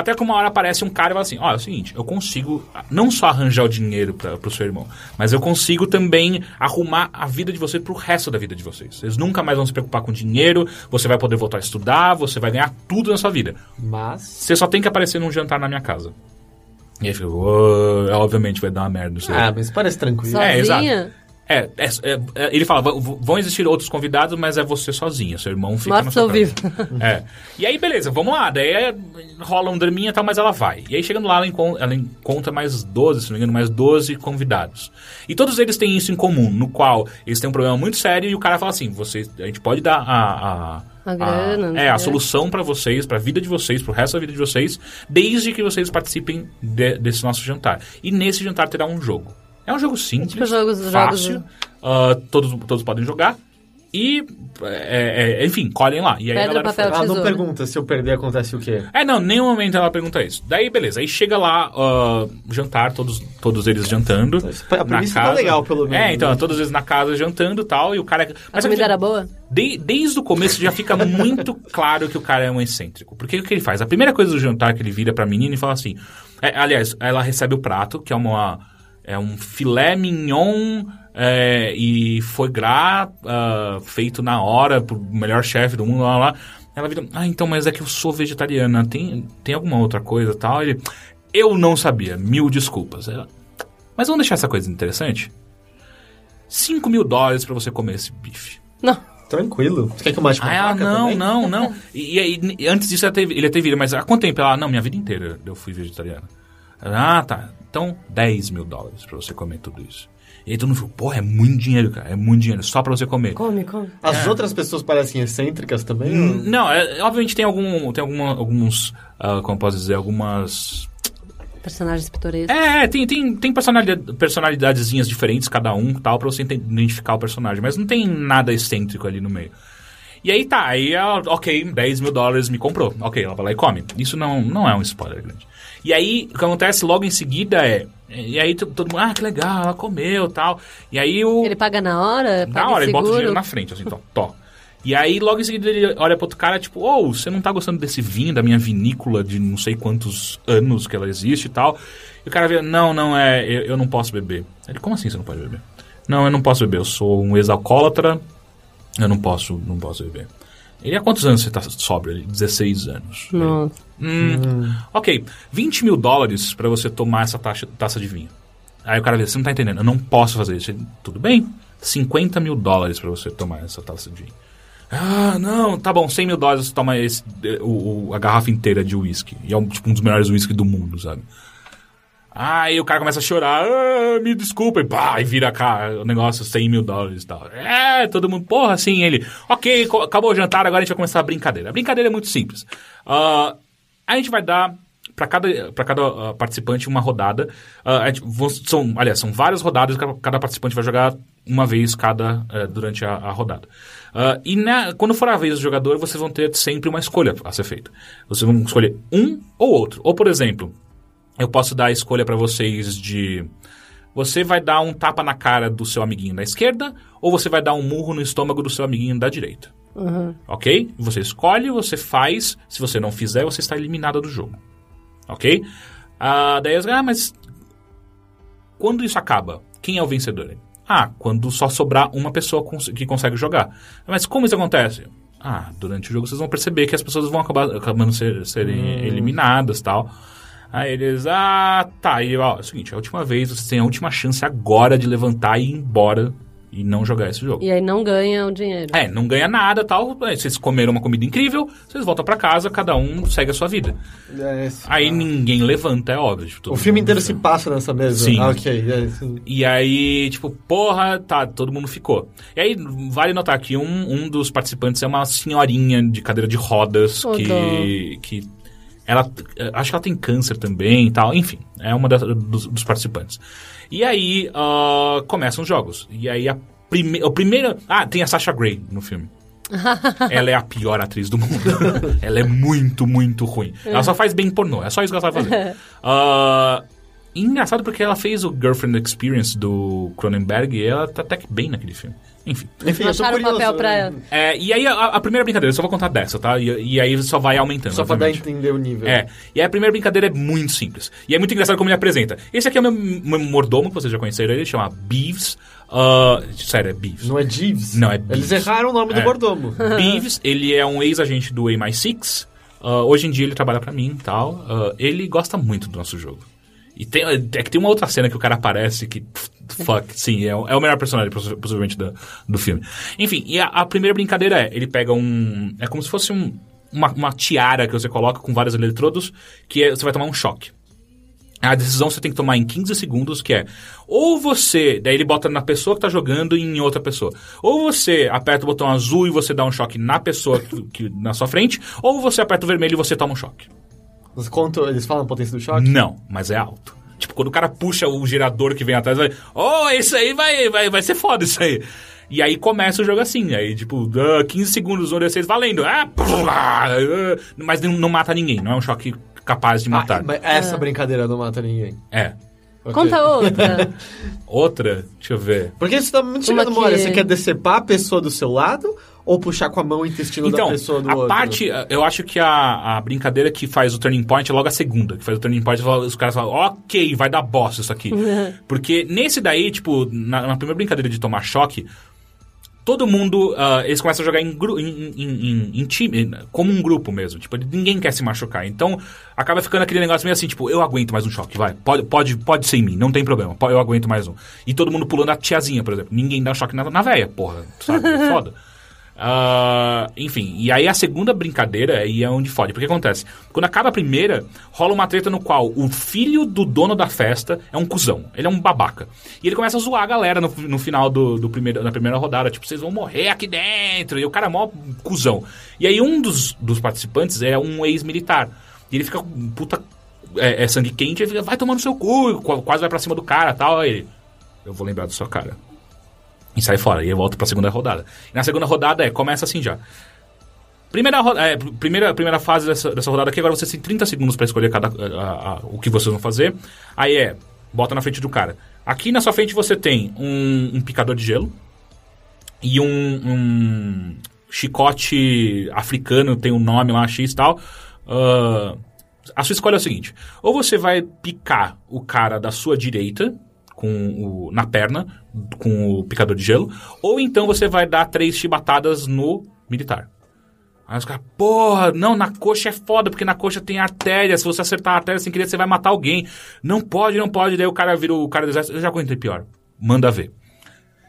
Até que uma hora aparece um cara e fala assim: Ó, é o seguinte, eu consigo não só arranjar o dinheiro para pro seu irmão, mas eu consigo também arrumar a vida de vocês pro resto da vida de vocês. Vocês nunca mais vão se preocupar com dinheiro, você vai poder voltar a estudar, você vai ganhar tudo na sua vida. Mas... Você só tem que aparecer num jantar na minha casa. E aí fica, obviamente vai dar uma merda. Isso aí. Ah, mas parece tranquilo. Sozinha? É, exato. É, é, é, é, ele fala, "V- vão existir outros convidados, mas é você sozinha, seu irmão fica Mostra na sua ao casa." vivo. É. E aí, beleza, vamos lá. Daí é, rola um draminha e tal, mas ela vai. E aí, chegando lá, ela, encon- ela encontra mais 12, se não me engano, mais 12 convidados. E todos eles têm isso em comum, no qual eles têm um problema muito sério e o cara fala assim, vocês, a gente pode dar a... a A grana, é, a solução pra vocês, pra vida de vocês, pro resto da vida de vocês, desde que vocês participem de- desse nosso jantar. E nesse jantar terá um jogo. É um jogo simples, Tipo jogos- fácil, jogos- ah, todos, todos podem jogar. E, é, é, enfim, colhem lá. E aí a Pedra, papel, fala- Ah, não pergunta se eu perder acontece o quê? é, não, em nenhum momento ela pergunta isso. Daí, beleza. Aí chega lá, ah, jantar, todos, todos eles jantando. A na premissa tá casa. legal, pelo menos, É, então, né? todos eles na casa jantando e tal. E o cara. A Mas comida era boa? de- desde o começo já fica muito claro que o cara é um excêntrico. Porque o que ele faz? A primeira coisa do jantar que ele vira pra menina e fala assim. é, aliás, ela recebe o prato, que é uma. É um filé mignon é, e foie gras ah, feito na hora pro melhor chefe do mundo, lá, lá. Ela vira, ah, então, mas é que eu sou vegetariana. Tem, tem alguma outra coisa tal? Ele, eu não sabia, mil desculpas. Ela, mas vamos deixar essa coisa interessante? 5 mil dólares pra você comer esse bife. Não. Tranquilo. Você quer que eu mate com Ah, a ela, faca não, também? não, não. E, e aí, e antes disso, ele teve vida, mas há quanto tempo? Ela, não, minha vida inteira eu fui vegetariana. Ela, ah, tá. Então, 10 mil dólares pra você comer tudo isso. E aí todo mundo falou, porra, é muito dinheiro, cara. É muito dinheiro, só pra você comer. Come, come. As outras pessoas parecem excêntricas também? Hum, Não, é, obviamente tem, algum, tem alguma, alguns, ah, como posso dizer, algumas... Personagens pitorescos. É, tem, tem, tem personalidade, personalidadezinhas diferentes, cada um, tal, pra você identificar o personagem. Mas não tem nada excêntrico ali no meio. E aí tá, aí ela, ok, 10 mil dólares me comprou. Ok, ela vai lá e come. Isso não, não é um spoiler grande. E aí, o que acontece logo em seguida é... E aí to- todo mundo, ah, que legal, ela comeu tal. E aí o... Ele paga na hora? Na hora, ele bota o dinheiro na frente, assim, tó, tó. E aí, logo em seguida, ele olha pro outro cara, tipo, ô, você não tá gostando desse vinho, da minha vinícola de não sei quantos anos que ela existe e tal. E o cara vê, não, não, é, eu, eu não posso beber. Ele, como assim você não pode beber? Não, eu não posso beber, eu sou um ex-alcoólatra, eu não posso, não posso beber. Ele, há quantos anos você tá sóbrio? Ele, 16 anos. Nossa. Hum, Ok, 20 mil dólares pra você tomar essa taxa, taça de vinho. Aí o cara vê, você não tá entendendo, eu não posso fazer isso. Ele, Tudo bem, 50 mil dólares pra você tomar essa taça de vinho. Ah, não, tá bom, 100 mil dólares você toma esse, o, o- a garrafa inteira de uísque. E é um, tipo um dos melhores uísques do mundo, sabe? Aí o cara começa a chorar, ah, me desculpa, e pá, e vira o negócio 100 mil dólares e tal. É, todo mundo, porra, assim, ele, ok, acabou o jantar, agora a gente vai começar a brincadeira. A brincadeira é muito simples. Ah, a gente vai dar para cada, pra cada uh, participante uma rodada. Uh, gente, são, aliás, são várias rodadas, cada, cada participante vai jogar uma vez cada uh, durante a, a rodada. Uh, e na, quando for a vez do jogador, vocês vão ter sempre uma escolha a ser feita. Vocês vão escolher um ou outro. Ou, por exemplo, eu posso dar a escolha para vocês de. Você vai dar um tapa na cara do seu amiguinho da esquerda ou você vai dar um murro no estômago do seu amiguinho da direita. Uhum. Ok? Você escolhe, você faz. Se você não fizer, você está eliminado do jogo. Ok? Uh, daí, ah, mas quando isso acaba? Quem é o vencedor? Ah, quando só sobrar uma pessoa que consegue jogar. Mas como isso acontece? Ah, durante o jogo vocês vão perceber que as pessoas vão acabar acabando ser, serem hum. eliminadas tal. Aí eles, ah, tá. E ó, é o seguinte, é a última vez, vocês têm a última chance agora de levantar e ir embora e não jogar esse jogo. E aí não ganha o dinheiro. É, não ganha nada tal. Vocês comeram uma comida incrível, vocês voltam para casa, cada um segue a sua vida. É, aí ah. ninguém levanta, é óbvio. Tipo, o filme inteiro se passa nessa mesa. Sim. Ah, ok. É. E aí, tipo, porra, tá, todo mundo ficou. E aí, vale notar que um, um dos participantes é uma senhorinha de cadeira de rodas oh, que, que ela acho que ela tem câncer também e tal enfim é uma das, dos, dos participantes e aí uh, começam os jogos. E aí a, prime a primeira. Ah, tem a Sasha Grey no filme. ela é a pior atriz do mundo. ela é muito, muito ruim. Ela só faz bem pornô. É só isso que ela sabe fazer. Uh, engraçado porque ela fez o Girlfriend Experience do Cronenberg e ela tá até que bem naquele filme. Enfim. Enfim, eu acharam curioso, papel pra ela. É, e aí, a, a, primeira brincadeira, eu só vou contar dessa, tá? E, e aí só vai aumentando. Só obviamente. pra dar entender o nível. É. E aí a primeira brincadeira é muito simples. E é muito engraçado como ele apresenta. Esse aqui é o meu, meu mordomo, que vocês já conheceram, ele chama Beeves. Uh, sério, é Beeves. Não é Jeeves? Não, é Beeves. Eles erraram o nome é. do mordomo. Beeves, ele é um ex-agente do MI6. Uh, hoje em dia ele trabalha para mim e tal. Uh, ele gosta muito do nosso jogo. E tem, é que tem uma outra cena que o cara aparece que. Fuck, sim, é, é o melhor personagem, possivelmente, do, do filme. Enfim, e a, a, primeira brincadeira é: ele pega um. É como se fosse um, uma, uma tiara que você coloca com vários eletrodos, que é, você vai tomar um choque. A decisão você tem que tomar em 15 segundos, que é ou você, daí ele bota na pessoa que tá jogando e em outra pessoa. Ou você aperta o botão azul e você dá um choque na pessoa que, que na sua frente, ou você aperta o vermelho e você toma um choque. Quanto eles falam a potência do choque? Não, mas é alto. Tipo, quando o cara puxa o girador que vem atrás, vai. Oh, isso aí vai, vai, vai ser foda isso aí. E aí começa o jogo assim. Aí, tipo, uh, 15 segundos, 1 6 valendo. Ah, uh, mas não, não, mata ninguém, não é um choque capaz de ah, matar. Ah, essa brincadeira não mata ninguém. É. Okay. Conta outra. outra? Deixa eu ver. Porque você tá muito chegando uma hora. Você quer decepar a pessoa do seu lado ou puxar com a mão o intestino então, da pessoa do a outro? parte, eu acho que a, a brincadeira que faz o turning point é logo a segunda. Que faz o turning point, os caras falam, ok, vai dar bosta isso aqui. Porque nesse daí, tipo, na, na, primeira brincadeira de tomar choque, todo mundo, uh, eles começam a jogar em, em, em, em, time, como um grupo mesmo. Tipo, ninguém quer se machucar. Então, acaba ficando aquele negócio meio assim, tipo, eu aguento mais um choque, vai. Pode, pode, pode ser em mim, não tem problema. Eu aguento mais um. E todo mundo pulando a tiazinha, por exemplo. Ninguém dá um choque na, na véia, porra. Sabe? Foda. Uh, enfim, e aí a segunda brincadeira é onde fode. Porque acontece? Quando acaba a primeira, rola uma treta no qual o filho do dono da festa é um cuzão. Ele é um babaca. E ele começa a zoar a galera no, no final do, do primeiro, da primeira rodada. Tipo, vocês vão morrer aqui dentro. E o cara é mó cuzão. E aí um dos, dos participantes é um ex-militar. E ele fica puta é, é sangue quente e fica, vai tomando seu cu. Quase vai pra cima do cara tal. Ele, eu vou lembrar da sua cara. E sai fora. E eu volto pra segunda rodada. E na segunda rodada é, começa assim já. Primeira, é, primeira, primeira fase dessa, dessa rodada aqui, agora você tem 30 segundos para escolher cada, a, a, o que vocês vão fazer. Aí é, bota na frente do cara. Aqui na sua frente você tem um, um picador de gelo e um, um, chicote africano, tem um nome lá, X e tal. Uh, a sua escolha é o seguinte: ou você vai picar o cara da sua direita, com o, na perna, com o picador de gelo, ou então você vai dar três chibatadas no militar. Aí os caras, porra, não, na coxa é foda, porque na coxa tem artéria. Se você acertar a artéria sem querer, você vai matar alguém. Não pode, não pode. Daí o cara vira o cara do exército. Eu já aguentei pior. Manda ver.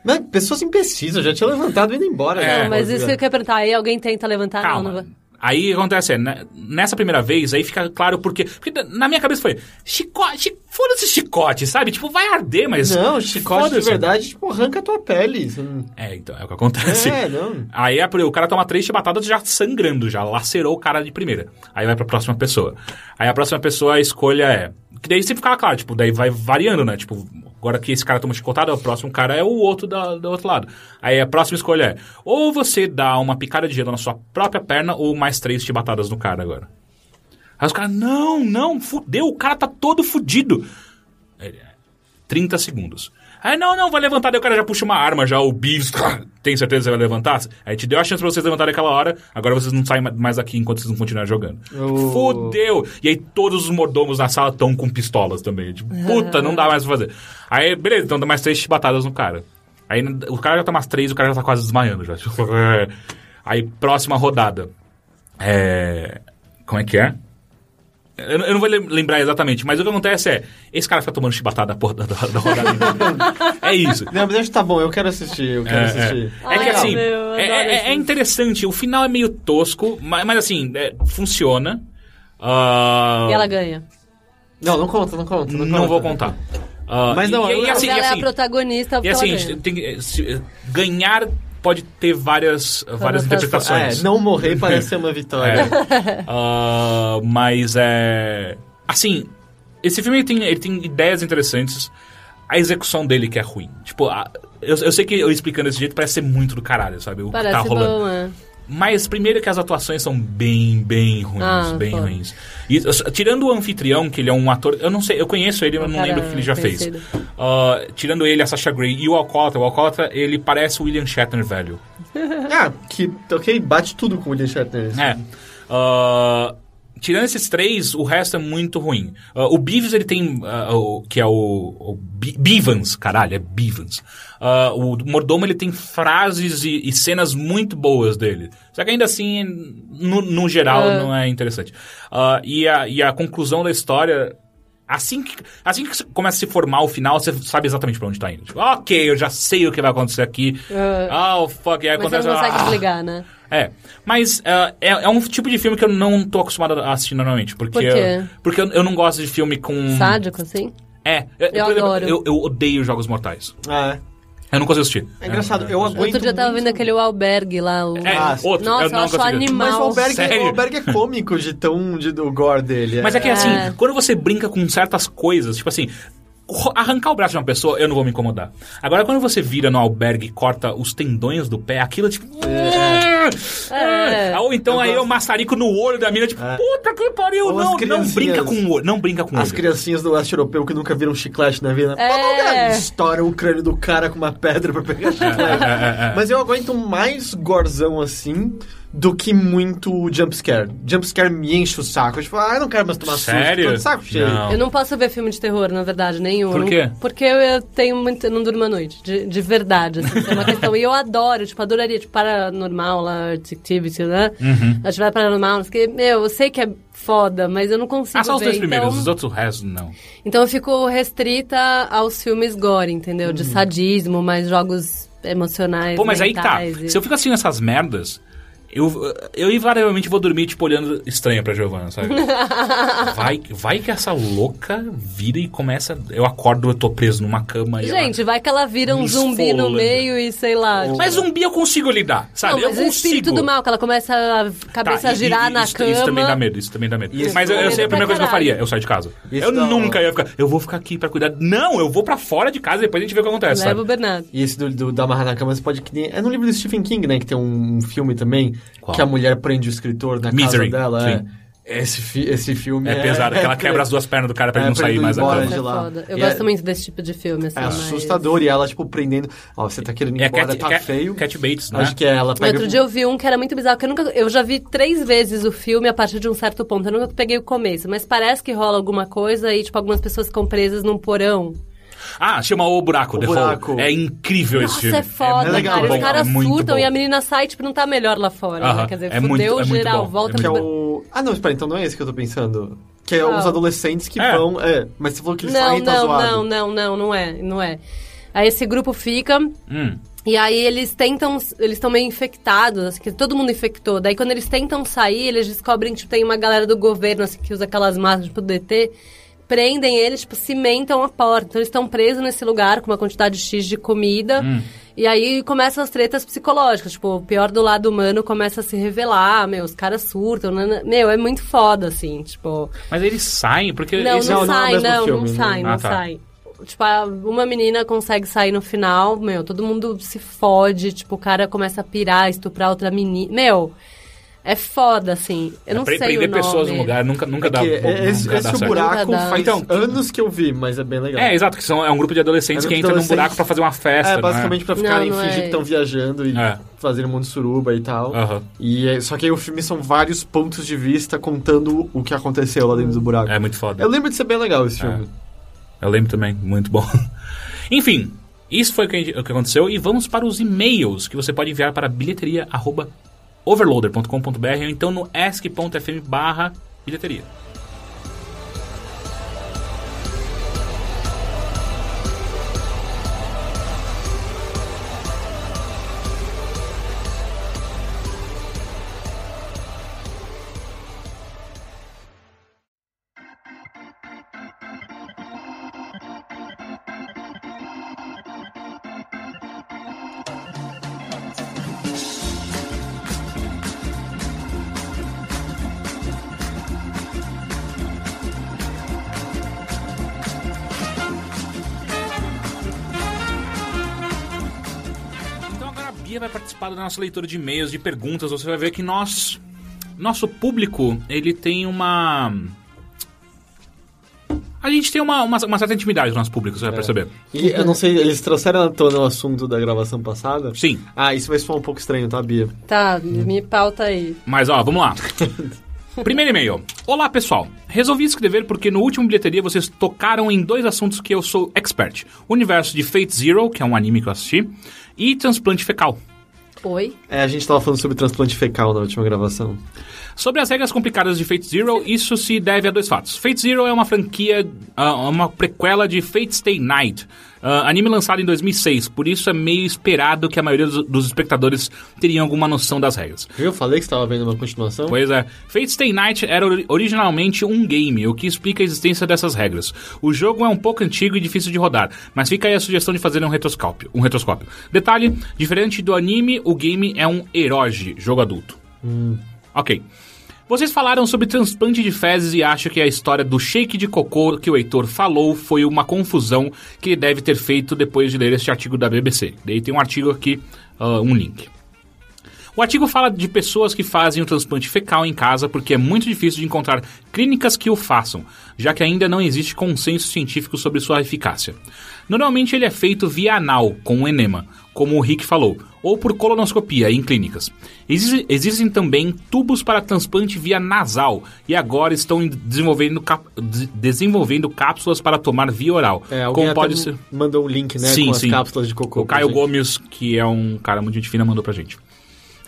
Mas pessoas imprecisas, eu já tinha levantado e indo embora. É, mas isso que eu quero perguntar. Aí alguém tenta levantar? Calma. Não, não Aí o que acontece é, né, nessa primeira vez, aí fica claro porque. Porque na minha cabeça foi, chicote, chi- foda-se chicote, sabe? Tipo, vai arder, mas. Não, chicote de verdade, tipo, arranca a tua pele. É, então, é o que acontece. É, não. Aí a- o cara toma três chibatadas já sangrando, já lacerou o cara de primeira. Aí vai pra próxima pessoa. Aí a próxima pessoa, a escolha é. Que daí sempre fica claro, tipo, daí vai variando, né? Tipo, agora que esse cara toma chicotada, o próximo cara é o outro da, do outro lado. Aí a próxima escolha é: ou você dá uma picada de gelo na sua própria perna, ou mais três chibatadas no cara agora. Aí os caras, não, não, fudeu, o cara tá todo fudido. Ele, 30 segundos. Aí, não, não, vai levantar, daí o cara já puxa uma arma, já o Beavis, tem certeza que você vai levantar? Aí te deu a chance pra vocês levantarem aquela hora, agora vocês não saem mais daqui enquanto vocês não continuarem jogando. Oh. Fudeu! E aí todos os mordomos na sala estão com pistolas também. Tipo, puta, não dá mais pra fazer. Aí, beleza, então dá mais três chibatadas no cara. Aí o cara já tá mais três, o cara já tá quase desmaiando já. Aí, próxima rodada. É... Como é que é? Eu, não- eu não vou lem- lembrar exatamente, mas o que acontece é, esse cara fica tomando chibatada da porra da, da, da rodada inteira. É isso. Não, mas que tá bom, eu quero assistir, eu quero É, assistir. é. É que assim, meu, eu é, é- é interessante, o final é meio tosco, mas, mas assim, é, funciona. Ah, E ela ganha. Não, não conta, não conta. Não, não conta. vou contar. Ah, Mas não, e, e assim, ela e é a assim, protagonista e assim tem- se- ganhar pode ter várias, várias interpretações. É, não morrer parece ser uma vitória. É. Ah, mas é. Assim, esse filme ele tem, ele tem ideias interessantes. A execução dele que é ruim. Tipo, a- eu, eu sei que eu explicando desse jeito parece ser muito do caralho, sabe? O que Parece tá rolando. bom, é. Mas primeiro que as atuações são bem, bem ruins, Ah, bem ruins. E, tirando o anfitrião, que ele é um ator, eu não sei, eu conheço ele, mas não lembro o que ele já conhecido. fez. Ah, tirando ele, a Sasha Grey e o Alcota, o Alcota, ele parece o William Shatner velho. ah, que, ok, bate tudo com o William Shatner. É. Ah, tirando esses três, o resto é muito ruim. Ah, o Beavis, ele tem. ah, o, que é o. o Beavans, caralho, é Beavans. Ah, o mordomo, ele tem frases e, e cenas muito boas dele. Só que ainda assim, no, no geral, não é interessante. E, a, e a conclusão da história. Assim que, assim que começa a se formar o final, você sabe exatamente pra onde tá indo. Tipo, ok, eu já sei o que vai acontecer aqui. Ah. oh, fuck, aí Mas você acontece. não consegue ah, desligar, né? é, mas ah, é, é um tipo de filme que eu não tô acostumado a assistir normalmente. Porque, Por quê? porque eu, eu não gosto de filme com. Sádico, assim? É, eu, Eu por exemplo, adoro. Eu, eu odeio Jogos Mortais. Ah, Eu não consigo assistir. é. É engraçado, eu aguento Outro dia eu tava muito- vendo aquele O Albergue lá. O... É, Ah, outro, Nossa, eu eu não acho consigo. animal. Mas o Albergue, Sério? o Albergue é cômico de tão de, do gore dele. Mas é que assim, É. quando você brinca com certas coisas, tipo assim, arrancar o braço de uma pessoa, eu não vou me incomodar. Agora, quando você vira no albergue e corta os tendões do pé, aquilo é tipo. É. Ou então Eu aí gosto. eu maçarico no olho da mina, tipo, É. puta que pariu, Ou as não, não brinca com o olho. Não brinca com o As olho. criancinhas do leste europeu que nunca viram chiclete na vida. É. Estouram o crânio do cara com uma pedra pra pegar chiclete. é, é. Mas eu aguento mais gorzão assim do que muito jumpscare. Jumpscare me enche o saco. Eu, tipo, ah, eu não quero mais tomar Sério? susto. Tô saco cheio. Não. Eu não posso ver filme de terror, na verdade, nenhum. Por Não- quê? Porque eu, tenho muito. Eu não durmo à noite. De, de verdade, assim, é uma questão. E eu adoro, tipo, adoraria, tipo, paranormal lá, detective, né? Uhum. Atividade paranormal, porque, meu, eu sei que é foda, mas eu não consigo. Ah, só os ver, dois primeiros, então- os outros restos não. Então eu fico restrita aos filmes gore, entendeu? De sadismo, mais jogos emocionais. Pô, mas aí tá. e- Se eu fico assistindo essas merdas, eu, eu invariavelmente vou dormir, tipo, olhando estranha pra Giovanna, sabe? vai, vai que essa louca vira e começa. Eu acordo, eu tô preso numa cama e ela- Gente, vai que ela vira um zumbi no meio e sei lá. tipo, Mas zumbi eu consigo lidar, sabe? não, mas eu o consigo. espírito do mal, que ela começa a cabeça Tá, a e- girar e- na isso, cama. Isso também dá medo, isso também dá medo. Isso Mas eu, eu sei a medo primeira coisa que eu caralho. faria, eu saio de casa. Isso eu dá- nunca ia ficar, eu vou ficar aqui pra cuidar. Não, eu vou pra fora de casa e depois a gente vê o que acontece, Leva o sabe? Bernardo. E esse do, do da Amarrar na Cama, você pode que nem... É no livro do Stephen King, né? Que tem um filme também. Qual? Que a mulher prende o escritor na Misery, casa dela. sim. É. Esse, fi- esse filme É pesado, que ela quebra as duas pernas do cara pra É, ele não sair mais ir da embora cama. de É lá. foda. Eu E gosto é- muito desse tipo de filme, assim. É mas- assustador. E ela, tipo, prendendo... Ó, você tá querendo ir É embora, Cat, tá Cat- feio. Cat Bates, né? Acho que é ela pega... outro dia eu vi um que era muito bizarro, que eu nunca. Eu já vi três vezes o filme a partir de um certo ponto. Eu nunca peguei o começo, mas parece que rola alguma coisa e, tipo, algumas pessoas ficam presas num porão. Ah, chama O Buraco, O The Buraco. Hole. É incrível esse Nossa, filme. é foda, é legal, cara. bom, Os caras é surtam bom. e a menina sai, tipo, não tá melhor lá fora. Aham, né? Quer dizer, é fudeu muito- é muito geral, volta é é pro- o... Ah, não, espera, então não é esse que eu tô pensando. Que é Qual? os adolescentes que É. vão... É, mas você falou que eles Não, saem e tá não, zoado. não, não, não, não é, não é. Aí esse grupo fica Hum. E aí eles tentam, eles estão meio infectados, assim, que todo mundo infectou. Daí quando eles tentam sair, eles descobrem que tipo, tem uma galera do governo, assim, que usa aquelas máscaras, tipo, DT, prendem eles, tipo, cimentam a porta. Então eles estão presos nesse lugar com uma quantidade X de comida. E aí começam as tretas psicológicas, tipo, o pior do lado humano começa a se revelar, meu, os caras surtam, né? meu, é muito foda, assim, tipo... Mas eles saem, porque... Não, esse- não, não é o sai, mesmo não, filme, não né? sai, Ah, não tá. sai. Tipo, uma menina consegue sair no final, meu, todo mundo se fode, tipo, o cara começa a pirar, estuprar outra menina. Meu, é foda, assim. Eu não Pre- sei prender o nome. pessoas no lugar nunca, nunca dá, Que nunca é- esse dá esse é buraco dá. faz Então, anos que eu vi, mas é bem legal. É, exato, que são, é um grupo de adolescentes É um que entra num buraco pra fazer uma festa, É, né? basicamente pra ficarem Não, não fingir é. que estão viajando e É. fazendo um monte de suruba e tal. Aham. E é- só que aí o filme são vários pontos de vista contando o que aconteceu lá dentro do buraco. É muito foda. Eu lembro de ser bem legal esse filme. Eu lembro também, muito bom. Enfim, isso foi o que, o que aconteceu e vamos para os e-mails que você pode enviar para bilheteria@overloader.com.br ou então no ask.fm barra bilheteria. Da nossa leitura de e-mails, de perguntas. Você vai ver que nós, nosso público, ele tem uma... A gente tem uma, uma, uma certa intimidade com o nosso público, você vai perceber. E eu não sei, eles trouxeram à tona o assunto da gravação passada? Sim, Ah, isso vai soar um pouco estranho, tá, Bia? Tá, me pauta aí. Mas ó, vamos lá. Primeiro e-mail. Olá pessoal, resolvi escrever porque no último bilheteria vocês tocaram em dois assuntos que eu sou expert: o universo de Fate Zero, que é um anime que eu assisti, e transplante fecal. Oi? É, a gente tava falando sobre transplante fecal na última gravação. Sobre as regras complicadas de Fate Zero, isso se deve a dois fatos. Fate Zero é uma franquia, ah, uma prequela de Fate Stay Night, ah, anime lançado em 2006, por isso é meio esperado que a maioria dos, dos espectadores teriam alguma noção das regras. Eu falei que você tava vendo uma continuação? Pois é, Fate Stay Night era ori- originalmente um game, o que explica a existência dessas regras. O jogo é um pouco antigo e difícil de rodar, mas fica aí a sugestão de fazer um retroscópio. Um retroscópio. Detalhe, diferente do anime, o game é um eroge, jogo adulto. Ok. Vocês falaram sobre transplante de fezes e acho que a história do shake de cocô que o Heitor falou foi uma confusão que ele deve ter feito depois de ler este artigo da BBC. Daí tem um artigo aqui, ah, um link. O artigo fala de pessoas que fazem o transplante fecal em casa porque é muito difícil de encontrar clínicas que o façam, já que ainda não existe consenso científico sobre sua eficácia. Normalmente ele é feito via anal, com um enema, como o Rick falou, ou por colonoscopia em clínicas. Exi- existem também tubos para transplante via nasal e agora estão desenvolvendo, cap- de- desenvolvendo cápsulas para tomar via oral. É, alguém como pode ser. mandou um link, né, Sim, com as sim. cápsulas de cocô. O Caio gente. Gomes, que é um cara muito gente fina, mandou pra gente.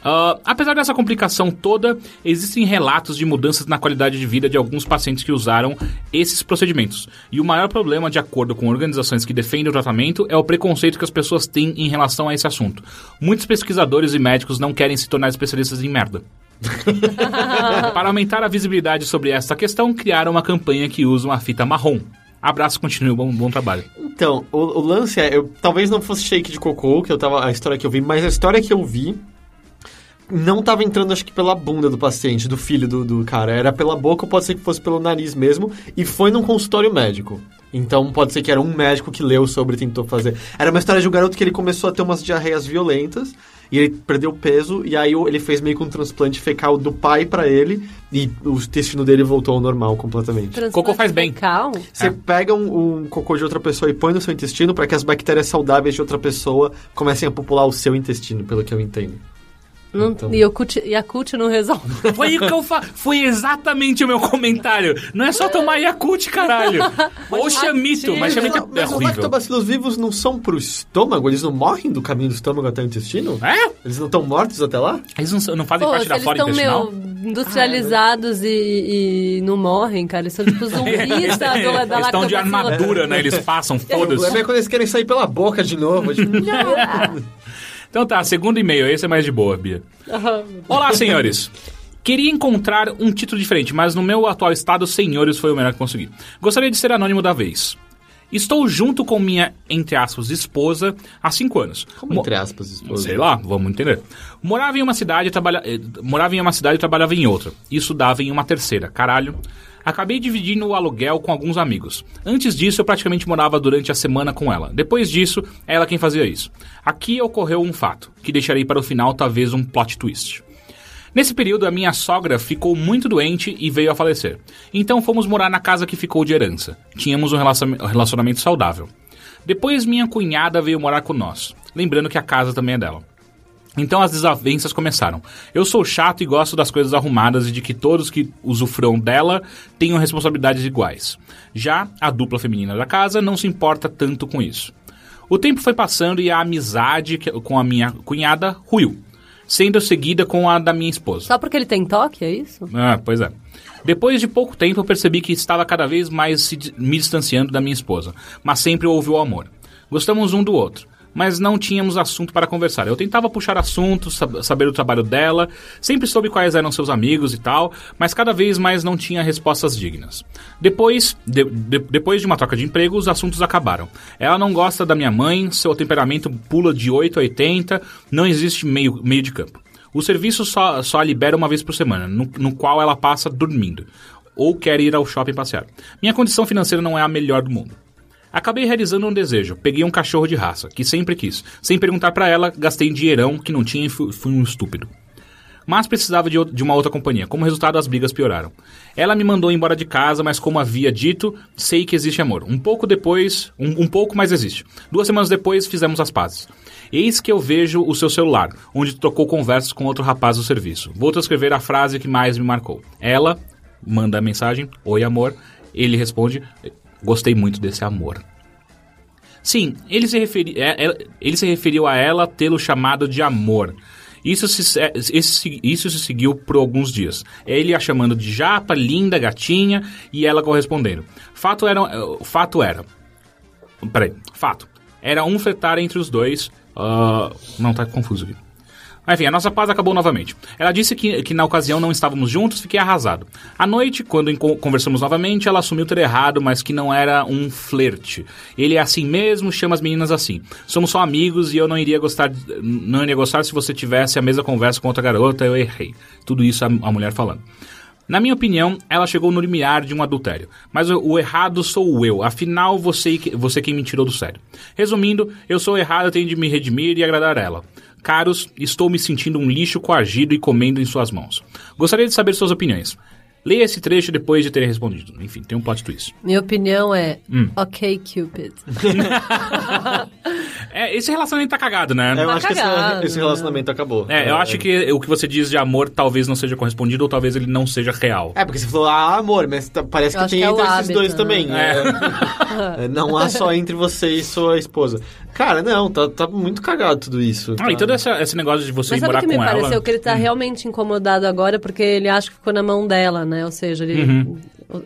Ah, apesar dessa complicação toda, existem relatos de mudanças na qualidade de vida de alguns pacientes que usaram esses procedimentos. E o maior problema, de acordo com organizações que defendem o tratamento, é o preconceito que as pessoas têm em relação a esse assunto. Muitos pesquisadores e médicos não querem se tornar especialistas em merda. Para aumentar a visibilidade sobre essa questão, criaram uma campanha que usa uma fita marrom. Abraço, continue, bom, bom trabalho. Então, o, o lance é, eu talvez não fosse shake de cocô, que eu tava a história que eu vi, mas a história que eu vi não tava entrando, acho que pela bunda do paciente, do filho do, do cara. Era pela boca, ou pode ser que fosse pelo nariz mesmo, e foi num consultório médico. Então pode ser que era um médico que leu sobre e tentou fazer. Era uma história de um garoto que ele começou a ter umas diarreias violentas, e ele perdeu peso, e aí o- ele fez meio que um transplante fecal do pai pra ele, e o intestino dele voltou ao normal completamente. Transplante Cocô faz bem. fecal? Você É. pega um, um cocô de outra pessoa e põe no seu intestino para que as bactérias saudáveis de outra pessoa comecem a popular o seu intestino, pelo que eu entendo. Não, Então. E o Cut- Yakult não resolve. Foi o que eu fa... Foi exatamente o meu comentário. Não é só tomar Yakult, caralho. Ou chamito, mas chamito é Mas os horrível. lactobacilos vivos não são pro estômago? Eles não morrem do caminho do estômago até o intestino? É? Eles não estão mortos até lá? Eles não, não fazem Pô, parte da eles flora estão, intestinal? meu, industrializados e, e não morrem, cara. Eles são tipo zumbis da, do, da Eles estão de armadura, né? Eles passam, O problema foda-se. é quando eles querem sair pela boca de novo. tipo, Então tá, segundo e-mail, esse é mais de boa, Bia. Olá, senhores. Queria encontrar um título diferente, mas no meu atual estado, senhores foi o melhor que consegui. Gostaria de ser anônimo da vez. Estou junto com minha, entre aspas, esposa há cinco anos. Como Mo- entre aspas, esposa? Sei lá, vamos entender. Morava em uma cidade e trabalha... eh, morava em uma cidade e trabalhava em outra. Isso dava em uma terceira. Caralho. Acabei dividindo o aluguel com alguns amigos. Antes disso, eu praticamente morava durante a semana com ela. Depois disso, ela quem fazia isso. Aqui ocorreu um fato, que deixarei para o final talvez um plot twist. Nesse período, a minha sogra ficou muito doente e veio a falecer. Então fomos morar na casa que ficou de herança. Tínhamos um relacion- relacionamento saudável. Depois minha cunhada veio morar com nós. Lembrando que a casa também é dela. Então as desavenças começaram. Eu sou chato e gosto das coisas arrumadas e de que todos que usufruam dela tenham responsabilidades iguais. Já a dupla feminina da casa não se importa tanto com isso. O tempo foi passando e a amizade com a minha cunhada ruiu, sendo seguida com a da minha esposa. Só porque ele tem toque, é isso? Ah, pois é. Depois de pouco tempo, eu percebi que estava cada vez mais se me distanciando da minha esposa, mas sempre houve o amor. Gostamos um do outro, mas não tínhamos assunto para conversar. Eu tentava puxar assunto, sab- saber o trabalho dela, sempre soube quais eram seus amigos e tal, mas cada vez mais não tinha respostas dignas. Depois, de- de- depois de uma troca de emprego, os assuntos acabaram. Ela não gosta da minha mãe, seu temperamento pula de 8 a 80, não existe meio, meio de campo. O serviço só, só a libera uma vez por semana, no, no qual ela passa dormindo, ou quer ir ao shopping passear. Minha condição financeira não é a melhor do mundo. Acabei realizando um desejo. Peguei um cachorro de raça, que sempre quis. Sem perguntar pra ela, gastei dinheirão que não tinha e fu- fui um estúpido. Mas precisava de, de uma outra companhia. Como resultado, as brigas pioraram. Ela me mandou embora de casa, mas como havia dito, sei que existe amor. Um pouco depois, um, um pouco mais existe. Duas semanas depois, fizemos as pazes. Eis que eu vejo o seu celular, onde trocou conversas com outro rapaz do serviço. Vou transcrever a frase que mais me marcou. Ela manda a mensagem: Oi, amor. Ele responde: Gostei muito desse amor. Sim, ele se, referi, é- é- ele se referiu a ela tê-lo chamado de amor. Isso se, é, esse- isso se seguiu por alguns dias. Ele a chamando de japa, linda, gatinha, e ela correspondendo. Fato era. eh, Fato era. Peraí, fato. Era um fletar entre os dois. ah, não, tá confuso aqui. Mas, Enfim, a nossa paz acabou novamente. Ela disse que, que na ocasião não estávamos juntos, fiquei arrasado. À noite, quando conversamos novamente, ela assumiu ter errado, mas que não era um flerte. Ele é assim mesmo, chama as meninas assim. Somos só amigos e eu não iria gostar, não iria gostar se você tivesse a mesma conversa com outra garota, eu errei. Tudo isso a, a mulher falando. Na minha opinião, ela chegou no limiar de um adultério. Mas o, o errado sou eu. Afinal, você, você quem me tirou do sério. Resumindo, eu sou errado, tenho de me redimir e agradar ela. Caros, estou me sentindo um lixo coagido e comendo em suas mãos. Gostaria de saber suas opiniões. Leia esse trecho depois de ter respondido. Enfim, tem um plot twist. Minha opinião é, Hum. ok, Cupid. É, esse relacionamento tá cagado, né? Eu Tá acho que cagado, esse, esse relacionamento acabou. É, eu acho que o que você diz de amor talvez não seja correspondido ou talvez ele não seja real. É, porque você falou, ah, amor, mas tá- parece que tem que é entre esses dois né? também. É. É, não há só entre você e sua esposa. Cara, não, tá, tá muito cagado tudo isso. Ah, e tá? todo esse, esse negócio de você Mas ir sabe o morar que me com ela. pareceu? Que ele tá realmente incomodado agora porque ele acha que ficou na mão dela, né? Ou seja, ele, Uhum.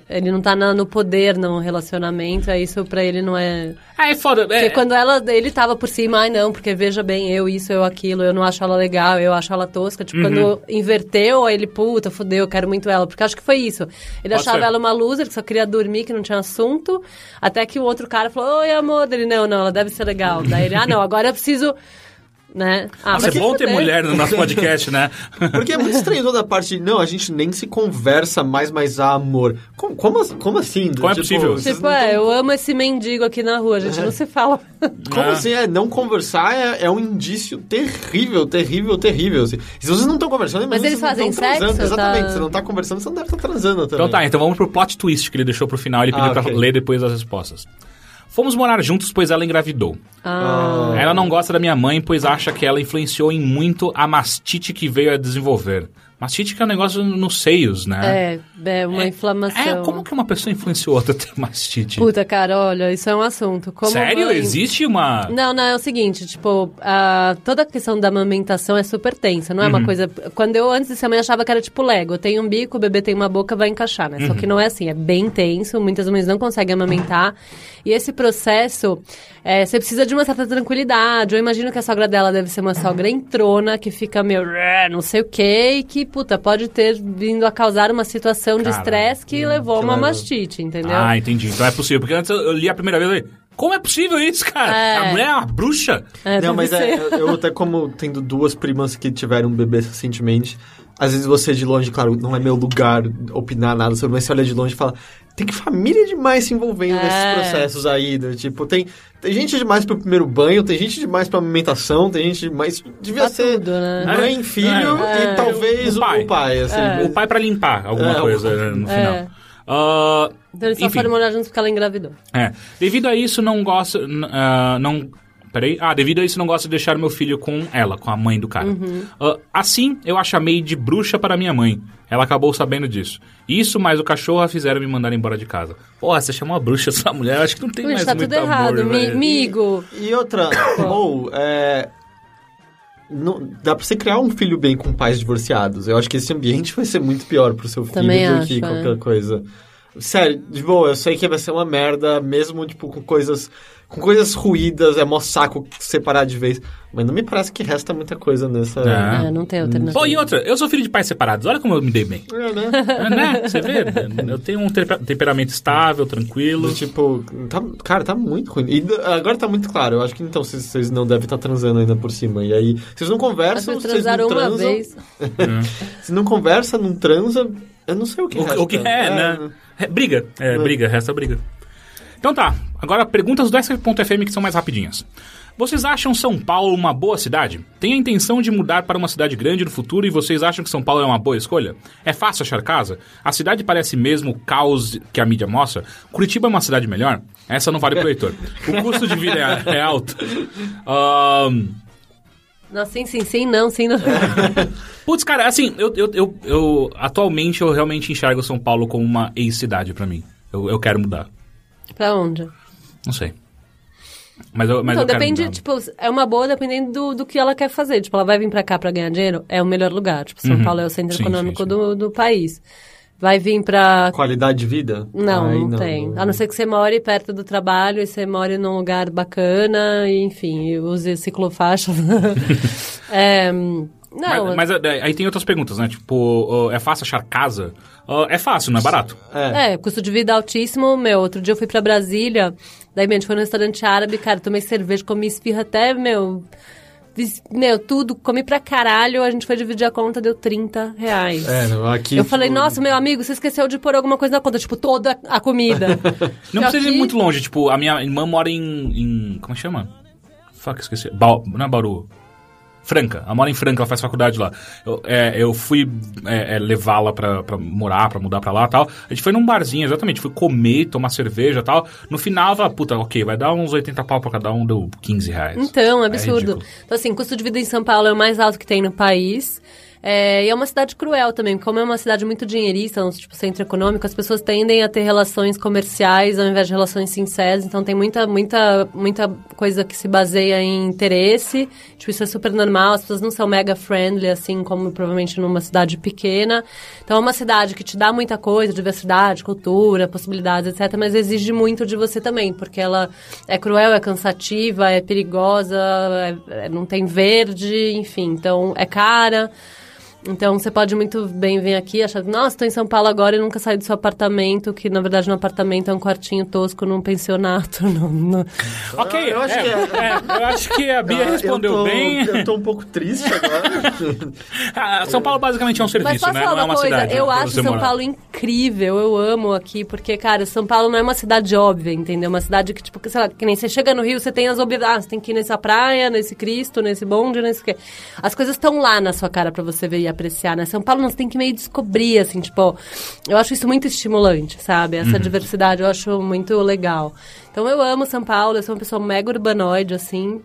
ele não tá na- no poder no relacionamento, aí isso pra ele não é... Ah, é foda. É, Porque quando ela, ele tava por cima, ai não, porque veja bem, eu isso, eu aquilo, eu não acho ela legal, eu acho ela tosca. Tipo, Uhum. quando inverteu, aí ele, puta, fudeu, eu quero muito ela. Porque acho que foi isso. Ele Pode achava ser. ela uma loser, que só queria dormir, que não tinha assunto. Até que o outro cara falou, oi amor, dele, não, não, ela deve ser legal. Daí ele, ah não, agora eu preciso, né? Ah, Nossa, é bom ter mulher no nosso podcast, né? Porque é muito estranho toda a parte de, não, a gente nem se conversa mais, mas há amor. Como, como, como assim? Como é possível? Tipo, não é, tão- eu amo esse mendigo aqui na rua, a gente não se fala. Como Ah. assim? É, não conversar é, é um indício terrível, terrível, terrível. assim. Se vocês não estão conversando, Mas vocês eles não fazem sexo, Exatamente. tá? Se não tá conversando, você não deve estar transando também. Então tá, então vamos pro plot twist que ele deixou pro final. Ele pediu Ah, pra ok. ler depois as respostas. Fomos morar juntos, pois ela engravidou. Ah, Ela não gosta da minha mãe, pois acha que ela influenciou em muito a mastite que veio a desenvolver. Mastite que é um negócio nos seios, né? É, é uma inflamação. É, como que uma pessoa influenciou outra a ter mastite? Puta, cara, olha, isso é um assunto. Como Sério? mãe- Existe uma... Não, não, é o seguinte, tipo, a, toda a questão da amamentação é super tensa, não é Uhum. uma coisa... Quando eu, antes de ser mãe, achava que era tipo Lego, tem um bico, o bebê tem uma boca, vai encaixar, né? Só Uhum. que não é assim, é bem tenso, muitas mães não conseguem amamentar, e esse processo, é, você precisa de uma certa tranquilidade, eu imagino que a sogra dela deve ser uma sogra entrona, que fica meio, não sei o quê, e que, puta, pode ter vindo a causar uma situação de Cara, estresse que levou a uma leva- mastite, entendeu? Ah, entendi. Então é possível. Porque antes eu eu li a primeira vez e falei, como é possível isso, cara? É. A mulher é uma bruxa? É, não, mas é, ser. eu até como tendo duas primas que tiveram um bebê recentemente, às vezes você de longe, claro, não é meu lugar opinar nada sobre, mas você olha de longe e fala, tem que família demais se envolvendo É. nesses processos aí, né? tipo, tem, tem gente demais pro primeiro banho, tem gente demais pra amamentação, tem gente demais, devia Pra ser tudo, né? mãe, filho É. e talvez O o pai. pai, assim. É. O pai pra limpar alguma É, coisa o- no É. final. Ah, Então eles só enfim. foram morar juntos porque ela engravidou. É. Devido a isso, não gosto. n- ah, não. Peraí. Ah, devido a isso, não gosto de deixar meu filho com ela, com a mãe do cara. Ah, assim, eu a chamei de bruxa para minha mãe. Ela acabou sabendo disso. Isso, mais o cachorro a fizeram me mandar embora de casa. Porra, você chamou a bruxa essa mulher? Acho que não tem Ui, mais tá muito tudo errado, amor, velho. amigo. E outra, ou, é. não- dá pra você criar um filho bem com pais divorciados. Eu acho que esse ambiente vai ser muito pior pro seu filho Também do acho, que é. qualquer coisa. Sério, de boa, eu sei que vai ser uma merda, mesmo, tipo, com coisas. Com coisas ruídas, é mó saco separar de vez. Mas não me parece que resta muita coisa nessa. É. É, não tem alternativa. Pô, e outra, eu sou filho de pais separados. Olha como eu me dei bem. É, né? É, né? Você vê? Eu tenho um temper- temperamento estável, tranquilo. Tipo, tá, cara, tá muito ruim. E d- agora tá muito claro. Eu acho que então vocês, vocês não devem estar transando ainda por cima. E aí, vocês não conversam, vocês não transaram uma transam. vez. Se não conversa, não transa, eu não sei o que O, resta. o que é, né? É, briga. É, briga, resta briga. Então tá, agora perguntas do SF.fm que são mais rapidinhas. Vocês acham São Paulo uma boa cidade? Tem a intenção de mudar para uma cidade grande no futuro e vocês acham que São Paulo é uma boa escolha? É fácil achar casa? A cidade parece mesmo o caos que a mídia mostra? Curitiba é uma cidade melhor? Essa não vale pro leitor. O custo de vida é, é alto? Não, sim, sim, sim, não, sim, não. Putz, cara, assim, eu, eu, eu, eu- atualmente eu realmente enxergo São Paulo como uma ex-cidade pra mim. Eu, eu quero mudar. Pra onde? Não sei. Mas eu, mas então, eu quero depende, mudar. tipo, é uma boa dependendo do, do que ela quer fazer. Tipo, ela vai vir pra cá pra ganhar dinheiro, é o melhor lugar. Tipo, São Uhum. Paulo é o centro Sim, econômico sim, sim. Do, do país. Vai vir pra Qualidade de vida? Não, Ai, não, tem. A não ser que você more perto do trabalho e você more num lugar bacana, e, enfim, use ciclofaixa. é, não, Mas, mas, é, aí tem outras perguntas, né? Tipo, ó, é fácil achar casa? Ó, é fácil, não é barato? É. é, custo de vida altíssimo. Meu, outro dia eu fui pra Brasília, daí, meu, a gente foi num restaurante árabe, cara, tomei cerveja, comi esfirra até, meu... Meu, tudo, comi pra caralho, a gente foi dividir a conta, deu 30 reais. É, aqui... Eu falei, tipo, nossa, meu amigo, você esqueceu de pôr alguma coisa na conta, tipo, toda a comida. Não precisa ir que- muito longe. Tipo, a minha irmã mora em... em como chama? Fuck, esqueci. Ba não é Bauru. Franca. Ela mora em Franca, ela faz faculdade lá. Eu, é, eu fui é, é, levá-la pra, pra morar, pra mudar pra lá e tal. A gente foi num barzinho, exatamente. Fui comer, tomar cerveja e tal. No final, ela, puta, ok, vai dar uns 80 pau pra cada um, deu 15 reais. Então, É absurdo. ridículo. então, assim, custo de vida em São Paulo é o mais alto que tem no país. É, e é uma cidade cruel também, como é uma cidade muito dinheirista, um tipo centro econômico, as pessoas tendem a ter relações comerciais ao invés de relações sinceras, então tem muita, muita, muita coisa que se baseia em interesse, tipo, isso é super normal, as pessoas não são mega friendly, assim como provavelmente numa cidade pequena. Então é uma cidade que te dá muita coisa, diversidade, cultura, possibilidades, etc., mas exige muito de você também, porque ela é cruel, é cansativa, é perigosa, é- é- não tem verde, enfim, então é cara. Então você pode muito bem vir aqui achar, nossa, estou em São Paulo agora e nunca saí do seu apartamento, que na verdade no apartamento é um quartinho tosco num pensionato. Não, não- Ok, Eu acho é, que é- é, eu acho que a Bia Ah, respondeu eu tô, bem. Eu tô um pouco triste agora. Ah, São Paulo basicamente é um Mas serviço, posso né? falar Não é uma uma coisa? cidade. eu pra acho São morar. Paulo incrível, eu amo aqui, porque, cara, São Paulo não é uma cidade óbvia, entendeu? Uma cidade que, tipo, sei lá, que nem você chega no Rio, você tem as obviedades, ah, você tem que ir nessa praia, nesse Cristo, nesse bonde, nesse quê. As coisas estão lá na sua cara pra você ver e apreciar, né? São Paulo, você tem que meio descobrir, assim, tipo, eu acho isso muito estimulante, sabe? Essa diversidade eu acho muito legal. Então eu amo São Paulo, eu sou uma pessoa mega urbanoide, assim.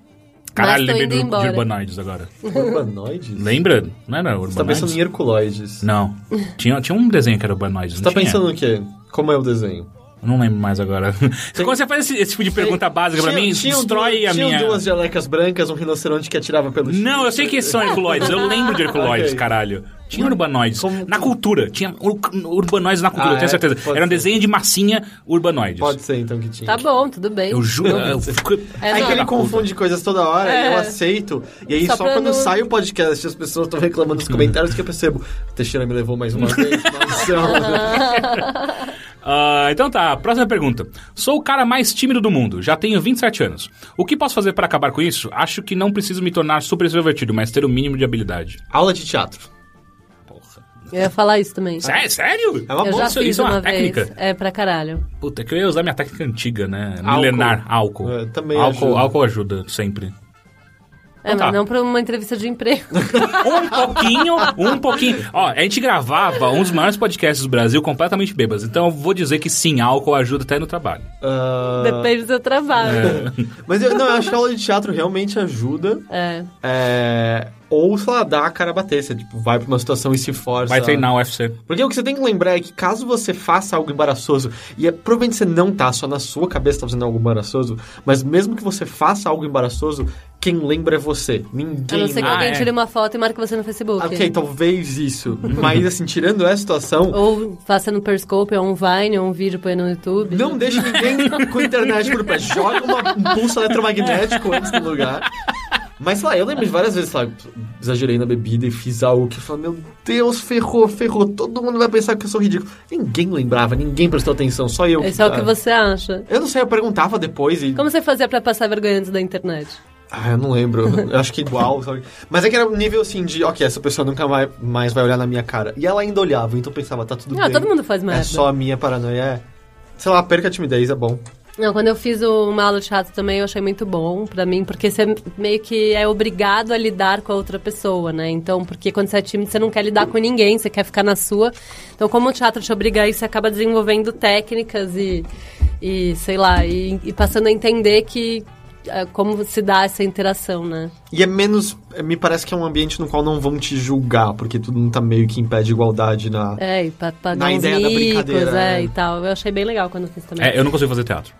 Caralho, lembrei de. Urbanoides agora. Urbanoides? Lembra? Não era Você Urbanoides? tá pensando em Herculoides. Não. Tinha, tinha um desenho que era Urbanoides, Você não tá tinha? pensando no quê? Como é o desenho? Eu Não lembro mais agora. Quando você faz esse, esse tipo de pergunta básica pra Tinha- mim, tinham destrói duas, a tinham minha... duas jalecas brancas, um rinoceronte que atirava pelo chão. Não, eu sei que são Herculoides. Eu lembro de Herculoides, Ok. caralho. Tinha Urbanoides. Como- Na cultura. Tinha ur- Urbanoides na cultura, Ah, eu tenho é? certeza. Pode Era um desenho de massinha Urbanoides. Pode ser, então, que tinha. Tá bom, tudo bem. Eu juro. eu fico- É, É que ele confunde coisas toda hora, É. eu aceito. E aí Só só, pra quando não- sai o podcast e as pessoas estão reclamando nos comentários que eu percebo. Teixeira me levou mais uma vez. Ah, então tá, próxima pergunta. Sou o cara mais tímido do mundo, já tenho 27 anos. O que posso fazer para acabar com isso? Acho que não preciso me tornar super extrovertido, mas ter o mínimo de habilidade. Aula de teatro. Porra. Eu ia falar isso também. Sé- Sério? É uma eu boa já isso- fiz isso é uma uma vez. técnica? É pra caralho. Puta, que eu ia usar minha técnica antiga, né? Álcool. Milenar, álcool. É, também álcool, ajuda. álcool ajuda, sempre. É, Então tá. mas não pra uma entrevista de emprego. Um pouquinho, um pouquinho. Ó, a gente gravava um dos maiores podcasts do Brasil completamente bêbados. Então eu vou dizer que sim, álcool ajuda até no trabalho. Ah, Depende do seu trabalho. Mas eu, não, eu acho que a aula de teatro realmente ajuda. É. É, ou, sei lá, dá a cara a bater. Você tipo, vai pra uma situação e se força. Vai treinar o UFC. Porque o que você tem que lembrar é que caso você faça algo embaraçoso, e é, provavelmente você não tá, só na sua cabeça tá fazendo algo embaraçoso, mas mesmo que você faça algo embaraçoso, quem lembra é você. A Ninguém não ser que Ah, alguém é. tire uma foto e marque você no Facebook. Ok, talvez isso. Mas assim, tirando essa situação, Ou faça no Periscope, ou um Vine, ou um vídeo põe no YouTube. não deixe ninguém com a internet por pé. Joga uma- um pulso eletromagnético antes do lugar. Mas, sei lá, eu lembro de várias vezes, sei lá, exagerei na bebida e fiz algo que eu falei, meu Deus, ferrou, ferrou, todo mundo vai pensar que eu sou ridículo. Ninguém lembrava, ninguém prestou atenção, só eu. Isso é o que você acha. Eu não sei, eu perguntava depois e... Como você fazia pra passar vergonha antes da internet? Ah, eu não lembro. Eu acho que igual, sabe? Mas é que era um nível assim de, ok, essa pessoa nunca vai, mais vai olhar na minha cara. E ela ainda olhava, então eu pensava, tá tudo Não, bem. todo mundo faz merda. É só a minha paranoia, é. Sei lá, perca a timidez, é bom. Não, quando eu fiz o- de teatro também, eu achei muito bom pra mim, porque você meio que é obrigado a lidar com a outra pessoa, né? Então, porque quando você é tímido, você não quer lidar com ninguém, você quer ficar na sua. Então, como o teatro te obriga a isso, você acaba desenvolvendo técnicas e, e sei lá, e, e passando a entender que é, como se dá essa interação, né? E é menos. Me parece que é um ambiente no qual não vão te julgar, porque todo mundo tá meio que impede igualdade na. É, e pra pagar Na ideia da brincadeira, é, é. e tal. Eu achei bem legal quando eu fiz também. É, eu não consigo fazer teatro.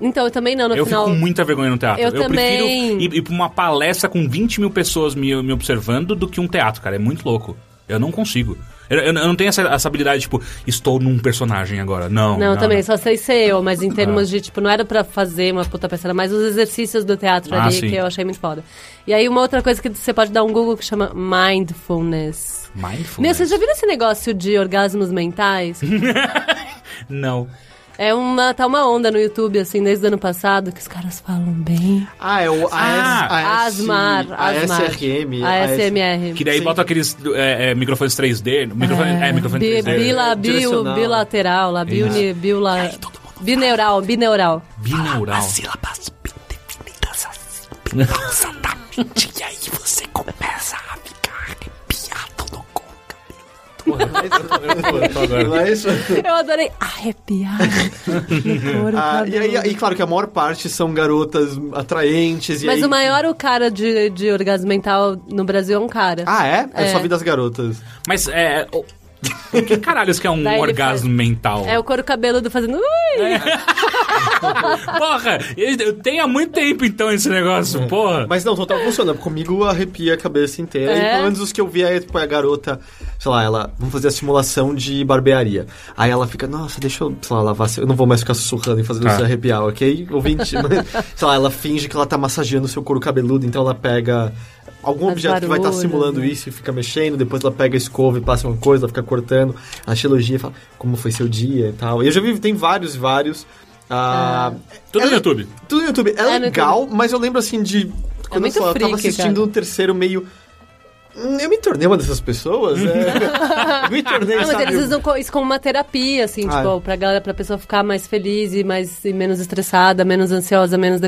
Então, eu também não, no eu final... fico com muita vergonha no teatro. Eu prefiro também. ir, ir pra uma palestra com 20 mil pessoas me, me observando do que um teatro, cara. É muito louco. Eu não consigo. Eu, eu- não tenho essa, essa habilidade, tipo, estou num personagem agora. Não. Não, também, só sei ser eu, mas em termos Ah. de, tipo, não era pra fazer uma puta peça, era mais os exercícios do teatro Ah, ali, sim. que eu achei muito foda. E aí, uma outra coisa que você pode dar um Google que chama Mindfulness. Mindfulness. Meu, vocês já viram esse negócio de orgasmos mentais? Não. É uma, tá uma onda no YouTube, assim, desde o ano passado, que os caras falam bem. Ah, é o Ah, AS, Asmar, a Asmar. SRM. ASMR. Que daí Sim. bota aqueles é, é, microfones 3D. Microfone, é, microfone Bi, 3D. bila, bio, direcional. bilateral, lá, biuni, biula, bineural, bineural. Binaural. sílabas bem definidas assim, pausadamente, e aí você começa a cabeludo. Não é isso? Eu adorei arrepiar couro Ah, e, aí, e claro que a maior parte são garotas atraentes. E Mas aí... o maior o cara de, de orgasmo mental no Brasil é um cara. Ah, é? É, É. só vi das garotas. Mas é. O, o que caralhos que é um Daí orgasmo faz- mental? É o couro cabeludo fazendo. Ui! Porra, eu, tenho há muito tempo então esse negócio, porra. Mas não, total funciona. Comigo arrepia a cabeça inteira. É? E pelo menos os que eu vi aí, tipo, a garota, sei lá, ela. Vamos fazer a simulação de barbearia. Aí ela fica, nossa, deixa eu, sei lá, lavar. Eu não vou mais ficar sussurrando e fazendo Tá. você arrepiar, ok? Ouvinte. Mas, sei lá, ela finge que ela tá massageando o seu couro cabeludo, então ela pega. Algum As objeto que vai estar barulhos, simulando né? isso e fica mexendo, depois ela pega a escova e passa uma coisa, ela fica cortando, ela te elogia e fala como foi seu dia e tal. E eu já vi, tem vários, vários. Ah, Tudo no ela- YouTube. tudo no YouTube. É, É, no legal, mas eu lembro assim de. Quando muito eu, só, eu tava assistindo cara. no terceiro meio. "Hum, Eu me tornei uma dessas pessoas? É. me tornei, Não, mas sabe? eles usam isso como uma terapia, assim, Ah, tipo, é. pra galera, pra pessoa ficar mais feliz e mais e menos estressada, menos ansiosa, menos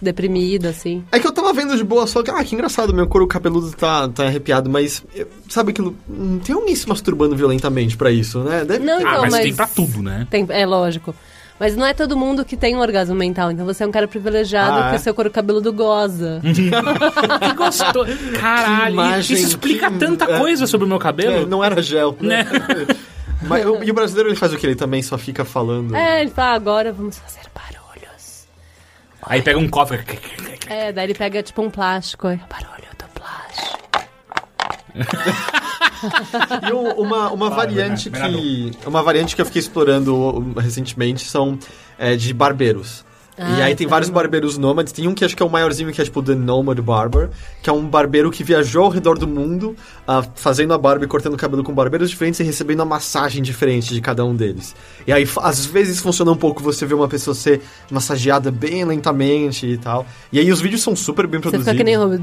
deprimida, assim. É que eu tava vendo de boa só que, ah, que engraçado, meu couro cabeludo tá, tá arrepiado, mas eu- sabe aquilo? Não tem alguém se masturbando violentamente pra isso, né? Deve Não, ter. Ah, então, mas, mas- tem pra tudo, né? Tem, é lógico. Mas não é todo mundo que tem um orgasmo mental. Então você é um cara privilegiado Ah, que é? o seu couro cabeludo goza. Que gostoso. Caralho, imagem, isso explica que- tanta é. coisa sobre o meu É, cabelo. não era gel. Né? Mas, o- e o brasileiro ele faz o que? Ele também só fica falando. é, ele fala, agora vamos fazer barulhos. Aí pega um cofre. É, daí ele pega tipo um plástico. aí, Barulho do plástico. E um- uma, uma variante Bernardo. que. Uma variante que eu fiquei explorando recentemente são é, de barbeiros. E Ah, aí tem tá. vários barbeiros nômades. Tem um que acho que é o maiorzinho, que é tipo The Nomad Barber, que é um barbeiro que viajou ao redor do mundo, ah, fazendo a barba e cortando o cabelo com barbeiros diferentes e recebendo a massagem diferente de cada um deles. E aí, às vezes, funciona um pouco você ver uma pessoa ser massageada bem lentamente e tal. E aí os vídeos são super bem Você produzidos. fica que nem Robert.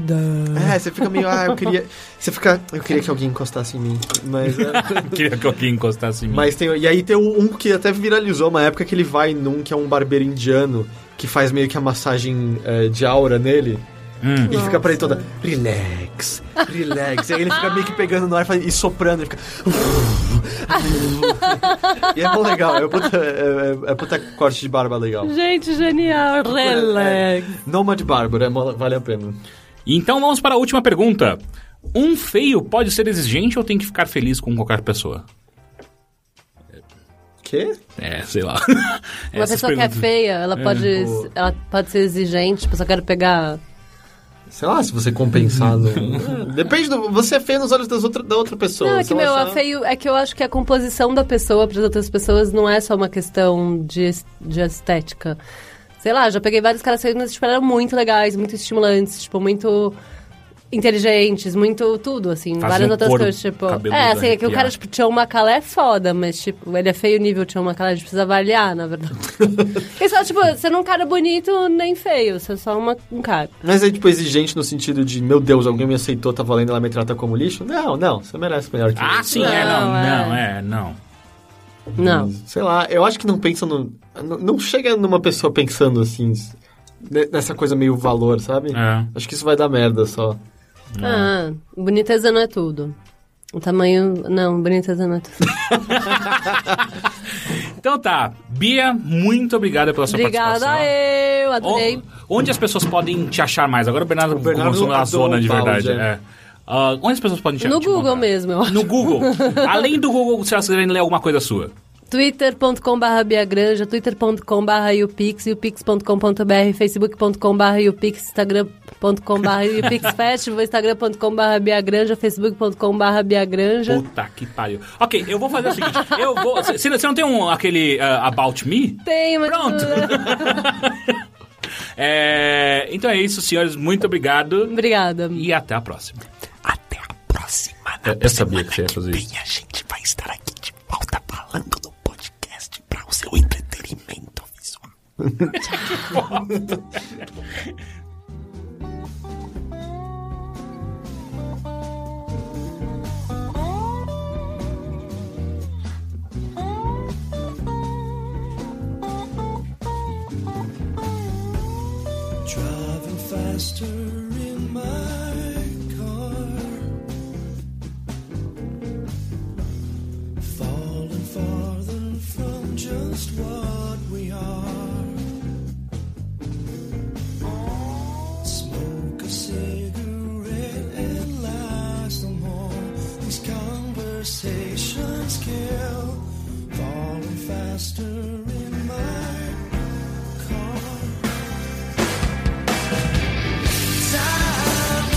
É, você fica meio, ah, eu queria. Você fica. Eu queria que alguém encostasse em mim. Mas. é, Queria que alguém encostasse em mim. mas tem. E aí tem um que até viralizou uma época que ele vai num que é um barbeiro indiano que faz meio que a massagem é, de aura nele. Hum. E fica pra ele toda. Relax, relax. e aí ele fica meio que pegando no ar e e soprando. Ele fica. e é bom legal. É puta, é, é, é puta corte de barba legal. Gente, genial. Relax. Nomad Barber, é, mo- vale a pena. Então vamos para a última pergunta. Um feio pode ser exigente ou tem que ficar feliz com qualquer pessoa? Quê? É, sei lá. Uma pessoa que é perguntas. feia, ela pode, pô. ela pode ser exigente, tipo, só quero pegar. Sei lá, se você compensar no... É, Depende do... Você é feio nos olhos das outra, da outra pessoa. Não, é que, meu, achar- a feio, é que eu acho que a composição da pessoa para as outras pessoas não é só uma questão de, de estética. Sei lá, já peguei vários caras feios, mas tipo, eram muito legais, muito estimulantes, tipo, muito inteligentes, muito tudo, assim, Fazia várias o outras coisas, tipo... É, assim, é que o cara, tipo, Tião Macalé é foda, mas, tipo, ele é feio nível Tião Macalé, a gente precisa avaliar, na verdade. Porque só, tipo, você não é um cara bonito nem feio, você é só uma, um cara. Mas é, tipo, exigente no sentido de, meu Deus, alguém me aceitou, tá valendo, ela me trata como lixo? Não, não, você merece melhor que Ah, sim, é, não, Não, é. não, é, não. Não. Sei lá, eu acho que não pensa no... Não não chega numa pessoa pensando, assim, ne- nessa coisa meio valor, sabe? É. Acho que isso vai dar merda só. Ah, boniteza não é tudo. O tamanho. Não, boniteza não é tudo. Então tá, Bia, muito obrigada pela sua Obrigada participação. eu, adorei. O- Onde as pessoas podem te achar mais? Agora o Bernardo, Bernardo começou na zona de o Paulo, verdade. É. Ah, onde as pessoas podem te No te Google encontrar? mesmo, eu acho. No Google. Além do Google, se elas quiserem ler alguma coisa sua. twitter.com.br biagranja, twitter.com.br upix, upix.com.br, facebook.com.br upix, instagram.com.br upixfestival, instagram.com.br biagranja, facebook.com.br biagranja. Puta que pariu. Ok, eu vou fazer o seguinte. Eu vou. Você você não tem um, aquele ah, About Me? Tem, mas... Pronto. É, então é isso, senhores. Muito obrigado. Obrigada. E até a próxima. Até a próxima. Eu- eu sabia que você ia fazer isso. vem A gente vai estar aqui Driving faster in my car. Falling farther from just what conversations kill. Falling faster in my car. Time